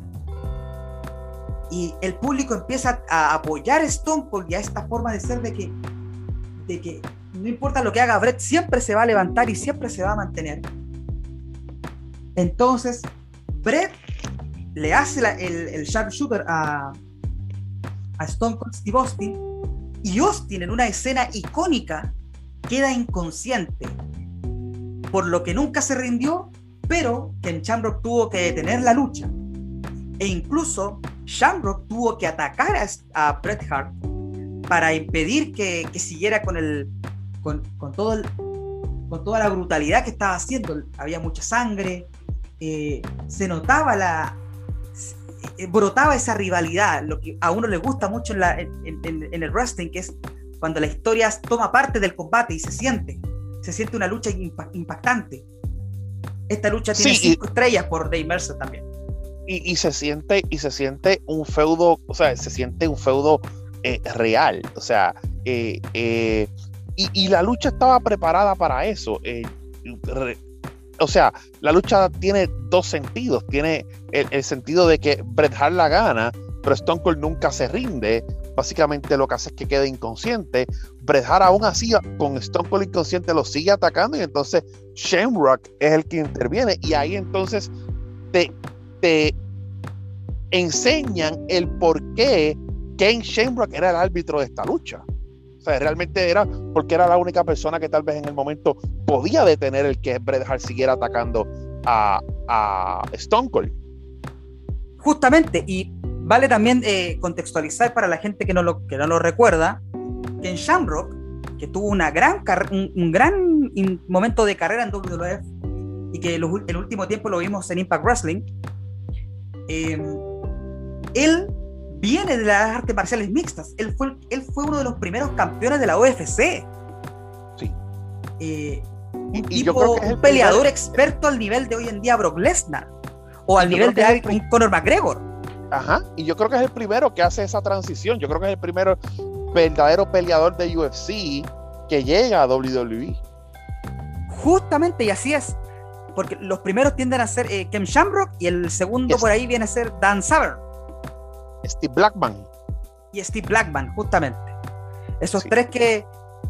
y el público empieza a apoyar a Stone Cold y a esta forma de ser de que, de que no importa lo que haga Brett, siempre se va a levantar y siempre se va a mantener. Entonces, Brett le hace el, el sharpshooter a, a Stone Cold Steve Austin y Austin en una escena icónica queda inconsciente, por lo que nunca se rindió, pero que en Shamrock tuvo que detener la lucha. E incluso Shamrock tuvo que atacar a, Bret Hart para impedir que, siguiera con, todo con toda la brutalidad que estaba haciendo. Había mucha sangre, eh, se notaba la, eh, brotaba esa rivalidad, lo que a uno le gusta mucho en, el wrestling, que es cuando la historia toma parte del combate y se siente, se siente una lucha impactante. Esta lucha tiene cinco estrellas por Dave Mercer también. Y, se siente, y se siente un feudo, o sea, se siente un feudo eh, real. O sea, eh, y, la lucha estaba preparada para eso o sea, la lucha tiene dos sentidos. Tiene el, sentido de que Bret Hart la gana, pero Stone Cold nunca se rinde. Básicamente lo que hace es que quede inconsciente. Bret aún así con Stone Cold inconsciente lo sigue atacando y entonces Shamrock es el que interviene y ahí entonces te, te enseñan el por qué Kane Shamrock era el árbitro de esta lucha. O sea, realmente era porque era la única persona que tal vez en el momento podía detener el que Bret siguiera atacando a, Stone Cold. Justamente, y vale también eh, contextualizar para la gente que no, lo, que no lo recuerda, que en Shamrock, que tuvo una gran un, gran momento de carrera en WWF y que el, el último tiempo lo vimos en Impact Wrestling, eh, él viene de las artes marciales mixtas. Él fue, él fue uno de los primeros campeones de la UFC. Sí. Eh, un, tipo, un peleador experto al nivel de hoy en día Brock Lesnar. O al nivel de Conor McGregor. Ajá. Y yo creo que es el primero que hace esa transición. Yo creo que es el primero verdadero peleador de UFC que llega a WWE. Justamente, y así es. Porque los primeros tienden a ser eh, Ken Shamrock y el segundo por ahí viene a ser Dan Savern. Steve Blackman. Y Steve Blackman, justamente. Esos tres que. Eh,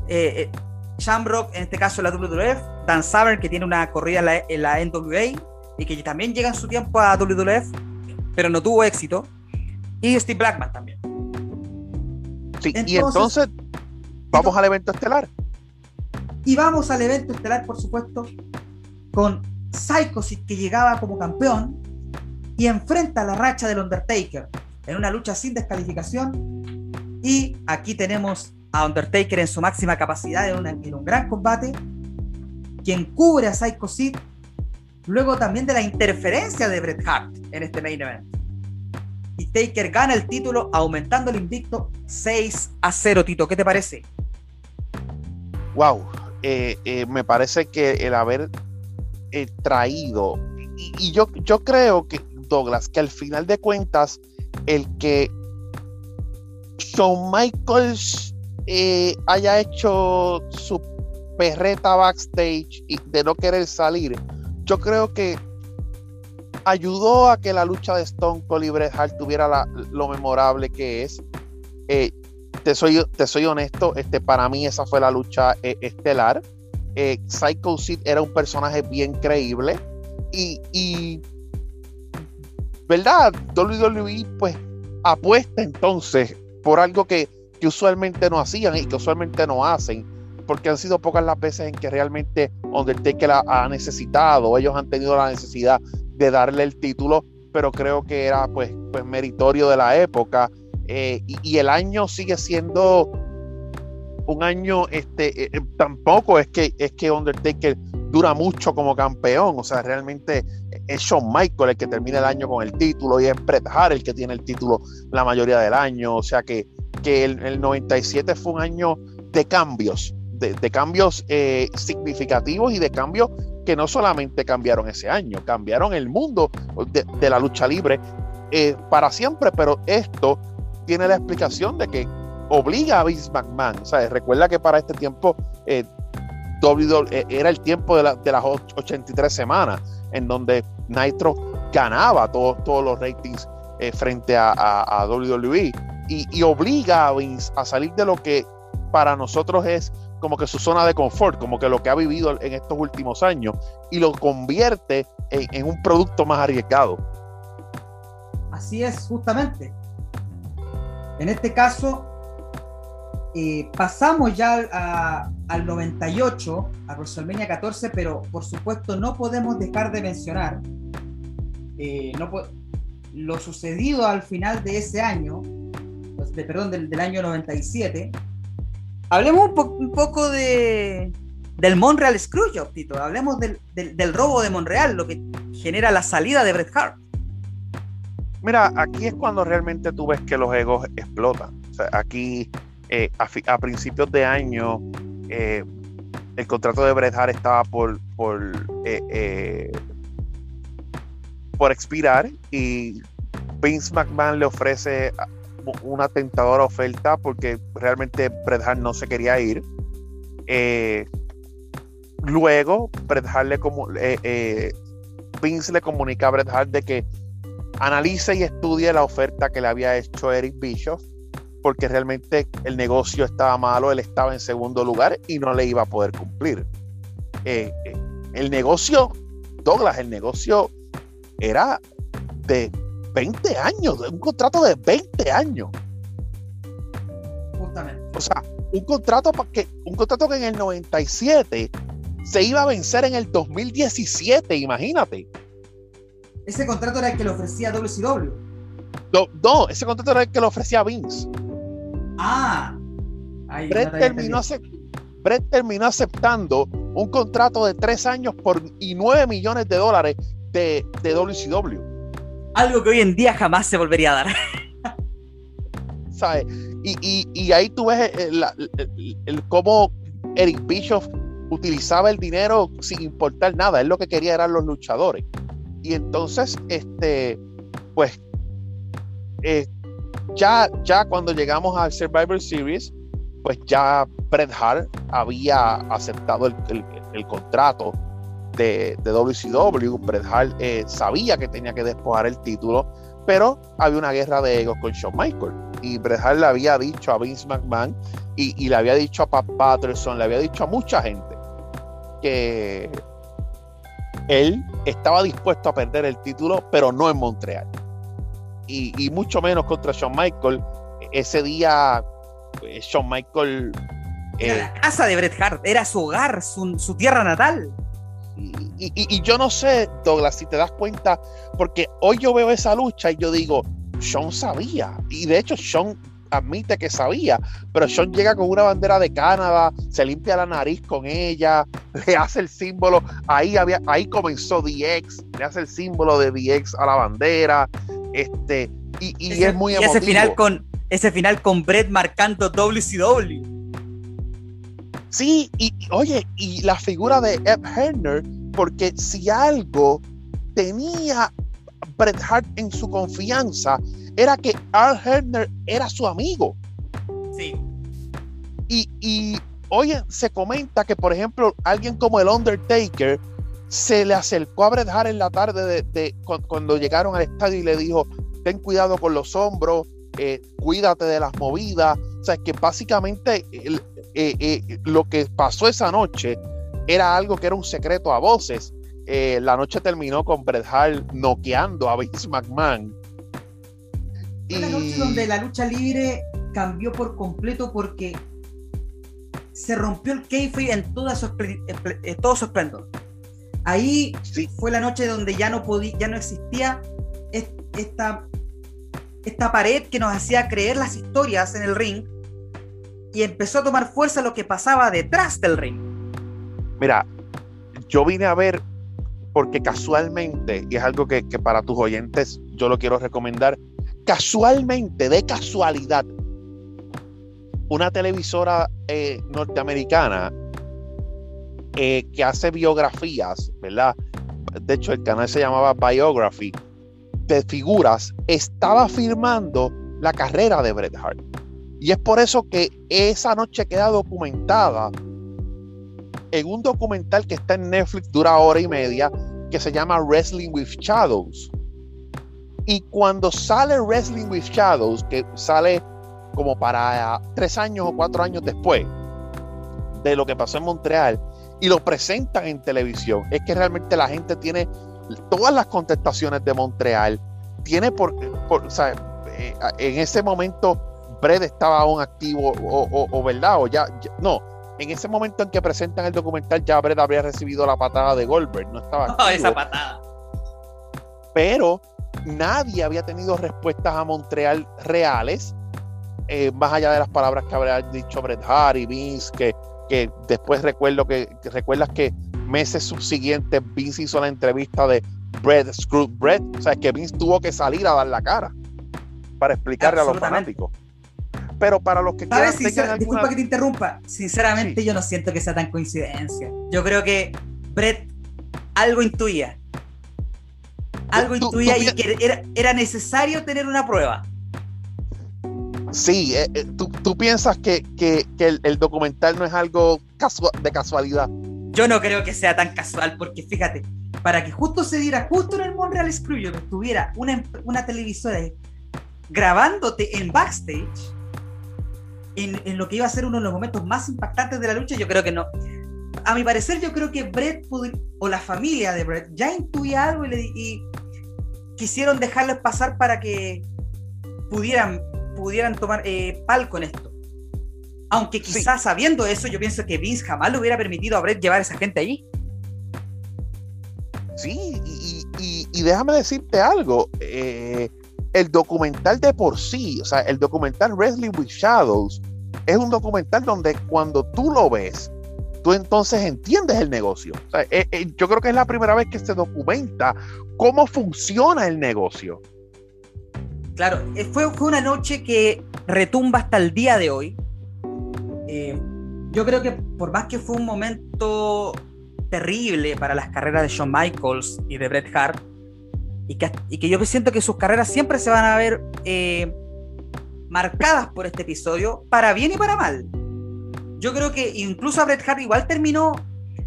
eh, Shamrock, en este caso la WWF, Dan Savern, que tiene una corrida en la, NWA y que también llega en su tiempo a WWF, pero no tuvo éxito. Y Steve Blackman también. Sí, y entonces vamos al evento estelar. Y vamos al evento estelar, por supuesto, con Psychosis que llegaba como campeón y enfrenta la racha del Undertaker en una lucha sin descalificación. Y aquí tenemos a Undertaker en su máxima capacidad en, un gran combate, quien cubre a Psycho Sid, luego también de la interferencia de Bret Hart en este main event. Y Taker gana el título aumentando el invicto 6 a 0, Tito. ¿Qué te parece? Wow, eh, eh, me parece que el haber eh, traído, y, y, yo, yo creo que, Douglas, que al final de cuentas, el que Shawn Michaels haya hecho su perreta backstage y de no querer salir, yo creo que ayudó a que la lucha de Stone Cold y Bret Hart tuviera lo memorable que es. Eh, te, soy, te soy honesto, este, para mí esa fue la lucha eh, estelar. Psycho Sid era un personaje bien creíble y, y ¿verdad? WWE pues apuesta entonces por algo que, usualmente no hacían y que usualmente no hacen, porque han sido pocas las veces en que realmente Undertaker ha, ha necesitado, ellos han tenido la necesidad de darle el título, pero creo que era pues, pues meritorio de la época. Eh, y, el año sigue siendo un año, este, eh, eh, tampoco es que, es que Undertaker dura mucho como campeón, o sea, realmente es Shawn Michael el que termina el año con el título y es Bret Hart el que tiene el título la mayoría del año. O sea que, que el, 97 fue un año de cambios, de, cambios eh, significativos y de cambios que no solamente cambiaron ese año, cambiaron el mundo de, la lucha libre eh, para siempre, pero esto tiene la explicación de que obliga a Vince McMahon. Sea, recuerda que para este tiempo eh, WWE era el tiempo de, de las 83 semanas en donde Nitro ganaba todos los ratings frente a, WWE y, obliga a Vince a salir de lo que para nosotros es como que su zona de confort, como que lo que ha vivido en estos últimos años y lo convierte en, un producto más arriesgado. Así es, justamente. En este caso, eh, pasamos ya al 98, a WrestleMania 14, pero por supuesto no podemos dejar de mencionar eh, lo sucedido al final de ese año, pues, de, perdón, del, año 97. Hablemos un, poco de, del Montreal Screwjob, Tito. Hablemos del, del, robo de Montreal, lo que genera la salida de Bret Hart. Mira, aquí es cuando realmente tú ves que los egos explotan. aquí, eh, a, principios de año, eh, el contrato de Bret Hart estaba por, por, eh, por expirar y Vince McMahon le ofrece una tentadora oferta porque realmente Bret Hart no se quería ir. luego, Bret Hart le como, Vince le comunica a Bret Hart de que analice y estudie la oferta que le había hecho Eric Bischoff, porque realmente el negocio estaba malo, él estaba en segundo lugar y no le iba a poder cumplir. Eh, eh, el negocio, Douglas, el negocio era de 20 años, un contrato de 20 años. Justamente. O sea, un contrato que, un contrato que en el 97 se iba a vencer en el 2017, imagínate. Ese contrato era el que le ofrecía WCW. No, no, ese contrato era el que le ofrecía Vince. Ah. Brett, terminó aceptando un contrato de tres años por, y nueve millones de dólares de, de WCW. Algo que hoy en día jamás se volvería a dar. (laughs) ¿Sabes? Y, y, ahí tú ves el, el, cómo Eric Bischoff utilizaba el dinero sin importar nada. Él lo que quería eran los luchadores. Y entonces, este, pues, eh, ya, ya cuando llegamos al Survivor Series, pues ya Bret Hart había aceptado el, contrato de, de, WCW. Bret Hart eh, sabía que tenía que despojar el título, pero había una guerra de egos con Shawn Michaels. Y Bret Hart le había dicho a Vince McMahon y, y le había dicho a Pat Patterson, le había dicho a mucha gente que él estaba dispuesto a perder el título, pero no en Montreal. Y, mucho menos contra Shawn Michael. Ese día, pues, Shawn Michael. Era la eh, casa de Bret Hart, era su hogar, su, tierra natal. Y, y, yo no sé, Douglas, si te das cuenta, porque hoy yo veo esa lucha y yo digo, Shawn sabía. Y de hecho, Shawn admite que sabía, pero Sean llega con una bandera de Canadá, se limpia la nariz con ella, (laughs) le hace el símbolo, ahí había, ahí comenzó DX, le hace el símbolo de DX a la bandera, este, y, es muy y ese final con ese final con Brett marcando WCW. Sí, y, oye, y la figura de Ed Herner, porque si algo tenía Bret Hart en su confianza era que Al Herner era su amigo. Sí. Y, y oye, se comenta que, por ejemplo, alguien como el Undertaker se le acercó a Bret Hart en la tarde de, cuando llegaron al estadio y le dijo, ten cuidado con los hombros, eh, cuídate de las movidas. O sea, que básicamente eh, eh, lo que pasó esa noche era algo que era un secreto a voces. la noche terminó con Bret Hart noqueando a Vince McMahon la noche donde la lucha libre cambió por completo porque se rompió el kayfabe en toda su, todo su esplendor. Ahí fue la noche donde ya no podía, ya no existía esta, esta pared que nos hacía creer las historias en el ring y empezó a tomar fuerza lo que pasaba detrás del ring. Mira, yo vine a ver porque casualmente, y es algo que, para tus oyentes yo lo quiero recomendar, casualmente, de casualidad, una televisora eh, norteamericana eh, que hace biografías, ¿verdad? De hecho, el canal se llamaba Biography, de figuras, estaba filmando la carrera de Bret Hart. Y es por eso que esa noche queda documentada en un documental que está en Netflix, dura hora y media, que se llama Wrestling with Shadows. Y cuando sale Wrestling with Shadows, que sale como para tres años o cuatro años después de lo que pasó en Montreal, y lo presentan en televisión, es que realmente la gente tiene todas las contestaciones de Montreal, tiene por, por o sea, eh, en ese momento Brett estaba aún activo o, verdad, o ya, no, en ese momento en que presentan el documental ya Brett habría recibido la patada de Goldberg, no estaba (laughs) activo. esa patada. Pero nadie había tenido respuestas a Montreal reales, eh, más allá de las palabras que habría dicho Bret Hart y Vince, que, que después recuerdo que, recuerdas que meses subsiguientes Vince hizo la entrevista de Brett Screw Brett, o sea, que Vince tuvo que salir a dar la cara para explicarle a los fanáticos. Pero para los que quieran, Disculpa que te interrumpa. Sinceramente, yo no siento que sea tan coincidencia. Yo creo que Brett algo intuía algo intuía y que era, necesario tener una prueba. Sí, eh, eh, tú, piensas que, el, documental no es algo de casualidad. Yo no creo que sea tan casual, porque fíjate, para que justo se diera, justo en el Montreal Screwjob, estuviera una, una televisora grabándote en backstage, en, en, lo que iba a ser uno de los momentos más impactantes de la lucha, yo creo que no. A mi parecer, yo creo que Brett o la familia de Brett ya intuía algo y, y quisieron dejarlos pasar para que pudieran, pudieran tomar eh, palco en esto. Aunque quizás sabiendo eso, yo pienso que Vince jamás le hubiera permitido a Brett llevar a esa gente allí. Sí, y, déjame decirte algo. Eh, el documental de por sí, o sea, el documental Wrestling with Shadows, es un documental donde cuando tú lo ves, tú entonces entiendes el negocio. Eh, yo creo que es la primera vez que se documenta cómo funciona el negocio. Claro, eh, fue, una noche que retumba hasta el día de hoy. Eh, yo creo que por más que fue un momento terrible para las carreras de Shawn Michaels y de Bret Hart, y que, y que yo siento que sus carreras siempre se van a ver eh, marcadas por este episodio, para bien y para mal. Yo creo que incluso a Bret Hart igual terminó,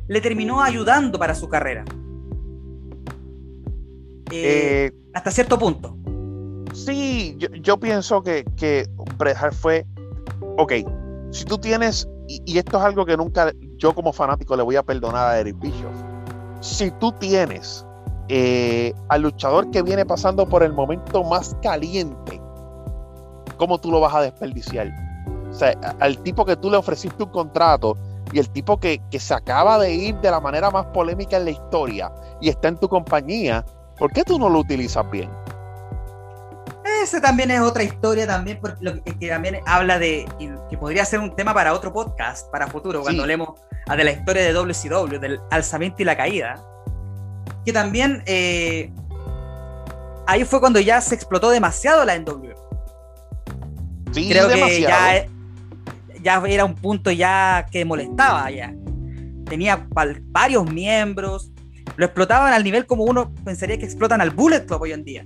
le terminó ayudando para su carrera. Eh, hasta cierto punto. Sí, yo, pienso que, que Bret Hart fue, ok, si tú tienes, y, esto es algo que nunca yo como fanático le voy a perdonar a Eric Bischoff, si tú tienes eh, al luchador que viene pasando por el momento más caliente, ¿cómo tú lo vas a desperdiciar? O sea, al tipo que tú le ofreciste un contrato y el tipo que, que se acaba de ir de la manera más polémica en la historia y está en tu compañía, ¿Por qué tú no lo utilizas bien? Ese también es otra historia también, porque lo que, también habla de, que podría ser un tema para otro podcast, para futuro, cuando hablemos de la historia de WCW, del alzamiento y la caída, que también eh, ahí fue cuando ya se explotó demasiado la NW. Sí, Creo que ya, ya era un punto ya que molestaba ya. Tenía varios miembros, lo explotaban al nivel como uno pensaría que explotan al Bullet Club hoy en día.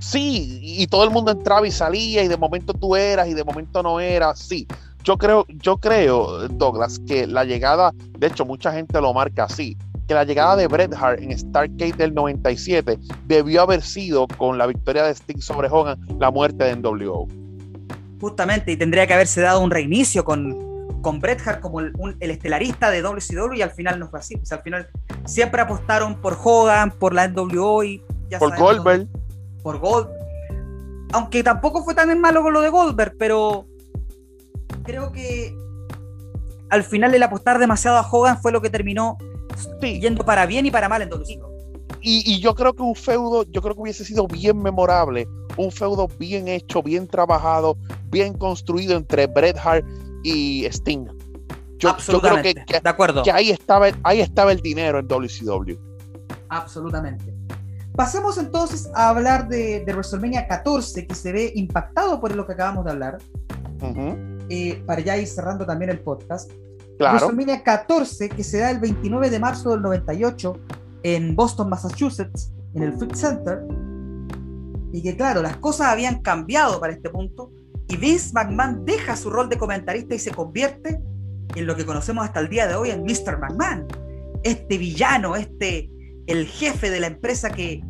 Sí, y todo el mundo entraba y salía, y de momento tú eras, y de momento no eras, sí. Yo creo, yo creo, Douglas, que la llegada, de hecho, mucha gente lo marca así, que la llegada de Bret Hart en Starcade del 97 debió haber sido con la victoria de Sting sobre Hogan, la muerte de NWO. Justamente, y tendría que haberse dado un reinicio con, con Bret Hart como el, estelarista de WCW y al final no fue así. al final siempre apostaron por Hogan, por la NWO y por Goldberg. por Gold. Aunque tampoco fue tan malo con lo de Goldberg, pero creo que al final el apostar demasiado a Hogan fue lo que terminó yendo para bien y para mal en WCW. Y, y, yo creo que un feudo, yo creo que hubiese sido bien memorable, un feudo bien hecho, bien trabajado, bien construido entre Bret Hart y Sting. Yo, creo que, de acuerdo. que ahí, estaba, ahí estaba el dinero en WCW. Absolutamente. Pasemos entonces a hablar de, de, WrestleMania 14, que se ve impactado por lo que acabamos de hablar. Eh, para ya ir cerrando también el podcast. Claro. WrestleMania 14, que se da el 29 de marzo del 98 en Boston, Massachusetts, en el Food Center. Y que claro, las cosas habían cambiado para este punto y Vince McMahon deja su rol de comentarista y se convierte en lo que conocemos hasta el día de hoy en Mr. McMahon. Este villano, este, el jefe de la empresa que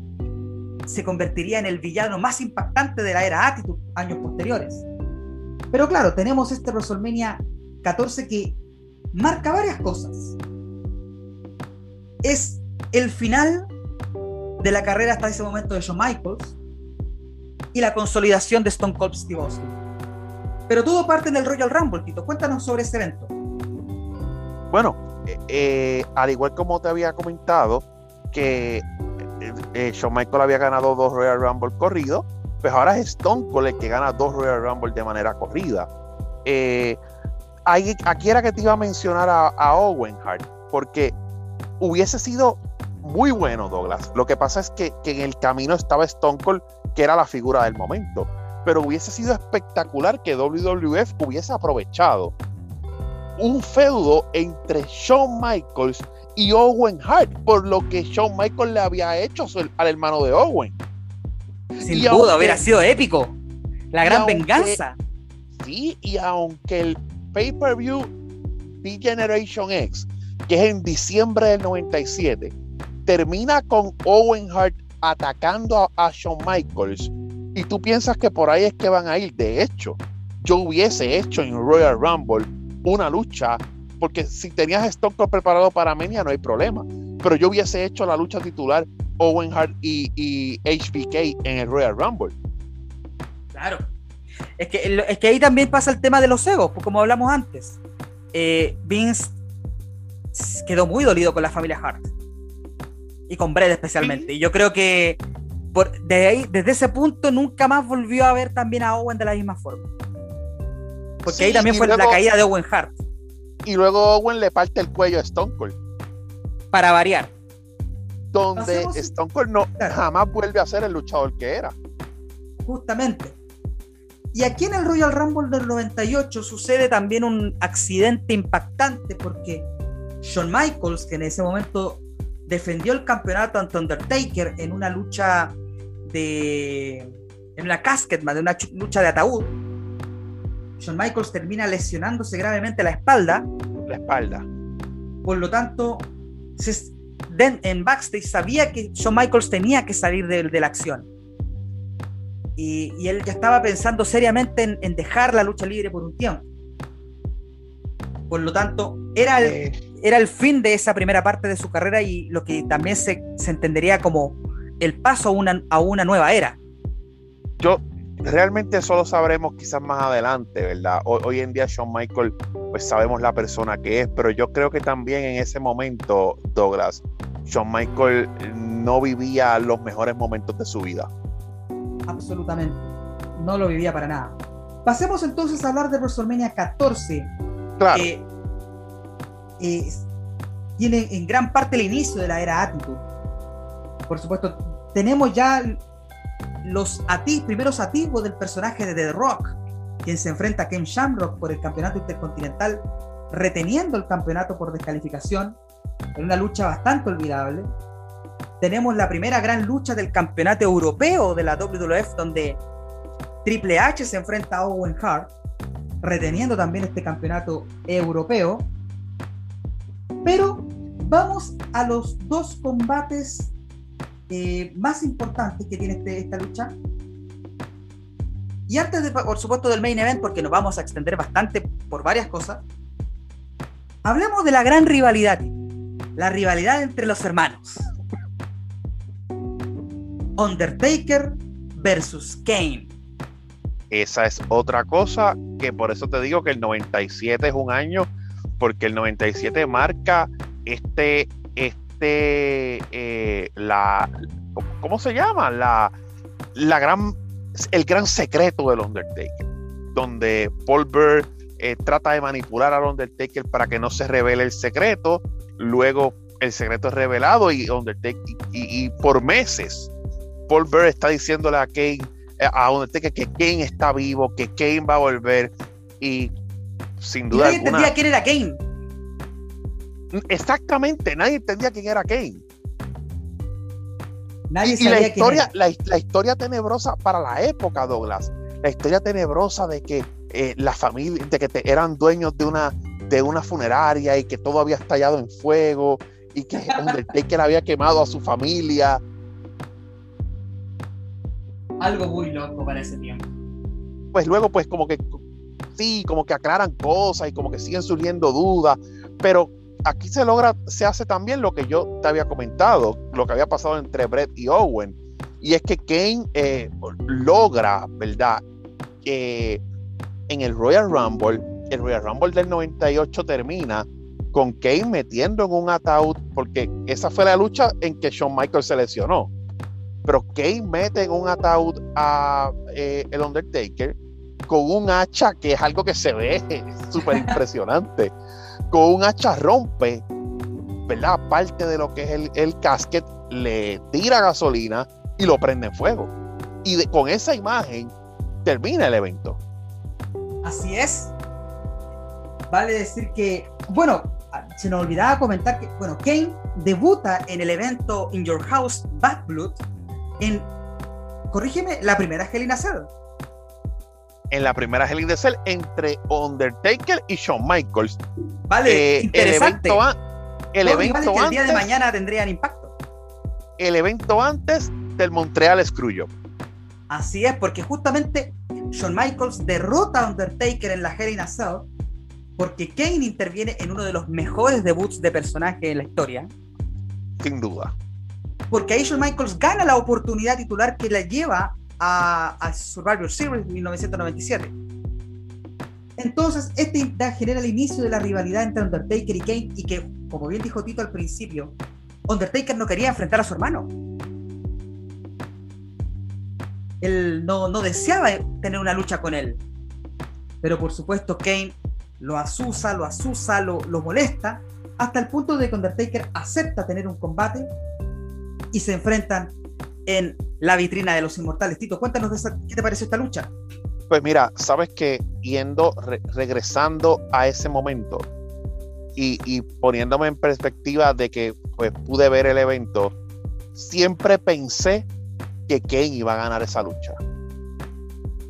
se convertiría en el villano más impactante de la era Attitude años posteriores. Pero claro, tenemos este WrestleMania 14 que marca varias cosas. Es el final de la carrera hasta ese momento de Shawn Michaels y la consolidación de Stone Cold Steve Austin. Pero todo parte en el Royal Rumble, Tito. Cuéntanos sobre ese evento. Bueno, eh, eh, al igual como te había comentado, que eh, Shawn Michaels había ganado dos Royal Rumble corridos, pues ahora es Stone Cold el que gana dos Royal Rumble de manera corrida. Aquí era que te iba a mencionar a, Owen Hart, porque hubiese sido muy bueno, Douglas. Lo que pasa es que, que en el camino estaba Stone Cold, que era la figura del momento. Pero hubiese sido espectacular que WWF hubiese aprovechado un feudo entre Shawn Michaels y Owen Hart, por lo que Shawn Michaels le había hecho al hermano de Owen. Sin duda, hubiera sido épico. La gran venganza. Sí, y aunque el pay-per-view D-Generation X, que es en diciembre del 97, termina con Owen Hart atacando a, Shawn Michaels, y tú piensas que por ahí es que van a ir. De hecho, yo hubiese hecho en Royal Rumble una lucha, porque si tenías Stone preparado para Mania no hay problema, pero yo hubiese hecho la lucha titular Owen Hart y, HBK en el Royal Rumble. Claro. Es que, es que ahí también pasa el tema de los egos, pues como hablamos antes. Eh, Vince quedó muy dolido con la familia Hart. Y con Brett especialmente. Y yo creo que por, ahí, desde ese punto nunca más volvió a ver también a Owen de la misma forma. Porque ahí también fue la caída de Owen Hart. Y luego Owen le parte el cuello a Stone Cold. Para variar. Donde Stone Cold no, jamás vuelve a ser el luchador que era. Justamente. Y aquí en el Royal Rumble del 98 sucede también un accidente impactante porque Shawn Michaels, que en ese momento defendió el campeonato ante Undertaker en una lucha de. en una casket, de una lucha de ataúd, Shawn Michaels termina lesionándose gravemente la espalda. La espalda. Por lo tanto, en backstage sabía que Shawn Michaels tenía que salir de, la acción. Y, él ya estaba pensando seriamente en, dejar la lucha libre por un tiempo. Por lo tanto, era el, eh. era el fin de esa primera parte de su carrera y lo que también se, entendería como el paso a una, a una nueva era. Yo, realmente solo sabremos quizás más adelante, ¿verdad? Hoy, en día Shawn Michael, pues sabemos la persona que es, pero yo creo que también en ese momento, Douglas, Shawn Michael no vivía los mejores momentos de su vida. Absolutamente, no lo vivía para nada. Pasemos entonces a hablar de WrestleMania 14. Claro. Que eh, tiene en gran parte el inicio de la era Attitude. Por supuesto, tenemos ya los primeros atisbos del personaje de The Rock, quien se enfrenta a Ken Shamrock por el campeonato intercontinental, reteniendo el campeonato por descalificación, en una lucha bastante olvidable. Tenemos la primera gran lucha del campeonato europeo de la WWF, donde Triple H se enfrenta a Owen Hart, reteniendo también este campeonato europeo. Pero vamos a los dos combates eh, más importantes que tiene este, esta lucha. Y antes, de, por supuesto, del main event, porque nos vamos a extender bastante por varias cosas, hablemos de la gran rivalidad, la rivalidad entre los hermanos. Undertaker versus Kane. Esa es otra cosa que por eso te digo que el 97 es un año, porque el 97 marca este, este eh, la, ¿cómo se llama? La, la gran, el gran secreto del Undertaker, donde Paul Bear eh, trata de manipular al Undertaker para que no se revele el secreto, luego el secreto es revelado y Undertaker, y, por meses Paul Bear está diciéndole a Kane, eh, a Undertaker que Kane está vivo, que Kane va a volver y sin duda. nadie entendía quién era Kane. Exactamente, nadie entendía quién era Kane. Nadie y, la historia, La, historia tenebrosa para la época, Douglas. La historia tenebrosa de que eh, la familia, de que eran dueños de una, de una funeraria y que todo había estallado en fuego y que (laughs) Undertaker había quemado a su familia. Algo muy loco para ese tiempo. Pues luego, pues como que sí, como que aclaran cosas y como que siguen surgiendo dudas, pero aquí se logra, se hace también lo que yo te había comentado, lo que había pasado entre Brett y Owen, y es que Kane eh, logra, ¿verdad? Que en el Royal Rumble, el Royal Rumble del 98 termina con Kane metiendo en un ataúd, porque esa fue la lucha en que Shawn Michaels se lesionó. Pero Kane mete en un ataúd a eh, el Undertaker con un hacha que es algo que se ve (laughs) súper impresionante. con un hacha rompe, ¿verdad? Parte de lo que es el, el casket, le tira gasolina y lo prende en fuego. Y con esa imagen termina el evento. Así es. Vale decir que, bueno, se nos olvidaba comentar que, bueno, Kane debuta en el evento In Your House Bad Blood en, corrígeme, la primera Hell in a Cell. En la primera Hell in a Cell entre Undertaker y Shawn Michaels. Vale, interesante. El evento, el evento antes, el día de mañana tendrían impacto. El evento antes del Montreal Screwjob. Así es, porque justamente Shawn Michaels derrota a Undertaker en la Hell in a Cell porque Kane interviene en uno de los mejores debuts de personaje en la historia. Sin duda. Porque ahí Shawn Michaels gana la oportunidad titular que la lleva a, Survivor Series 1997. Entonces, este genera el inicio de la rivalidad entre Undertaker y Kane y que, como bien dijo Tito al principio, Undertaker no quería enfrentar a su hermano él no, deseaba tener una lucha con él. Pero por supuesto Kane lo asusa, lo asusa, lo, molesta, hasta el punto de que Undertaker acepta tener un combate y se enfrentan en la vitrina de los inmortales. Tito, cuéntanos de qué te pareció esta lucha. Pues mira, sabes que yendo, regresando a ese momento y, y, poniéndome en perspectiva de que pues pude ver el evento, siempre pensé que Kane iba a ganar esa lucha.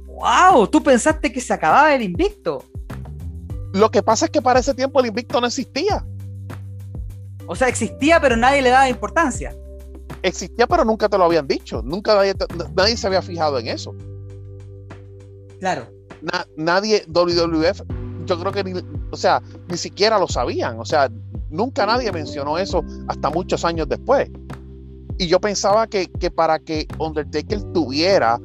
¡Wow! ¿Tú pensaste que se acababa el invicto? Lo que pasa es que para ese tiempo el invicto no existía. O sea, existía, pero nadie le daba importancia. Existía, pero nunca te lo habían dicho. Nunca nadie, se había fijado en eso. Claro. nadie, WWF, yo creo que ni, o sea, ni siquiera lo sabían. O sea, nunca nadie mencionó eso hasta muchos años después. Y yo pensaba que, para que Undertaker tuviera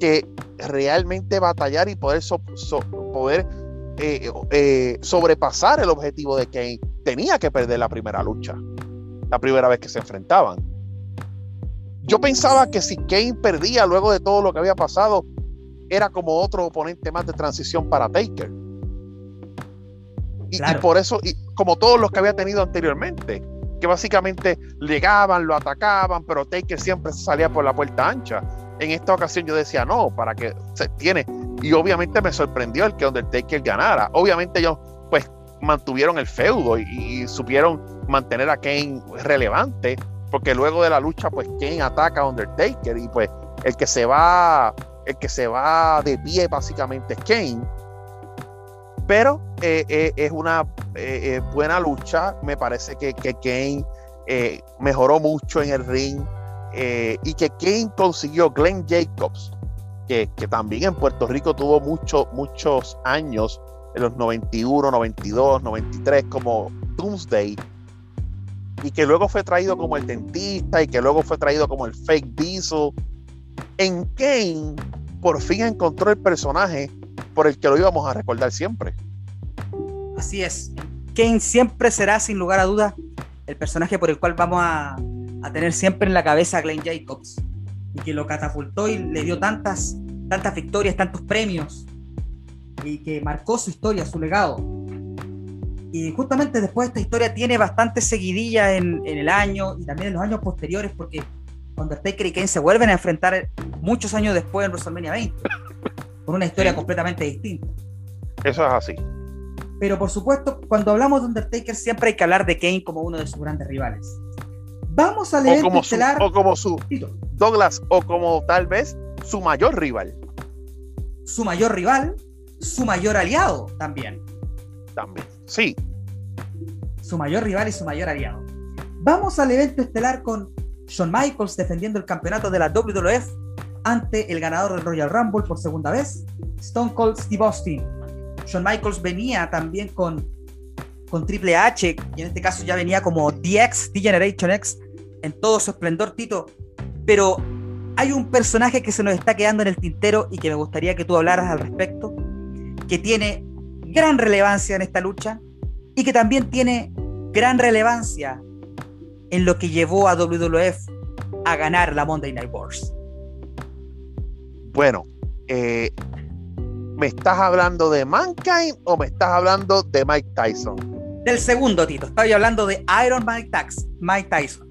que realmente batallar y poder, poder eh, eh, sobrepasar el objetivo de Kane, tenía que perder la primera lucha, la primera vez que se enfrentaban. Yo pensaba que si Kane perdía luego de todo lo que había pasado, era como otro oponente más de transición para Taker. Y, y por eso, y como todos los que había tenido anteriormente que básicamente llegaban, lo atacaban, pero Taker siempre salía por la puerta ancha. En esta ocasión yo decía, no, para que se tiene. Y obviamente me sorprendió el que Undertaker ganara. Obviamente ellos pues mantuvieron el feudo y, supieron mantener a Kane relevante, porque luego de la lucha pues Kane ataca a Undertaker y pues el que se va, el que se va de pie básicamente es Kane pero eh, eh, es una eh, buena lucha. Me parece que, que Kane mejoró mucho en el ring y que Kane consiguió Glenn Jacobs, que, también en Puerto Rico tuvo mucho, muchos años, en los 91, 92, 93, como Doomsday, y que luego fue traído como el dentista y que luego fue traído como el fake diesel. En Kane, por fin encontró el personaje por el que lo íbamos a recordar siempre. Así es. Kane siempre será, sin lugar a dudas, el personaje por el cual vamos a, tener siempre en la cabeza a Glenn Jacobs. Y que lo catapultó y le dio tantas, tantas victorias, tantos premios. Y que marcó su historia, su legado. Y justamente después esta historia tiene bastante seguidilla en, en el año y también en los años posteriores, porque Undertaker y Kane se vuelven a enfrentar muchos años después en WrestleMania 20 con una historia completamente distinta. Eso es así. Pero por supuesto, cuando hablamos de Undertaker, siempre hay que hablar de Kane como uno de sus grandes rivales. Vamos a leer o como Su, o como su Douglas, o como tal vez su mayor rival. Su mayor rival, su mayor aliado también. También, sí. Su mayor rival y su mayor aliado. Vamos al evento estelar con Shawn Michaels defendiendo el campeonato de la WWF ante el ganador del Royal Rumble por segunda vez, Stone Cold Steve Austin. Shawn Michaels venía también con con Triple H, y en este caso ya venía como DX, D-Generation X, en todo su esplendor, Tito. Pero hay un personaje que se nos está quedando en el tintero y que me gustaría que tú hablaras al respecto, que tiene gran relevancia en esta lucha y que también tiene gran relevancia en lo que llevó a WWF a ganar la Monday Night Wars. Bueno, eh, ¿me estás hablando de Mankind o me estás hablando de Mike Tyson? Del segundo, Tito. Estoy hablando de Iron Mike, Tax, Mike Tyson.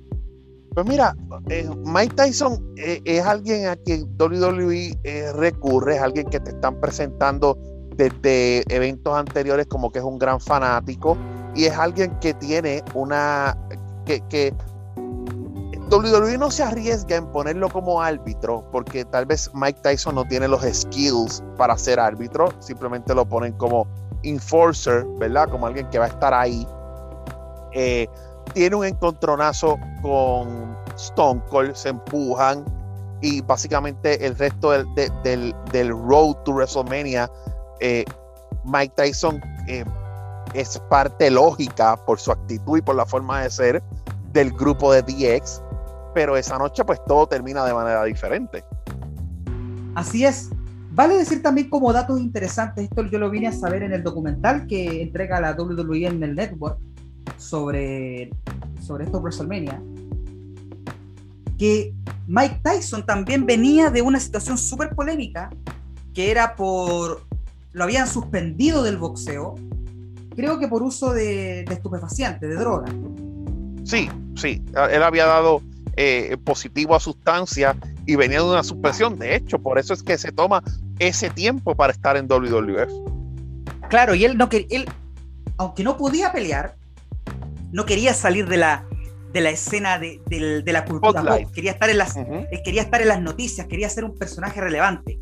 Pues mira, eh, Mike Tyson eh, es alguien a quien WWE recurre, es alguien que te están presentando desde eventos anteriores como que es un gran fanático y es alguien que tiene una que, que WWE no se arriesga en ponerlo como árbitro porque tal vez Mike Tyson no tiene los skills para ser árbitro, simplemente lo ponen como enforcer, ¿verdad? Como alguien que va a estar ahí. Eh, tiene un encontronazo con Stone Cold, se empujan y básicamente el resto del, del, road to WrestleMania, eh, Mike Tyson eh, es parte lógica por su actitud y por la forma de ser del grupo de DX pero esa noche pues todo termina de manera diferente. Así es. Vale decir también como datos interesantes, esto yo lo vine a saber en el documental que entrega la WWE en el network sobre, sobre esto WrestleMania, que Mike Tyson también venía de una situación súper polémica, que era por, lo habían suspendido del boxeo, creo que por uso de, de estupefacientes, de droga. Sí, sí, él había dado eh, positivo a sustancia y venía de una suspensión. De hecho, por eso es que se toma ese tiempo para estar en WWF. Claro, y él no quería, él, aunque no podía pelear, no quería salir de la, de la escena de, la cultura Quería estar en las, él quería estar en las noticias, quería ser un personaje relevante.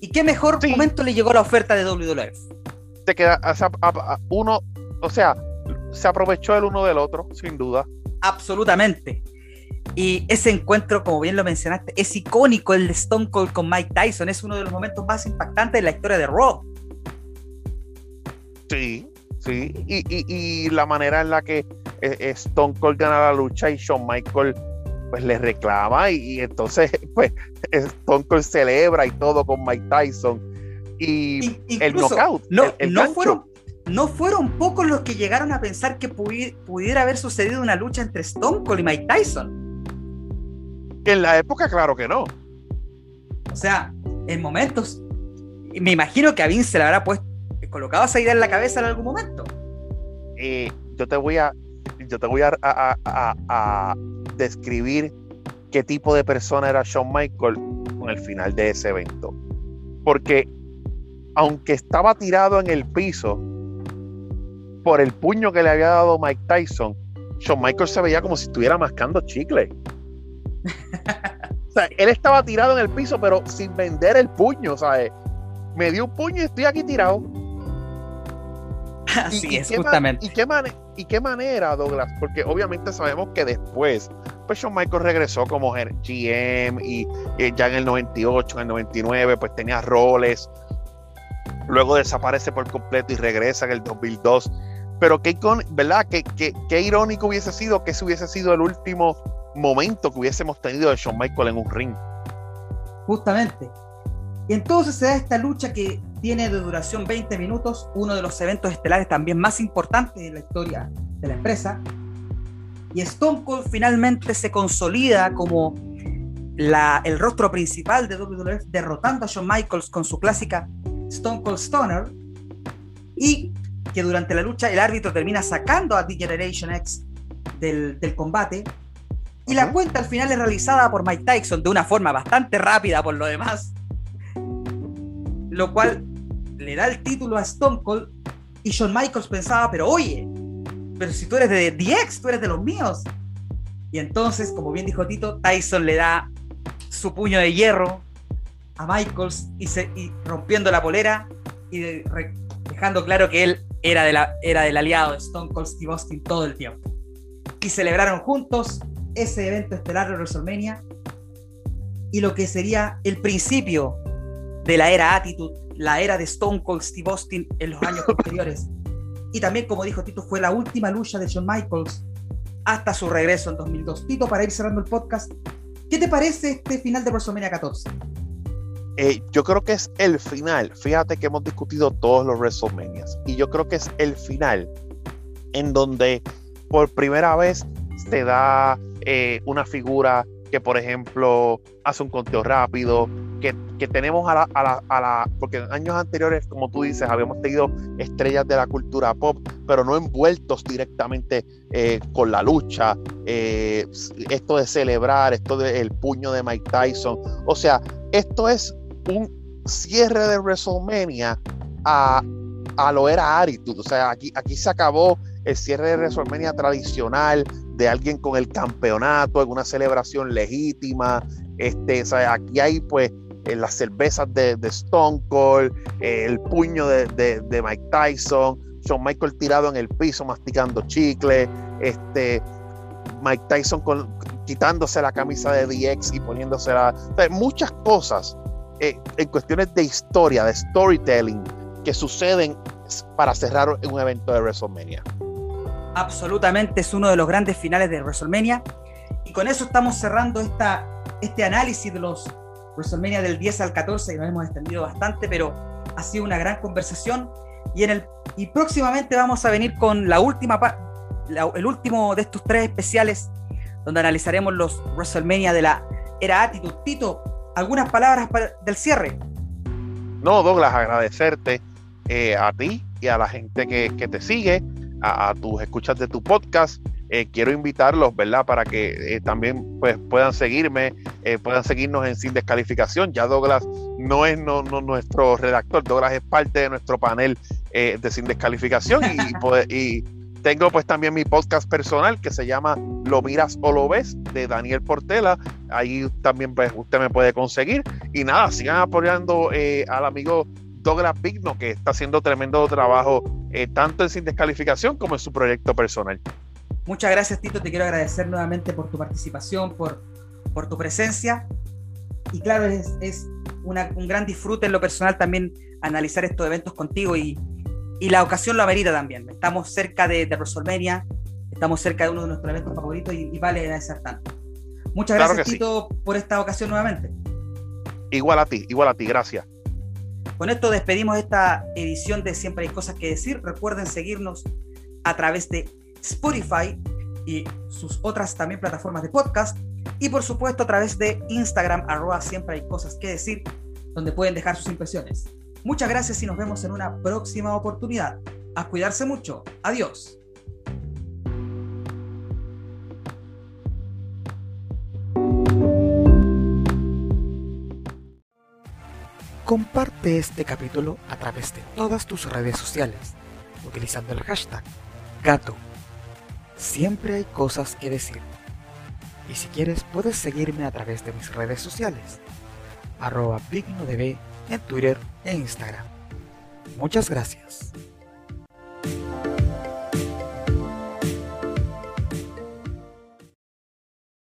¿Y qué mejor momento le llegó la oferta de WWF? Te queda, uno, o sea, se aprovechó el uno del otro, sin duda absolutamente. Y ese encuentro, como bien lo mencionaste, es icónico el de Stone Cold con Mike Tyson. Es uno de los momentos más impactantes de la historia de Raw. Sí, sí. Y, la manera en la que eh, eh, Stone Cold gana la lucha y Shawn Michael pues le reclama y, entonces (laughs) pues Stone Cold celebra y todo con Mike Tyson. Y el knockout. No, no fueron no fueron pocos los que llegaron a pensar que pudiera haber sucedido una lucha entre Stone Cold y Mike Tyson. En la época, claro que no. O sea, en momentos, me imagino que a Vince le habrá puesto, colocado esa idea en la cabeza en algún momento. Eh, yo te voy a, yo te voy a, a, describir qué tipo de persona era Shawn Michael con el final de ese evento. Porque aunque estaba tirado en el piso, por el puño que le había dado Mike Tyson, Shawn Michaels se veía como si estuviera mascando chicle. o sea, él estaba tirado en el piso, pero sin vender el puño, ¿sabes? Me dio un puño y estoy aquí tirado. (laughs) Así es, justamente. Y qué, ¿Y qué manera, Douglas? Porque obviamente sabemos que después, pues Shawn Michaels regresó como GM y, y ya en el 98, en el 99, pues tenía roles. Luego desaparece por completo y regresa en el 2002 pero qué, ¿verdad? Qué, qué, irónico hubiese sido que ese hubiese sido el último momento que hubiésemos tenido de Shawn Michael en un ring. Justamente. Y entonces se da esta lucha que tiene de duración 20 minutos, uno de los eventos estelares también más importantes de la historia de la empresa. Y Stone Cold finalmente se consolida como la, el rostro principal de WWF, derrotando a Shawn Michaels con su clásica Stone Cold Stoner. Y que durante la lucha el árbitro termina sacando a The Generation X del, combate. Y la cuenta al final es realizada por Mike Tyson de una forma bastante rápida por lo demás. Lo cual le da el título a Stone Cold. Y Shawn Michaels pensaba, pero oye, pero si tú eres de DX, tú eres de los míos. Y entonces, como bien dijo Tito, Tyson le da su puño de hierro a Michaels y, se, rompiendo la polera y dejando claro que él era, de la, era del aliado de Stone Cold Steve Austin todo el tiempo. Y celebraron juntos ese evento estelar de WrestleMania y lo que sería el principio de la era Attitude, la era de Stone Cold Steve Austin en los años (laughs) posteriores. Y también, como dijo Tito, fue la última lucha de Shawn Michaels hasta su regreso en 2002. Tito, para ir cerrando el podcast, ¿qué te parece este final de WrestleMania 14? Eh, yo creo que es el final. Fíjate que hemos discutido todos los WrestleManias y yo creo que es el final en donde por primera vez se da eh, una figura que, por ejemplo, hace un conteo rápido, que, tenemos a la, a, la, a la, porque en años anteriores, como tú dices, habíamos tenido estrellas de la cultura pop, pero no envueltos directamente eh, con la lucha, esto de celebrar, esto del puño de Mike Tyson, o sea, esto es un cierre de WrestleMania a, a lo era Attitude. O sea, aquí, aquí se acabó el cierre de WrestleMania tradicional de alguien con el campeonato en una celebración legítima. Este, o sea, aquí hay pues eh, las cervezas de, Stone Cold, eh, el puño de, de, Mike Tyson, Shawn Michael tirado en el piso masticando chicle, este, Mike Tyson quitándose la camisa de DX y poniéndosela. muchas cosas eh, en cuestiones de historia, de storytelling, que suceden para cerrar un evento de WrestleMania. Absolutamente, es uno de los grandes finales de WrestleMania. Y con eso estamos cerrando esta, este análisis de los WrestleMania del 10 al 14, y nos hemos extendido bastante, pero ha sido una gran conversación. Y, en el, y próximamente vamos a venir con la última el último de estos tres especiales, donde analizaremos los WrestleMania de la era Attitude. Tito, algunas palabras del cierre. No, Douglas, agradecerte eh, a ti y a la gente que, te sigue, a, tus escuchas de tu podcast. Eh, quiero invitarlos, ¿verdad? Para que eh, también pues, puedan seguirme, puedan seguirnos en Sin Descalificación. Ya Douglas no es no, nuestro redactor, Douglas es parte de nuestro panel de Sin Descalificación y, pues, y tengo pues también mi podcast personal que se llama Lo miras o lo ves de Daniel Portela. Ahí también pues usted me puede conseguir. Y nada, sigan apoyando eh, al amigo Douglas Pigno que está haciendo tremendo trabajo eh, tanto en Sin Descalificación como en su proyecto personal. Muchas gracias Tito, te quiero agradecer nuevamente por tu participación, por, por tu presencia. Y claro, es, es un gran disfrute en lo personal también analizar estos eventos contigo y, y la ocasión lo amerita también. Estamos cerca de, de WrestleMania, estamos cerca de uno de nuestros eventos favoritos y, vale agradecer tanto. Muchas gracias, Tito, por esta ocasión nuevamente. Igual a ti, igual a ti, gracias. Con esto despedimos esta edición de Siempre hay cosas que decir. Recuerden seguirnos a través de Spotify y sus otras también plataformas de podcast. Y por supuesto a través de Instagram, arroba siempre hay cosas que decir, donde pueden dejar sus impresiones. Muchas gracias y nos vemos en una próxima oportunidad. A cuidarse mucho. Adiós. Comparte este capítulo a través de todas tus redes sociales utilizando el hashtag gato. Siempre hay cosas que decir. Y si quieres puedes seguirme a través de mis redes sociales, arroba PignoDB en Twitter e Instagram. Muchas gracias.